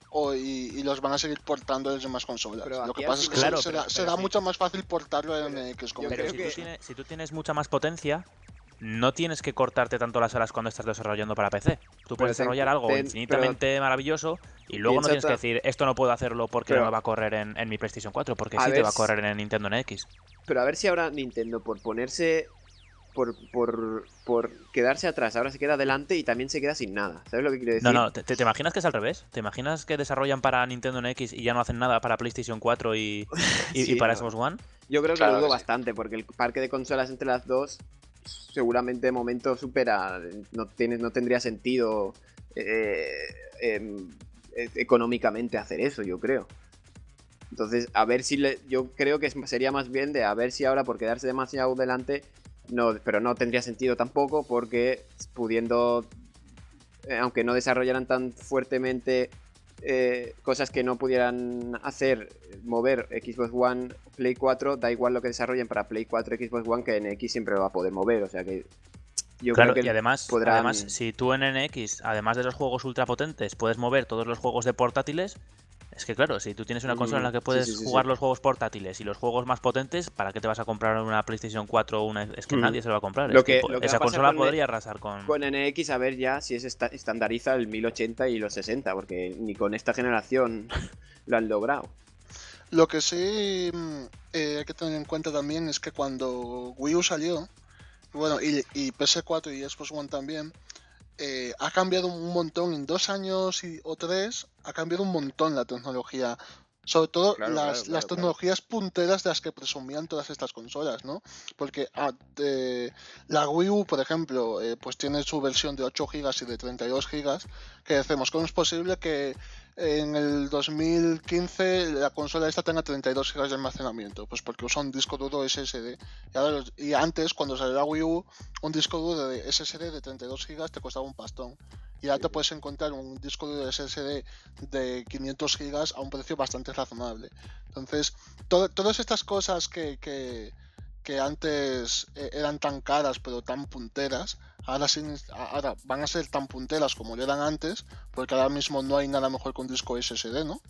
o, y, y los van a seguir portando desde más consolas. Pero Lo que pasa es que será, Claro, pero- será pero sí. mucho más fácil portarlo a NX. Como Pero si, que- tú tienes, si tú tienes mucha más potencia, no tienes que cortarte tanto las horas cuando estás desarrollando para PC. Tú puedes desarrollar algo ten- infinitamente maravilloso y luego no tienes que decir esto no puedo hacerlo porque Pero- no me va a correr en, en mi PlayStation 4, porque A sí te va a correr en el Nintendo NX. Pero a ver si ahora Nintendo, por ponerse. Por, por, por quedarse atrás, ahora se queda adelante y también se queda sin nada. ¿Sabes lo que quiero decir? No, no, ¿te, te imaginas que es al revés? ¿Te imaginas que desarrollan para Nintendo NX y ya no hacen nada para PlayStation 4 y, y- para. Xbox One? Yo creo que Claro lo dudo sí. bastante, porque el parque de consolas entre las dos seguramente de momento supera. No, tiene, no tendría sentido eh, em, e- económicamente hacer eso, yo creo. Entonces, a ver si le, yo creo que sería más bien de a ver si ahora por quedarse demasiado delante, no, pero no tendría sentido tampoco porque pudiendo, eh, aunque no desarrollaran tan fuertemente eh, cosas que no pudieran hacer, mover Xbox One, Play 4, da igual lo que desarrollen para Play 4, Xbox One, que en X siempre lo va a poder mover, o sea que yo claro, creo que y además, podrán- además, si tú en NX, además de los juegos ultra potentes, puedes mover todos los juegos de portátiles, es que claro, si tú tienes una consola en la Mm, que sí, puedes sí, sí, jugar sí. los juegos portátiles y los juegos más potentes, ¿para qué te vas a comprar una PlayStation 4 o una? Es que Mm. nadie se lo va a comprar. Lo es que que- po- lo que va esa consola con podría arrasar con... con NX a ver ya si es esta- estandariza el 1080 y los 60, porque ni con esta generación lo han logrado. Lo que sí mm, eh, hay que tener en cuenta también es que cuando Wii U salió, bueno, y, y PS4 y Xbox One también, eh, ha cambiado un montón en dos años y, o tres, ha cambiado un montón la tecnología. Sobre todo Claro, las, claro, claro, tecnologías punteras de las que presumían todas estas consolas, ¿no? Porque ah, eh, la Wii U, por ejemplo, eh, pues tiene su versión de 8 GB y de 32 GB, que decimos, ¿cómo es posible que en el 2015 la consola esta tenga 32 GB de almacenamiento? Pues porque usa un disco duro SSD. Y, ahora los- y antes, cuando salió la Wii U, un disco duro de SSD de 32 GB te costaba un pastón. Y ahora te puedes encontrar un disco duro de SSD de 500 GB a un precio bastante razonable. Entonces, to- todas estas cosas que, que, que antes eh, eran tan caras pero tan punteras, ahora, sí- ahora van a ser tan punteras como lo eran antes, porque ahora mismo no hay nada mejor un disco SSD, ¿no?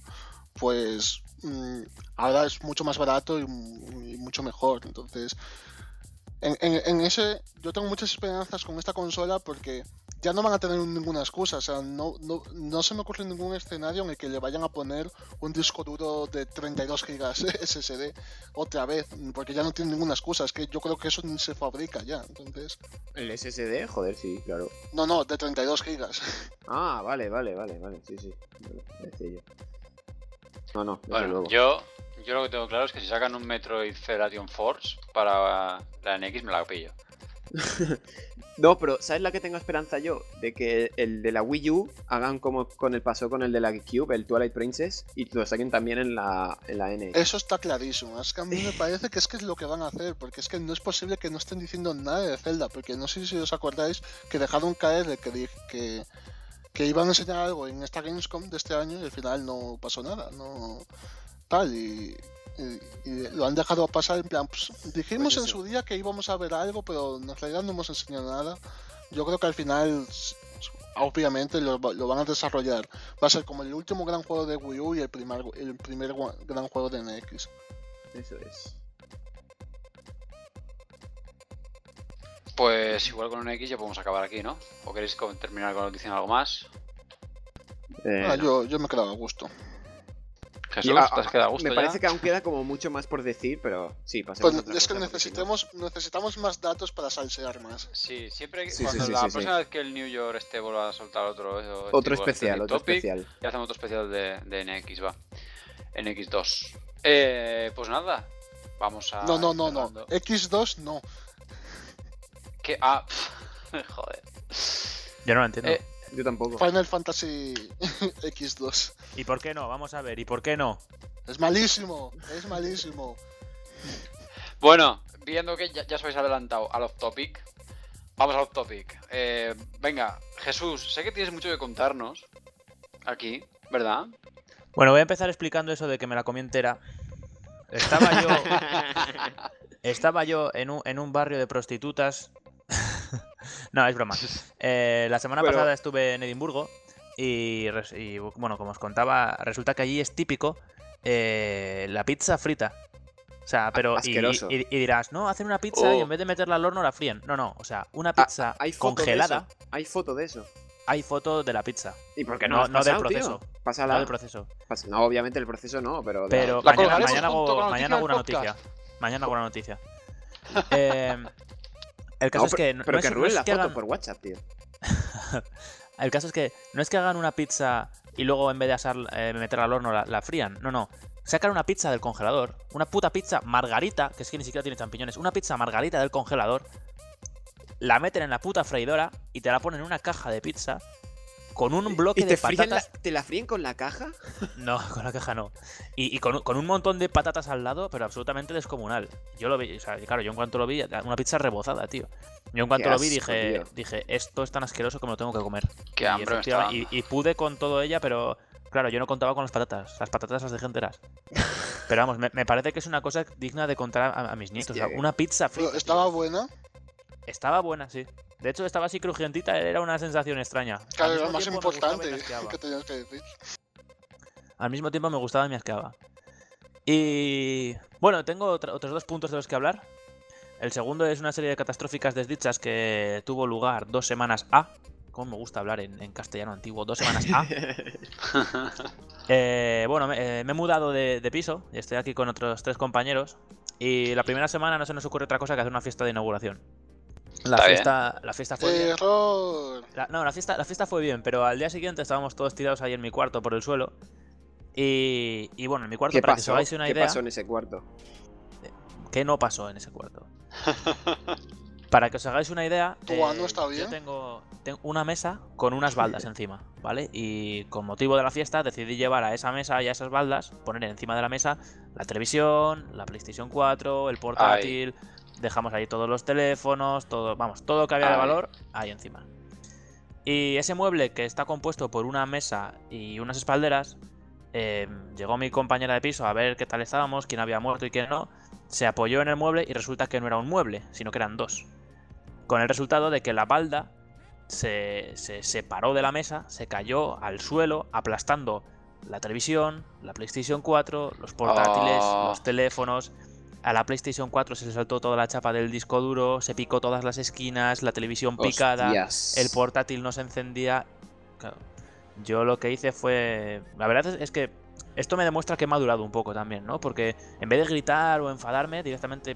Pues mm, ahora es mucho más barato y, y mucho mejor. Entonces, en, en- en ese, yo tengo muchas esperanzas con esta consola porque ya no van a tener ninguna excusa. O sea, no, no, no se me ocurre ningún escenario en el que le vayan a poner un disco duro de 32 GB SSD otra vez, porque ya no tiene ninguna excusa. Es que yo creo que eso ni se fabrica ya. Entonces, El SSD, joder, sí, claro. no, no, de 32 GB. Ah, vale, vale, vale, vale, sí, sí. Vale, decía yo. No, no, desde Bueno, luego. yo, yo lo que tengo claro es que si sacan un Metroid Federation Force para la NX me la pillo. No, pero ¿sabes la que tengo esperanza yo? De que el de la Wii U hagan como con el pasó con el de la Cube, el Twilight Princess, y lo saquen también en la, en la NX. Eso está clarísimo. Es que a mí me parece que es que es lo que van a hacer, porque es que no es posible que no estén diciendo nada de Zelda, porque no sé si os acordáis que dejaron caer de que, di- que, que iban a enseñar algo en esta Gamescom de este año y al final no pasó nada, no tal y, y- y lo han dejado pasar en plan, pues, dijimos Pues en su día que íbamos a ver algo, pero en realidad no hemos enseñado nada. Yo creo que al final obviamente lo, va- lo van a desarrollar. Va a ser como el último gran juego de Wii U y el primer, el primer gran juego de NX. Eso es. Pues igual con un X ya podemos acabar aquí, ¿no? ¿O queréis terminar con diciendo algo más? Eh, Ah, no. yo, yo me quedaba a gusto. Jesús, Y, ¿te has quedado a gusto Me ya? parece que aún queda como mucho más por decir, pero sí, pasemos Pues a otra es que no- necesitamos, necesitamos más datos para salsear más. Sí, siempre que- Sí, cuando sí, la sí, sí. próxima vez que el New York este vuelva a soltar otro Otro tipo especial, otro Topic, especial. Y hacemos otro especial de, de NX, va. NX2. Eh, pues nada, vamos a. No, no, no, no. cerrando. X2 no. ¿Qué? Ah, joder. Yo no lo entiendo. Eh, Yo tampoco. Final Fantasy X2. ¿Y por qué no? Vamos a ver, ¿y por qué no? Es malísimo, es malísimo. Bueno, viendo que ya, ya os habéis adelantado al off topic, Vamos al topic. Eh, venga, Jesús, sé que tienes mucho que contarnos aquí, ¿verdad? Bueno, voy a empezar explicando eso de que me la comí entera. Estaba yo. estaba yo en un, en un barrio de prostitutas. No, es broma. Eh, la semana Bueno. pasada estuve en Edimburgo y, bueno, como os contaba, resulta que allí es típico eh, la pizza frita. O sea, pero. y-. Y, y dirás, no, hacen una pizza y Oh. en vez de meterla al horno la fríen. No, no, o sea, una Ah, pizza hay congelada. Hay foto de eso. Hay foto de la pizza. ¿Y por qué no, No, lo has no del tío? proceso. Pásala. No del proceso. No, obviamente el proceso no, pero. Pero La mañana, mañana hago, mañana hago una noticia Mañana hago una noticia. Eh, el caso No, es que. no- pero no que la que foto hagan- por WhatsApp, tío. El caso es que no es que hagan una pizza y luego en vez de asar, eh, meterla al horno la, la frían. No, no. Sacan una pizza del congelador. Una puta pizza margarita, que es que ni siquiera tiene champiñones. Una pizza margarita del congelador. La meten en la puta freidora y te la ponen en una caja de pizza. Con un bloque ¿Y de te, la, patatas. te la fríen con la caja? No, con la caja no. Y, y con, con un montón de patatas al lado, pero absolutamente descomunal. Yo lo vi, o sea, claro, yo en cuanto lo vi, una pizza rebozada, tío. Yo en cuanto Qué lo vi dije, tío. dije, esto es tan asqueroso que me lo tengo que comer. Qué Y hambre y, y pude con todo ella, pero claro, yo no contaba con las patatas. Las patatas las dejé enteras. Pero vamos, me, me parece que es una cosa digna de contar a, a mis nietos. Hostia, o sea, que- una pizza Pero frita. estaba tío. buena. Estaba buena, sí. De hecho, estaba así crujientita, era una sensación extraña. Al Claro, era mismo más tiempo me gustaba y me importante que tenías que decir. Al mismo tiempo me gustaba y me asqueaba. Y bueno, tengo otros dos puntos de los que hablar. El segundo es una serie de catastróficas desdichas que tuvo lugar dos semanas A. Cómo me gusta hablar en, en castellano antiguo, dos semanas A. Eh, bueno, me, eh, me he mudado de, de piso y estoy aquí con otros tres compañeros. Y la primera semana no se nos ocurre otra cosa que hacer una fiesta de inauguración. La fiesta, la fiesta fue bien. Error. La- no, la fiesta, la fiesta fue bien, pero al día siguiente estábamos todos tirados ahí en mi cuarto por el suelo. Y, y bueno, en mi cuarto, ¿Qué para que os hagáis una ¿Qué idea, pasó en ese cuarto? ¿qué no pasó en ese cuarto? Para que os hagáis una idea, ¿Tu eh, está yo tengo, tengo una mesa con unas baldas encima, ¿vale? Y con motivo de la fiesta decidí llevar a esa mesa y a esas baldas, poner encima de la mesa la televisión, la PlayStation 4, el portátil, dejamos ahí todos los teléfonos, todo, vamos, todo lo que había de valor ahí encima. Y ese mueble que está compuesto por una mesa y unas espalderas, eh, llegó mi compañera de piso a ver qué tal estábamos, quién había muerto y quién no, se apoyó en el mueble y resulta que no era un mueble, sino que eran dos. Con el resultado de que la balda se, se separó de la mesa, se cayó al suelo, aplastando la televisión, la PlayStation 4, los portátiles, Oh. los teléfonos. A la PlayStation 4 se le saltó toda la chapa del disco duro, se picó todas las esquinas, la televisión picada, Hostias. el portátil no se encendía. Claro, yo lo que hice fue. La verdad es, es que esto me demuestra que he madurado un poco también, ¿no? Porque en vez de gritar o enfadarme, directamente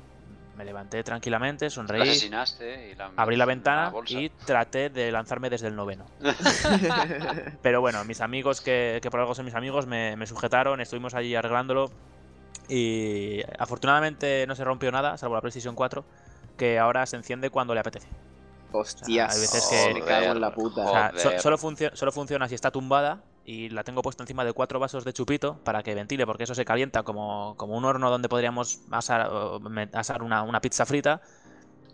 me levanté tranquilamente, La sonreí, asesinaste y la abrí la ventana y traté de lanzarme desde el noveno. Pero bueno, mis amigos, que, que por algo son mis amigos, me, me sujetaron, estuvimos allí arreglándolo. Y afortunadamente no se rompió nada, salvo la PlayStation 4, que ahora se enciende cuando le apetece. Hostias. hay veces que- Me cago en la puta. O sea, so- solo, funcio- solo funciona si está tumbada y la tengo puesta encima de cuatro vasos de chupito para que ventile, porque eso se calienta como, como un horno donde podríamos asar, o una, una pizza frita.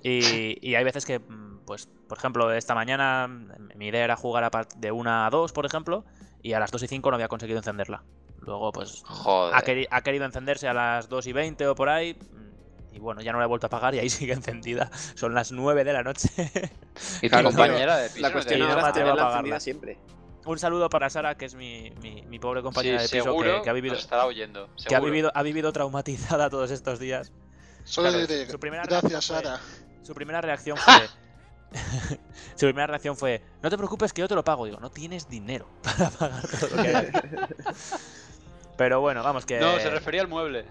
Y, y hay veces que, pues, por ejemplo, esta mañana mm, mi idea era jugar a de 1 a 2, por ejemplo, y a las 2 y 5 no había conseguido encenderla. Luego, pues, Joder. ha, queri- ha querido encenderse a las 2 y 20 o por ahí. mm, Y bueno, ya no la he vuelto a apagar y ahí sigue encendida. Son las 9 de la noche. Y tu compañera de piso La cuestión no es tenerla siempre. Un saludo para Sara, que es mi, mi, mi pobre compañera Sí, de piso, que, que ha vivido, estará oyendo. que ha vivido, ha vivido traumatizada todos estos días. Solo Claro, diré, su primera gracias, fue- Sara. Su primera reacción fue. su primera reacción fue: No te preocupes, que yo te lo pago. Digo, no tienes dinero para pagar todo lo que hay aquí". Pero bueno, vamos, que. No, se refería al mueble.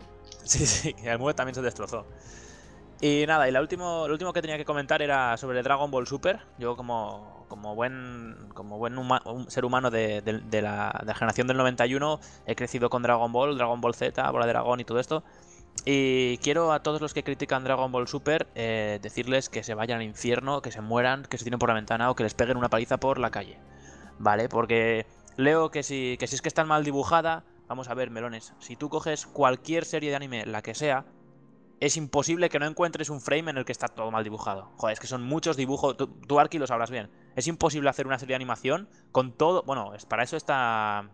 Sí, sí, que el mueble también se destrozó. Y nada, y la último, lo último que tenía que comentar era sobre Dragon Ball Super. Yo como, como buen, como buen huma- un ser humano de, de- de la, de la generación del 91 he crecido con Dragon Ball, Dragon Ball Z, Bola de Dragón y todo esto. Y quiero a todos los que critican Dragon Ball Super eh, decirles que se vayan al infierno, que se mueran, que se tiren por la ventana o que les peguen una paliza por la calle. ¿Vale? Porque leo que si, que si es que está mal dibujada, vamos a ver, melones. Si tú coges cualquier serie de anime, la que sea, es imposible que no encuentres un frame en el que está todo mal dibujado. Joder, es que son muchos dibujos. Tú, tú Arki, lo sabrás bien. Es imposible hacer una serie de animación con todo. Bueno, para eso está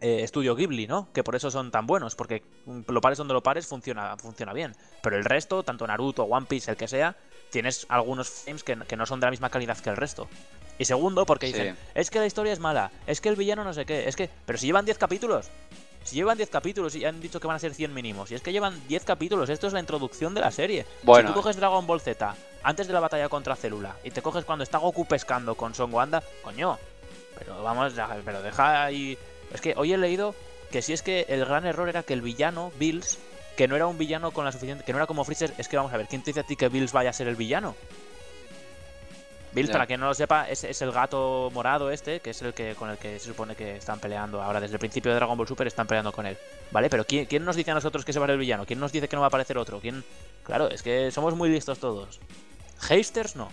eh, Studio Ghibli, ¿no? Que por eso son tan buenos, porque lo pares donde lo pares funciona, funciona bien. Pero el resto, tanto Naruto, One Piece, el que sea, tienes algunos frames que, que no son de la misma calidad que el resto. Y segundo, porque Sí. dicen, es que la historia es mala, es que el villano no sé qué, es que... Pero si llevan 10 capítulos, si llevan 10 capítulos y han dicho que van a ser 100 mínimos, y es que llevan 10 capítulos, esto es la introducción de la serie. Bueno. Si tú coges Dragon Ball Z antes de la batalla contra Célula y te coges cuando está Goku pescando con Son Wanda, coño, pero vamos, pero deja ahí... Es que hoy he leído que si es que el gran error era que el villano, Bills, que no era un villano con la suficiente... que no era como Freezer, es que vamos a ver, ¿quién te dice a ti que Bills vaya a ser el villano? Bills, para quien no lo sepa, es, es el gato morado este, que es el que con el que se supone que están peleando ahora. Desde el principio de Dragon Ball Super están peleando con él. ¿Vale? Pero ¿quién, quién nos dice a nosotros que se va a ser el villano? ¿Quién nos dice que no va a aparecer otro? ¿Quién? Claro, es que somos muy listos todos. Hasters no.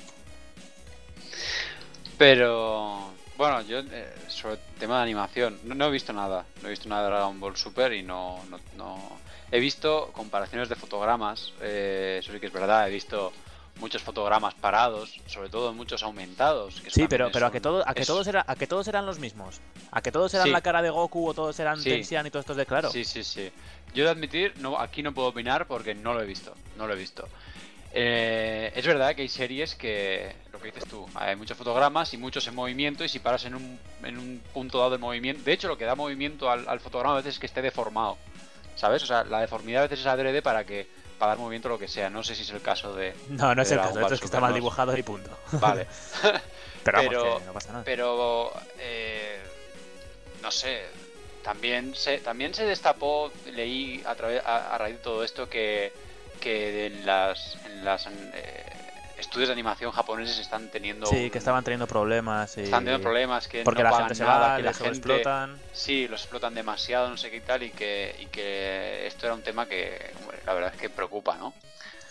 Pero bueno, yo eh, sobre el tema de animación, no, no he visto nada. No he visto nada de Dragon Ball Super y no. no, no- He visto comparaciones de fotogramas, eh, eso sí que es verdad. He visto muchos fotogramas parados, sobre todo muchos aumentados. Que Sí, pero, pero a que, todo, a, que es- todos era, a que todos eran los mismos. A que todos eran Sí. la cara de Goku o todos eran Sí. Tensian y todos estos de claro. Sí, sí, sí. Yo de admitir, no, aquí no puedo opinar porque no lo he visto. No lo he visto. Eh, es verdad que hay series que, lo que dices tú, hay muchos fotogramas y muchos en movimiento y si paras en un, en un punto dado del movimiento, de hecho lo que da movimiento al, al fotograma a veces es que esté deformado, ¿sabes? O sea, la deformidad a veces es adrede para que para dar movimiento lo que sea, no sé si es el caso de... No, no es el caso, esto es que está mal dibujado y punto. Vale, Pero vamos, Pero- que no pasa nada. pero... eh, no sé, también se, también se destapó, leí a, través, a, a raíz de todo esto que, que en las, las eh, estudios de animación japoneses están teniendo Sí, un- que estaban teniendo problemas. Y... están teniendo problemas que Porque no la pagan gente se nada, va, que la gente explotan. sí los explotan demasiado no sé qué y tal y que y que esto era un tema que la verdad es que preocupa no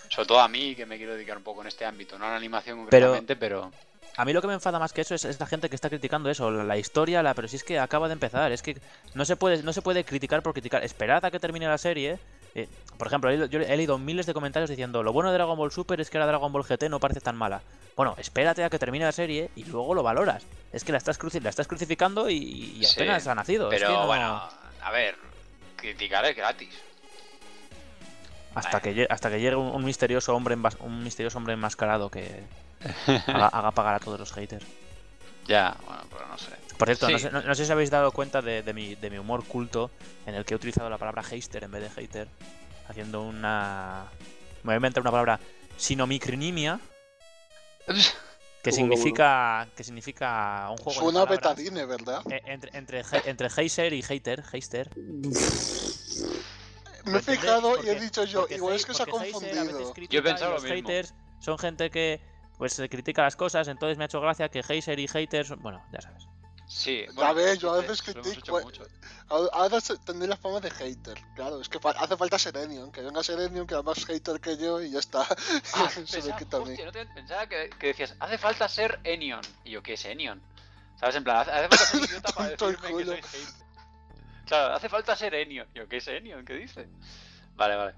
sobre todo a mí que me quiero dedicar un poco en este ámbito no a la animación Pero- concretamente pero, A mí lo que me enfada más que eso es, es la gente que está criticando eso, la, la historia, la, pero si es que acaba de empezar, es que no se puede, no se puede criticar por criticar. Esperad a que termine la serie. Eh, por ejemplo, he leído- yo he leído miles de comentarios diciendo lo bueno de Dragon Ball Super es que la Dragon Ball GT no parece tan mala. Bueno, espérate a que termine la serie y luego lo valoras. Es que la estás, cruci- la estás crucificando y, y Sí, apenas ha nacido. es pero que no- bueno a ver criticar es gratis hasta que, lle- hasta que llegue un, un misterioso hombre un misterioso hombre enmascarado que haga, haga pagar a todos los haters. ya bueno pero no sé Por cierto, no, sé, no- no sé si habéis dado cuenta de, de mi, de mi humor culto en el que he utilizado la palabra hater en vez de hater, haciendo una... Me voy a inventar una palabra sinomicrinimia, que significa que significa un juego Suena de a palabras betadine, ¿verdad? eh, entre, entre, entre heiser y hater, heister. Me he fijado y he dicho yo, igual es que se ha confundido. Yo he pensado y lo los mismo. haters son gente que pues se critica las cosas, entonces me ha hecho gracia que heiser y haters, bueno, ya sabes. Sí Ya ves, yo a sí, veces hecho mucho. Ahora- Ahora se- tendré la fama de hater, claro, es que fa- hace falta Serenion, que venga Serenion, que es más hater que yo y ya está. Ah, se me pensaba, quita a mí. hostia, no te- pensaba que, que decías, hace falta ser Enion. Y yo, ¿qué es Enion? ¿Sabes? En plan, hace, hace falta ser idiota para decirme que culo. soy hater. Claro, hace falta ser Enion. Yo, ¿qué es Enion? ¿Qué dice? Vale, vale.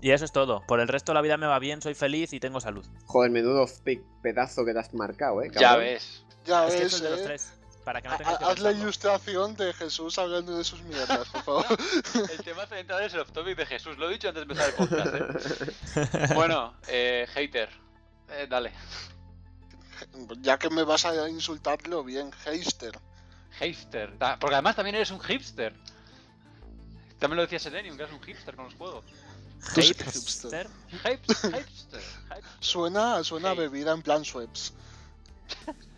Y eso es todo. Por el resto la vida me va bien, soy feliz y tengo salud. Joder, menudo pe- pedazo que te has marcado, eh. Ya cabrón. ves. Ya es que ves, es el de los eh. tres. Para que no Ha- tengáis que Haz la pensarlo. ilustración de Jesús hablando de sus mierdas, por favor. El tema central es el off-topic de Jesús. Lo he dicho antes de empezar el podcast, ¿eh? Bueno, eh, hater. Eh, dale. ya que me vas a insultarlo bien, Heister. Hipster. Ta- Porque además también eres un hipster. También lo decía Selenium, que eres un hipster con los juegos. Hipster. hipster. Hipster. hipster. hipster. Suena, suena a bebida en plan Schweppes.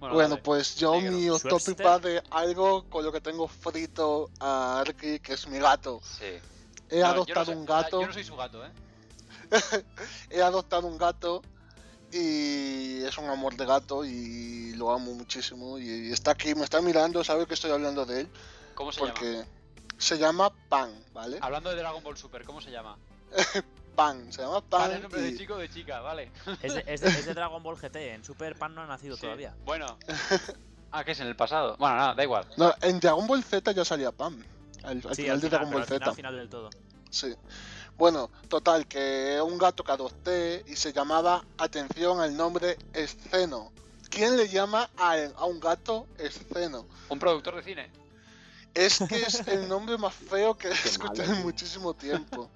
Bueno, pues yo Negro. mi topic va de algo con lo que tengo frito a Arki, que es mi gato. Sí. He No, yo no adoptado soy- un ah, gato, Yo no soy su gato, ¿eh? he adoptado un gato y es un amor de gato y lo amo muchísimo y está aquí, me está mirando, sabe que estoy hablando de él ¿Cómo se llama? porque se llama Pan, ¿vale? Hablando de Dragon Ball Super, ¿cómo se llama? Pan, se llama Pan Vale, nombre de chico o de chica, vale. Es de, es de- es de Dragon Ball GT. En Super Pan no ha nacido Sí. todavía. Bueno. Ah, ¿qué es en el pasado? Bueno, nada, da igual. No, en Dragon Ball Z ya salía Pan, al, al Sí, final al de Dragon Ball al Z. al final del todo. Sí. Bueno, total, que un gato que adopté y se llamaba, atención al nombre, Esceno. ¿Quién le llama a, a un gato Esceno? Un productor de cine. Es que es el nombre más feo que he escuchado en muchísimo tiempo.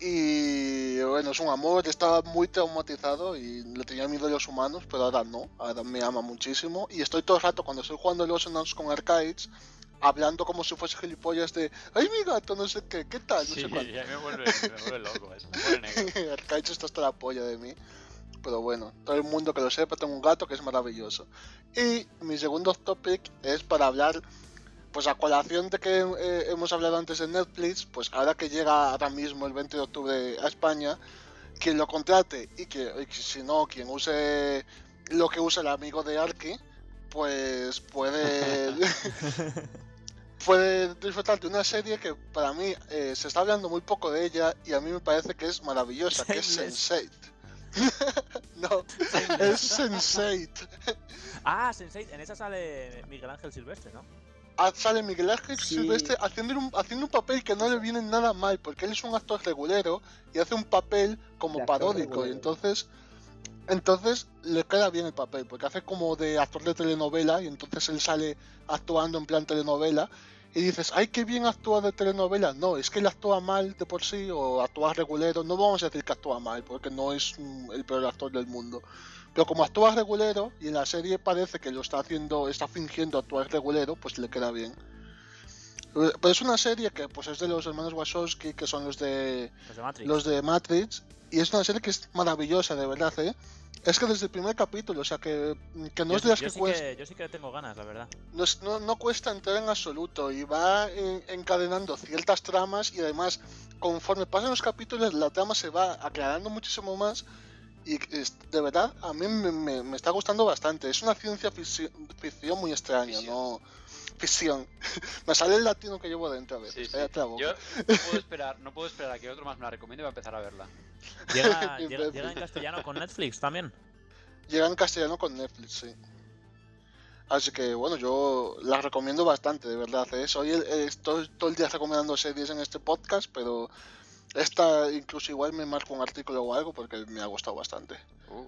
Y bueno, es un amor, estaba muy traumatizado y le tenía miedo a los humanos, pero ahora no, ahora me ama muchísimo. Y estoy todo el rato cuando estoy jugando los Enons con Arcades, hablando como si fuese gilipollas de ¡Ay, mi gato! No sé qué, ¿qué tal? No Sí, sé cuánto. ya me vuelve, me vuelve loco negro. Arcades está hasta la polla de mí. Pero bueno, todo el mundo que lo sepa, tengo un gato que es maravilloso. Y mi segundo topic es para hablar, pues a colación de que eh, hemos hablado antes de Netflix, pues ahora que llega ahora mismo el 20 de octubre a España, quien lo contrate y que, si no, quien use lo que usa el amigo de Arki, pues puede puede disfrutar de una serie que para mí eh, se está hablando muy poco de ella y a mí me parece que es maravillosa, que es Shameless. Sense8. no, es Sense8. Ah, Sensei, en esa sale Miguel Ángel Silvestre, ¿no? Sale Miguel Ángel Sí. Silvestre haciendo un, haciendo un papel que no le viene nada mal, porque él es un actor regulero y hace un papel como paródico, y entonces entonces le queda bien el papel, porque hace como de actor de telenovela y entonces él sale actuando en plan telenovela y dices, ay, qué bien actúa de telenovela. No, es que él actúa mal de por sí o actúa regulero. No vamos a decir que actúa mal, porque no es el peor actor del mundo. Pero como actúa regulero y en la serie parece que lo está haciendo, está fingiendo actuar regulero, pues le queda bien. Pero es una serie que pues es de los hermanos Wachowski, que son los de Los de Matrix. los de Matrix, y es una serie que es maravillosa, de verdad, ¿eh? Es que desde el primer capítulo, o sea, que, que no yo, es de las que sí cuesta, que, yo sí que tengo ganas, la verdad. no, es- no- no cuesta entrar en absoluto y va en- encadenando ciertas tramas y además conforme pasan los capítulos la trama se va aclarando muchísimo más y de verdad a mí me, me- me está gustando bastante. Es una ciencia ficción, ficción muy extraña, Ficción. no ficción. me sale el latino que llevo dentro a veces. Sí, sí. la boca. Yo no puedo esperar, no puedo esperar a que otro más me la recomiende para empezar a verla. Llega, en castellano con Netflix también. Llega en castellano con Netflix, sí. Así que bueno, yo la recomiendo bastante, de verdad. ¿eh? Soy el- eh, estoy todo el día recomendando series en este podcast, pero esta incluso igual me marco un artículo o algo porque me ha gustado bastante. Uh,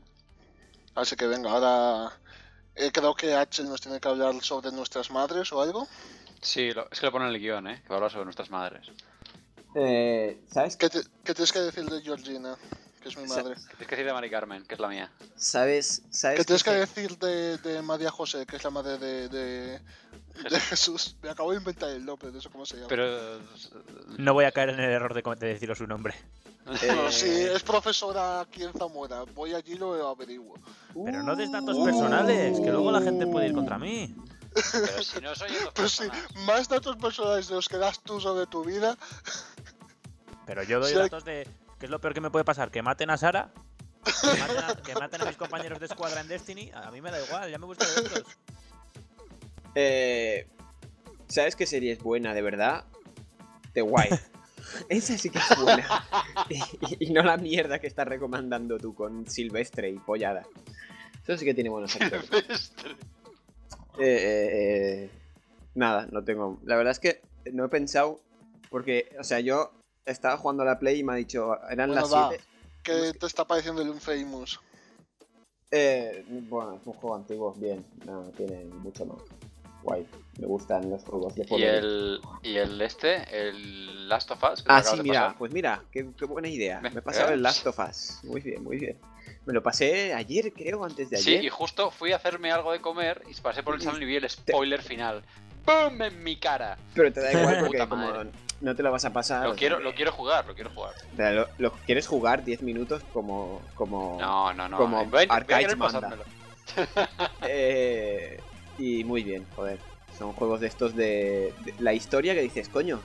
Así que venga, ahora eh, creo que Axel nos tiene que hablar sobre nuestras madres o algo. Sí, lo- es que lo pone en el guion, ¿eh? Que va a hablar sobre nuestras madres. Eh, ¿Sabes ¿Qué, te- qué tienes que decir de Georgina, que es mi madre? ¿Qué tienes que decir de Mari Carmen, que es la mía? ¿Sabes? ¿Sabes ¿Qué tienes que decir de, de María José, que es la madre de, de, de Jesús? Me acabo de inventar el nombre, de eso cómo se llama. Pero... No voy a caer en el error de, de deciros su nombre. Eh, Sí, es profesora aquí en Zamora. Voy allí y lo averiguo. Pero no des datos Uh. personales, que luego la gente puede ir contra mí. Pero si no soy yo dos Pues sí, más datos personales de los que das tú sobre tu vida. Pero yo doy Sí, datos de qué es lo peor que me puede pasar, que maten a Sara, que maten a, que maten a mis compañeros de escuadra en Destiny, a mí me da igual, ya me busco de otros. Eh, ¿Sabes qué serie es buena, de verdad? The Wild. Esa sí que es buena. y, y no la mierda que estás recomendando tú con Silvestre y Pollada. Eso sí que tiene buenos actores. Eh, eh, eh, nada, no tengo. La verdad es que no he pensado. Porque, o sea, yo estaba jugando a la Play y me ha dicho. Eran Bueno, las va. 7. ¿Qué te está pareciendo el Infamous? Eh, bueno, es un juego antiguo, bien. No, tiene mucho más. Guay. Me gustan los juegos de Y el, y el este, el Last of Us. Ah, sí, mira, pasar. pues mira, qué, qué buena idea. Me he pasado el. Last of Us. Muy bien, muy bien. Me lo pasé ayer, creo, antes de Sí, ayer. y justo fui a hacerme algo de comer y pasé por el salón y vi el spoiler final. ¡Pum! En mi cara. Pero te da igual porque Puta como. No te lo vas a pasar. Lo quiero, lo quiero jugar, lo quiero jugar. o sea, lo, lo quieres jugar 10 minutos como. como No, no, no. Como voy a, voy manda. pasármelo. eh, y muy bien, joder. Son juegos de estos de, de la historia que dices, coño.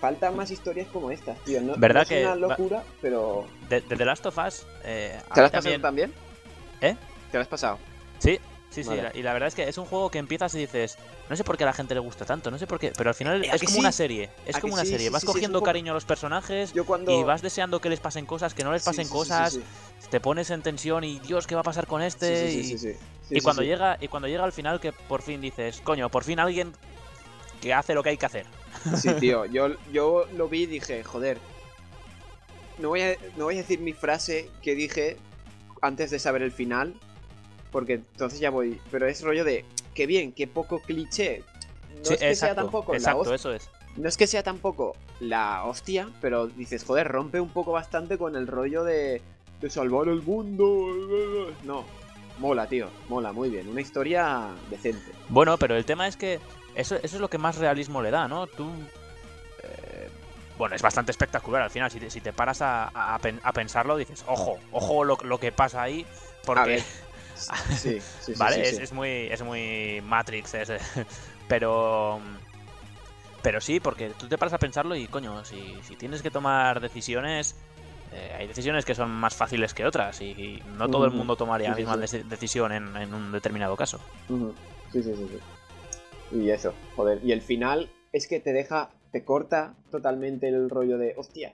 Faltan más historias como estas, tío. No, ¿Verdad no es que una va- locura, pero. De, de The Last of Us, eh, ¿Te lo has pasado también? ¿Eh? ¿Te lo has pasado? Sí, sí, sí. Vale. la- Y la verdad es que es un juego que empiezas y dices, no sé por qué a la gente le gusta tanto, no sé por qué, pero al final Eh, ¿a es como sí? una serie, es ¿A como una sí? serie, vas sí, cogiendo poco- cariño a los personajes Yo cuando. y vas deseando que les pasen cosas, que no les pasen cosas, te pones en tensión y Dios, ¿qué va a pasar con este? Sí, y sí, sí, sí, sí. Sí, y cuando llega y cuando llega al final que por fin dices, coño, por fin alguien que hace lo que hay que hacer. Sí, tío, yo, yo lo vi y dije, joder. No voy, a, no voy a decir mi frase que dije antes de saber el final, porque entonces ya voy. Pero es rollo de, qué bien, qué poco cliché. No Sí, es que sea tampoco la exacto, hostia. eso es. No es que sea tampoco la hostia, pero dices, joder, rompe un poco bastante con el rollo de, de salvar el mundo. No, mola, tío, mola, muy bien. Una historia decente. Bueno, pero el tema es que eso, eso es lo que más realismo le da, ¿no? Tú. eh, bueno, es bastante espectacular al final. Si te, si te paras a, a pen- a pensarlo, dices, ojo, ojo lo, lo que pasa ahí. Porque. A ver, Sí, vale, sí, es, es muy. Es muy Matrix. es- pero. Pero sí, porque tú te paras a pensarlo y, coño, si, si tienes que tomar decisiones. eh, hay decisiones que son más fáciles que otras y, y no todo el mundo tomaría la misma decisión en, en un determinado caso. Sí, sí, sí, sí. Y eso, joder. Y el final es que te deja, te corta totalmente el rollo de, hostia.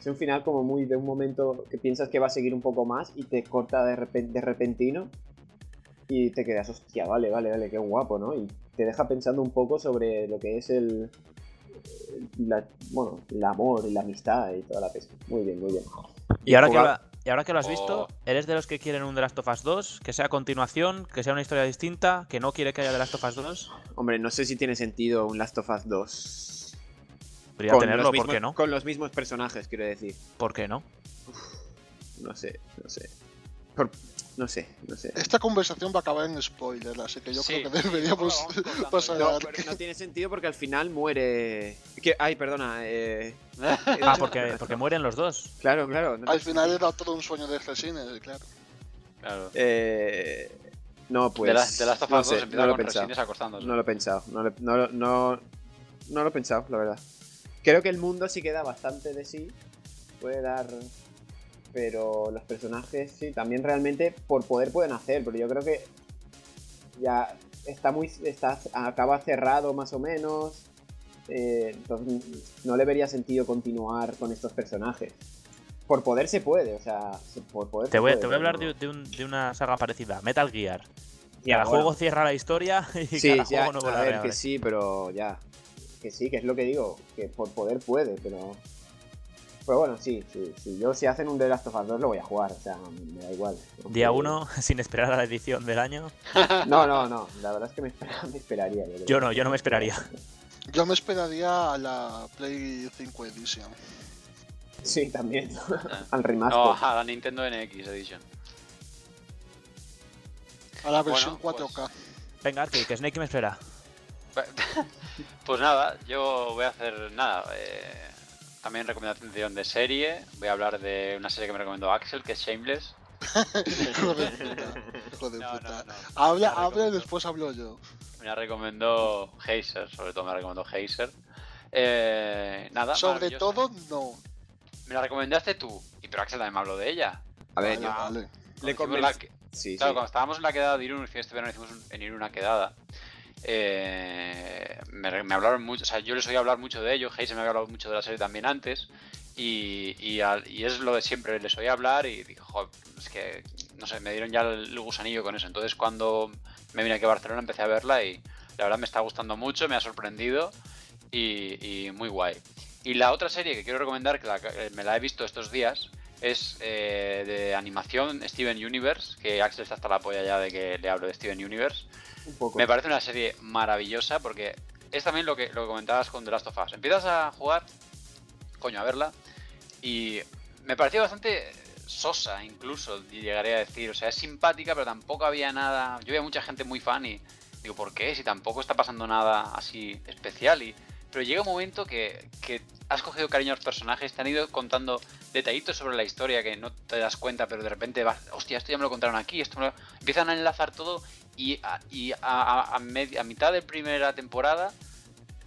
Es un final como muy de un momento que piensas que va a seguir un poco más y te corta de, repen- de repentino y te quedas, hostia, vale, vale, vale, qué guapo, ¿no? Y te deja pensando un poco sobre lo que es el, la- bueno, el amor y la amistad y toda la pesca. Muy bien, muy bien. Y ahora, que y ahora que lo has visto. ¿eres de los que quieren un The Last of Us 2? Que sea a continuación, que sea una historia distinta, que no quiere que haya The Last of Us 2? Hombre, no sé si tiene sentido un Last of Us 2. Podría Con tenerlo, los ¿por mismos- qué no? Con los mismos personajes, quiero decir. ¿Por qué no? No sé, no sé. Por- No sé, no sé. Esta conversación va a acabar en spoiler, así que yo Sí. creo que deberíamos cortando pasar. No, pero no tiene sentido porque al final muere. ¿Qué? Ay, perdona. Eh... Ah, porque, porque mueren los dos. Claro, claro. no Al final era todo un sueño de Resines, claro. claro. Eh... No, pues. de, las de Us no 2 sé, no lo he pensado. No lo he pensado. No lo, no, no, no lo he pensado, la verdad. Creo que el mundo sí queda bastante de sí. Puede dar. Pero los personajes sí, también realmente por poder pueden hacer. Pero yo creo que ya está muy. Está, acaba cerrado más o menos. eh, entonces no le vería sentido continuar con estos personajes. Por poder se puede, o sea, se- por poder Te voy, puede, te voy a hablar no. de, de un- de una saga parecida, Metal Gear. Ya, cada bueno. juego cierra la historia y Sí, cada ya, juego nuevo a ver, que sí, pero ya. Que sí, que es lo que digo, que por poder puede, pero... Pero bueno, sí, sí, sí. Yo si hacen un The Last of Us 2 lo voy a jugar, o sea, me da igual. Día Aunque- 1, sin esperar a la edición del año. No, no, no, la verdad es que me, espera- me esperaría. creo. Yo no, yo no me esperaría. Yo me esperaría a la Play 5 Edition. Sí, también. Ah. Al remaster. No, a la Nintendo NX Edition. A la versión Bueno, pues- 4K. Venga, que, que Snake me espera. Pues nada, yo voy a hacer nada. eh, también recomendación de serie. Voy a hablar de una serie que me recomendó Axel, que es Shameless. Hijo de puta. Hijo de No, puta. no, no. Habla, La habla y después hablo yo. Me la recomendó Heiser, sobre todo me la recomendó Heiser. Eh, nada, Sobre todo, no. Me la recomendaste tú. Y pero Axel también me habló de ella. A ver, Vale, yo vale. le la que- Sí, Claro, sí. cuando estábamos en la quedada de Irún, este verano hicimos un- en Irún una quedada. Eh, me, hablaron mucho, o sea, yo les oí hablar mucho de ello, Heise me había hablado mucho de la serie también antes, y, es lo de siempre, les oí hablar y dije, "Jo, es que, no sé, me dieron ya el, gusanillo con eso. Entonces cuando me vine aquí a Barcelona empecé a verla y la verdad me está gustando mucho, me ha sorprendido y, muy guay. Y la otra serie que quiero recomendar, que que me la he visto estos días, es eh, de animación Steven Universe, que Axel está hasta la polla ya de que le hablo de Steven Universe. Me parece una serie maravillosa porque es también lo que, lo que comentabas con The Last of Us. Empiezas a jugar, coño, a verla, y me pareció bastante sosa incluso, llegaría a decir. O sea, es simpática, pero tampoco había nada... Yo veía mucha gente muy fan y digo, ¿por qué? Si tampoco está pasando nada así especial. Y... Pero llega un momento que, que has cogido cariño a los personajes, te han ido contando detallitos sobre la historia que no te das cuenta, pero de repente vas, hostia, esto ya me lo contaron aquí, esto me lo-". empiezan a enlazar todo y a, y a, a- a medi- a mitad de primera temporada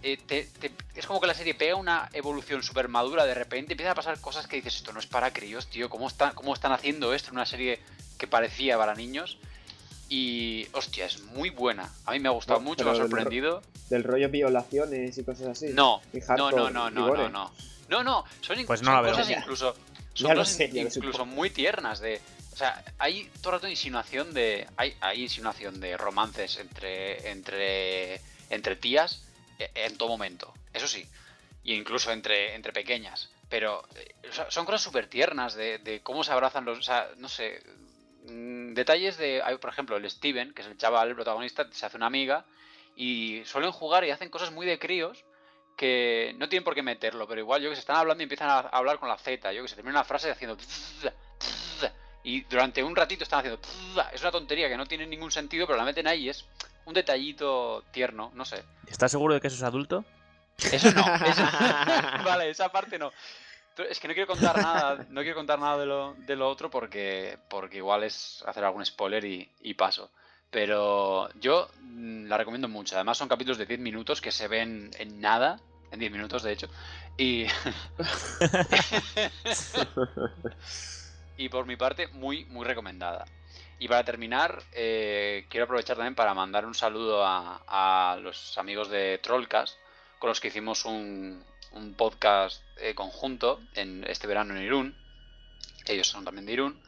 eh, te- te- es como que la serie pega una evolución súper madura, de repente empiezan a pasar cosas que dices, esto no es para críos, tío, ¿cómo están, cómo están haciendo esto en una serie que parecía para niños? Y, hostia, es muy buena. A mí me ha gustado No, mucho, me ha pero del ro- sorprendido. Del rollo violaciones y cosas así. No, Y no, no, no, no, no, no. No, no, son, Pues no son veo. cosas incluso, son cosas sé, incluso muy tiernas de, o sea, hay todo el rato insinuación de, hay, hay insinuación de romances entre, entre, entre tías eh, en todo momento. eso sí, y incluso entre, entre pequeñas. Pero eh, son cosas súper tiernas de, de cómo se abrazan los. O sea, no sé. mm, Detalles de. hay, Por ejemplo, el Steven, que es el chaval, el protagonista, se hace una amiga y suelen jugar y hacen cosas muy de críos que no tienen por qué meterlo, pero igual yo que se están hablando y empiezan a hablar con la Z. Yo que se termina una frase haciendo. Y durante un ratito están haciendo. Es una tontería que no tiene ningún sentido, pero la meten ahí y es un detallito tierno, no sé. ¿Estás seguro de que eso es adulto? Eso no. eso- vale, esa parte no. Es que no quiero contar nada, no quiero contar nada de lo, de lo otro porque, porque igual es hacer algún spoiler y, y paso. Pero yo mm, la recomiendo mucho. Además son capítulos de 10 minutos que se ven en nada, en 10 minutos de hecho. Y, y por mi parte, muy, muy recomendada. Y para terminar, eh, quiero aprovechar también para mandar un saludo a, a los amigos de Trollcast, con los que hicimos un, un podcast eh, conjunto en este verano en Irún. Ellos son también de Irún.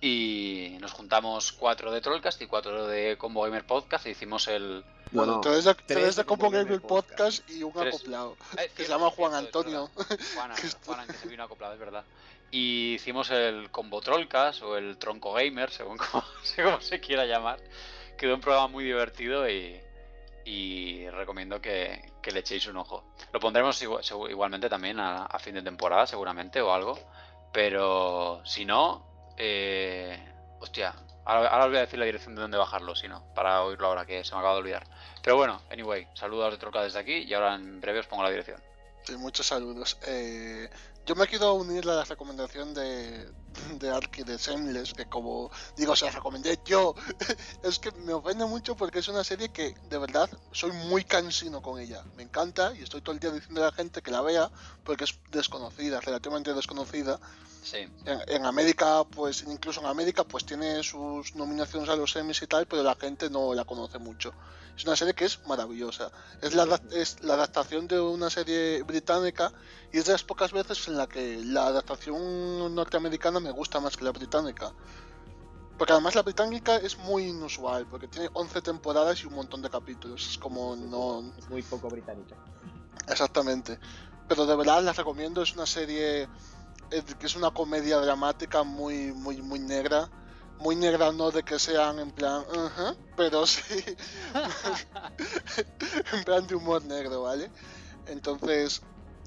Y nos juntamos cuatro de Trollcast y cuatro de Combo Gamer Podcast e hicimos el... Bueno, Bueno, tres de, tres tres de de Combo Gamer Gamer Podcast y un Tres. acoplado. Eh, Que se llama Juan Antonio. Juana, que se vino acoplado, es verdad. Y hicimos el Combo Trollcast o el Tronco Gamer, según como, se quiera llamar. Quedó un programa muy divertido y, recomiendo que, le echéis un ojo. Lo pondremos igualmente también a, fin de temporada, seguramente, o algo. Pero si no, eh, hostia, ahora, os voy a decir la dirección de dónde bajarlo, si no, para oírlo ahora que se me acaba de olvidar. Pero bueno, anyway, saludos de Trollcast desde aquí y ahora en breve os pongo la dirección. Sí, muchos saludos. Eh, yo me quiero unir a la recomendación de, de Arky de Shameless, que como digo, se la recomendé yo. es que me ofende mucho porque es una serie que de verdad soy muy cansino con ella. Me encanta y estoy todo el día diciendo a la gente que la vea porque es desconocida, relativamente desconocida. Sí. En, en América, pues incluso en América, pues tiene sus nominaciones a los Emmys y tal, pero la gente no la conoce mucho. Es una serie que es maravillosa. Es la, es la adaptación de una serie británica y es de las pocas veces en la que la adaptación norteamericana me gusta más que la británica. Porque además la británica es muy inusual, porque tiene 11 temporadas y un montón de capítulos. Es como no, Es muy poco británica. Exactamente. Pero de verdad la recomiendo, es una serie es una comedia dramática muy, muy, muy negra. Muy negra no de que sean en plan, pero sí en plan de humor negro, ¿vale? Entonces,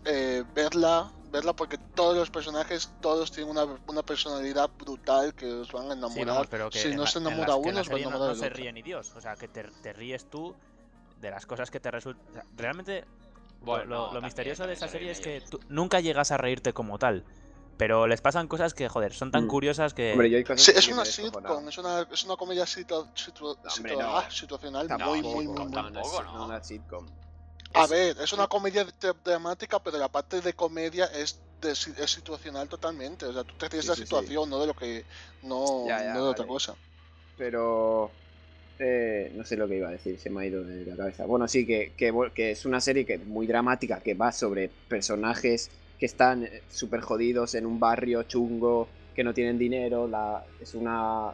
eh, verla, verla porque todos los personajes, todos tienen una, una personalidad brutal que os van a Sí, enamorar. vamos, pero que si en no la- se en enamora las- que en uno, os va a no, enamorar no el se ríe ni Dios. O sea, que te, te ríes tú de las cosas que te resultan. realmente, lo- Bueno, lo, lo también, misterioso de esa se serie es que tú nunca llegas a reírte como tal. Pero les pasan cosas que, joder, son tan Mm. curiosas que. Hombre, yo hay cosas Sí, que es una sitcom, es una, es una comedia situ- situ- hombre, situ- no. ah, situacional No, muy, no, muy, no, muy, muy- tampoco, no, ¿no? una sitcom. A Es- ver, es una comedia dramática, pero la parte de comedia es, de es situacional totalmente. O sea, tú te ríes Sí, la sí, sí. situación, no de lo que. No, Ya, ya, no de otra cosa. Pero eh, no sé lo que iba a decir, se me ha ido de la cabeza. Bueno, sí, que, que, que es una serie que muy dramática, que va sobre personajes que están súper jodidos en un barrio chungo, que no tienen dinero, la, es una...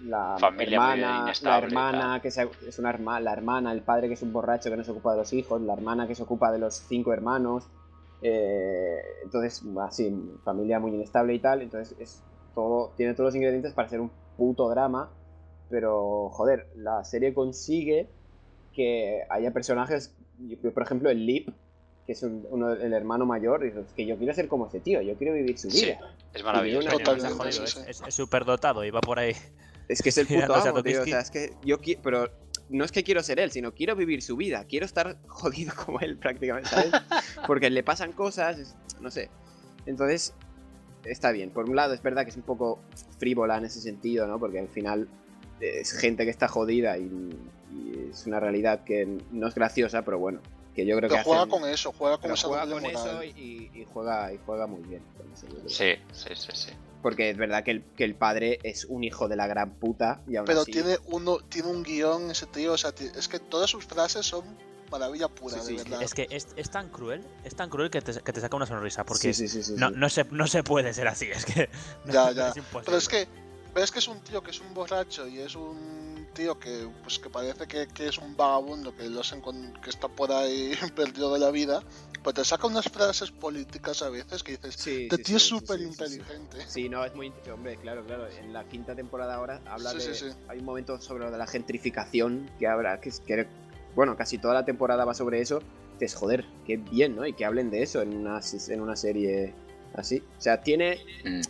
La Familia hermana, la hermana que se- es una hermana, la hermana, el padre que es un borracho que no se ocupa de los hijos, la hermana que se ocupa de los cinco hermanos, eh, entonces así, familia muy inestable y tal, entonces es todo, tiene todos los ingredientes para ser un puto drama, pero joder, la serie consigue que haya personajes, yo- por ejemplo el Lip, que es un- uno, el hermano mayor, y dices, es que yo quiero ser como ese tío, yo quiero vivir su Sí, vida. es maravilloso. Jodido, sí, es- sí. es súper dotado y va por ahí. Es que es el puto amo, tío, o sea, es que yo quiero, pero no es que quiero ser él, sino quiero vivir su vida, quiero estar jodido como él prácticamente, ¿sabes? Porque le pasan cosas, es- no sé. Entonces, está bien. Por un lado, es verdad que es un poco frívola en ese sentido, ¿no? Porque al final es gente que está jodida y, y es una realidad que no es graciosa, pero bueno, que yo creo Pero que juega hacen- con eso, juega con esa juega con eso y, y juega, y juega muy bien. Sí, sí, sí, sí. Porque es verdad que el, que el padre es un hijo de la gran puta y aún Pero así- tiene uno, tiene un guion ese tío, o sea, es que todas sus frases son maravilla pura, Sí, sí, de sí. verdad. Es que es, es tan cruel, es tan cruel que te, que te saca una sonrisa. Porque Sí, sí, sí, sí, no, sí. no, se, no se puede ser así, es que. no- Ya, ya. Es imposible. Pero es que ves que es un tío que es un borracho y es un tío que pues que parece que, que es un vagabundo que lo hacen con, que está por ahí perdido de la vida, pues te saca unas frases políticas a veces que dices, Sí, este sí, tío es sí, súper sí, sí, sí. inteligente. Sí, no, es muy. Hombre, claro, claro. En la quinta temporada ahora habla Sí, de. sí, sí. Hay un momento sobre lo de la gentrificación que habrá. Que, bueno, casi toda la temporada va sobre eso. Es joder, qué bien, ¿no? Y que hablen de eso en una, en una serie así. O sea, tiene. Mm.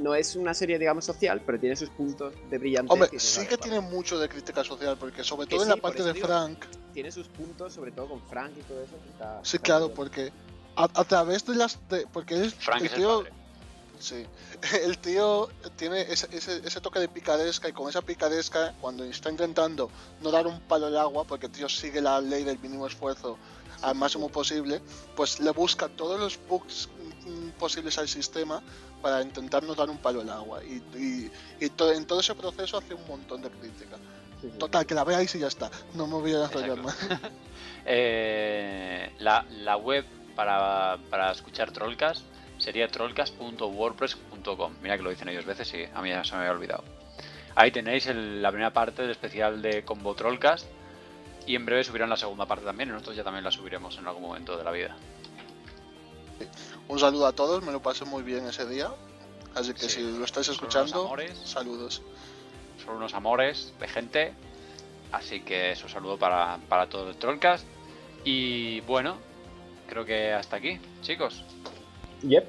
No es una serie, digamos, social, pero tiene sus puntos de brillante. Hombre, sí que tiene mucho de crítica social, porque sobre Que todo en la parte de digo. Frank, Tiene sus puntos, sobre todo con Frank y todo eso. que está- sí, está claro, porque a, a través de las... De, porque él, Frank el es el tío, padre. Sí, el tío tiene ese, ese, ese toque de picaresca y con esa picaresca, cuando está intentando no dar un palo al agua, porque el tío sigue la ley del mínimo esfuerzo al máximo posible, pues le busca todos los bugs posibles al sistema para intentar no dar un palo al agua. Y, y, y to- en todo ese proceso hace un montón de crítica. Sí, sí, Total, que la veáis y ya está. No me voy a enrollar más. Eh, la, la web para, para escuchar Trollcast sería trollcast.wordpress.com. Mira que lo dicen ellos veces y a mí ya se me había olvidado. Ahí tenéis el- la primera parte del especial de Combo Trollcast y en breve subirán la segunda parte también y nosotros ya también la subiremos en algún momento de la vida. Un saludo a todos, me lo pasé muy bien ese día. Así que Sí, si lo estáis son unos escuchando, amores. saludos. Son unos amores de gente. Así que eso saludo para, para todo el Trollcast. Y bueno, creo que hasta aquí, chicos. Yep.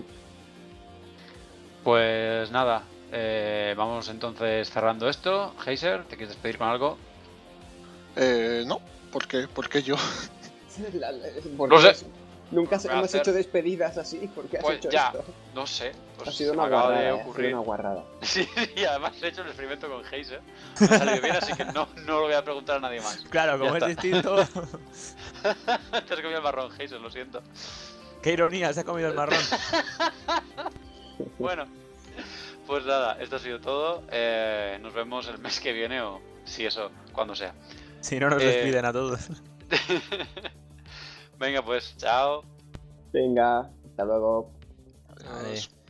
Pues nada, eh, vamos entonces cerrando esto. Heiser, ¿te quieres despedir con algo? Eh, no, ¿por qué? ¿Por qué yo? La- la- No porque sé. Nunca se- hemos hacer- hecho despedidas así. ¿Por qué has Pues hecho ya, esto? no sé. Pues ha sido una guarrada. de eh, ha sido ocurrir. una guarrada. Sí, y además he hecho el experimento con Heiser. Me ha salido bien, así que no, no lo voy a preguntar a nadie más. Claro, como Ya es está. distinto. Te has comido el marrón, Heiser, lo siento. Qué ironía, se ha comido el marrón. Bueno, pues nada, esto ha sido todo. Eh, nos vemos el mes que viene o si eso, cuando sea. Si no, nos Eh, despiden a todos. Venga, pues, chao. Venga, hasta luego. Adiós. Vale.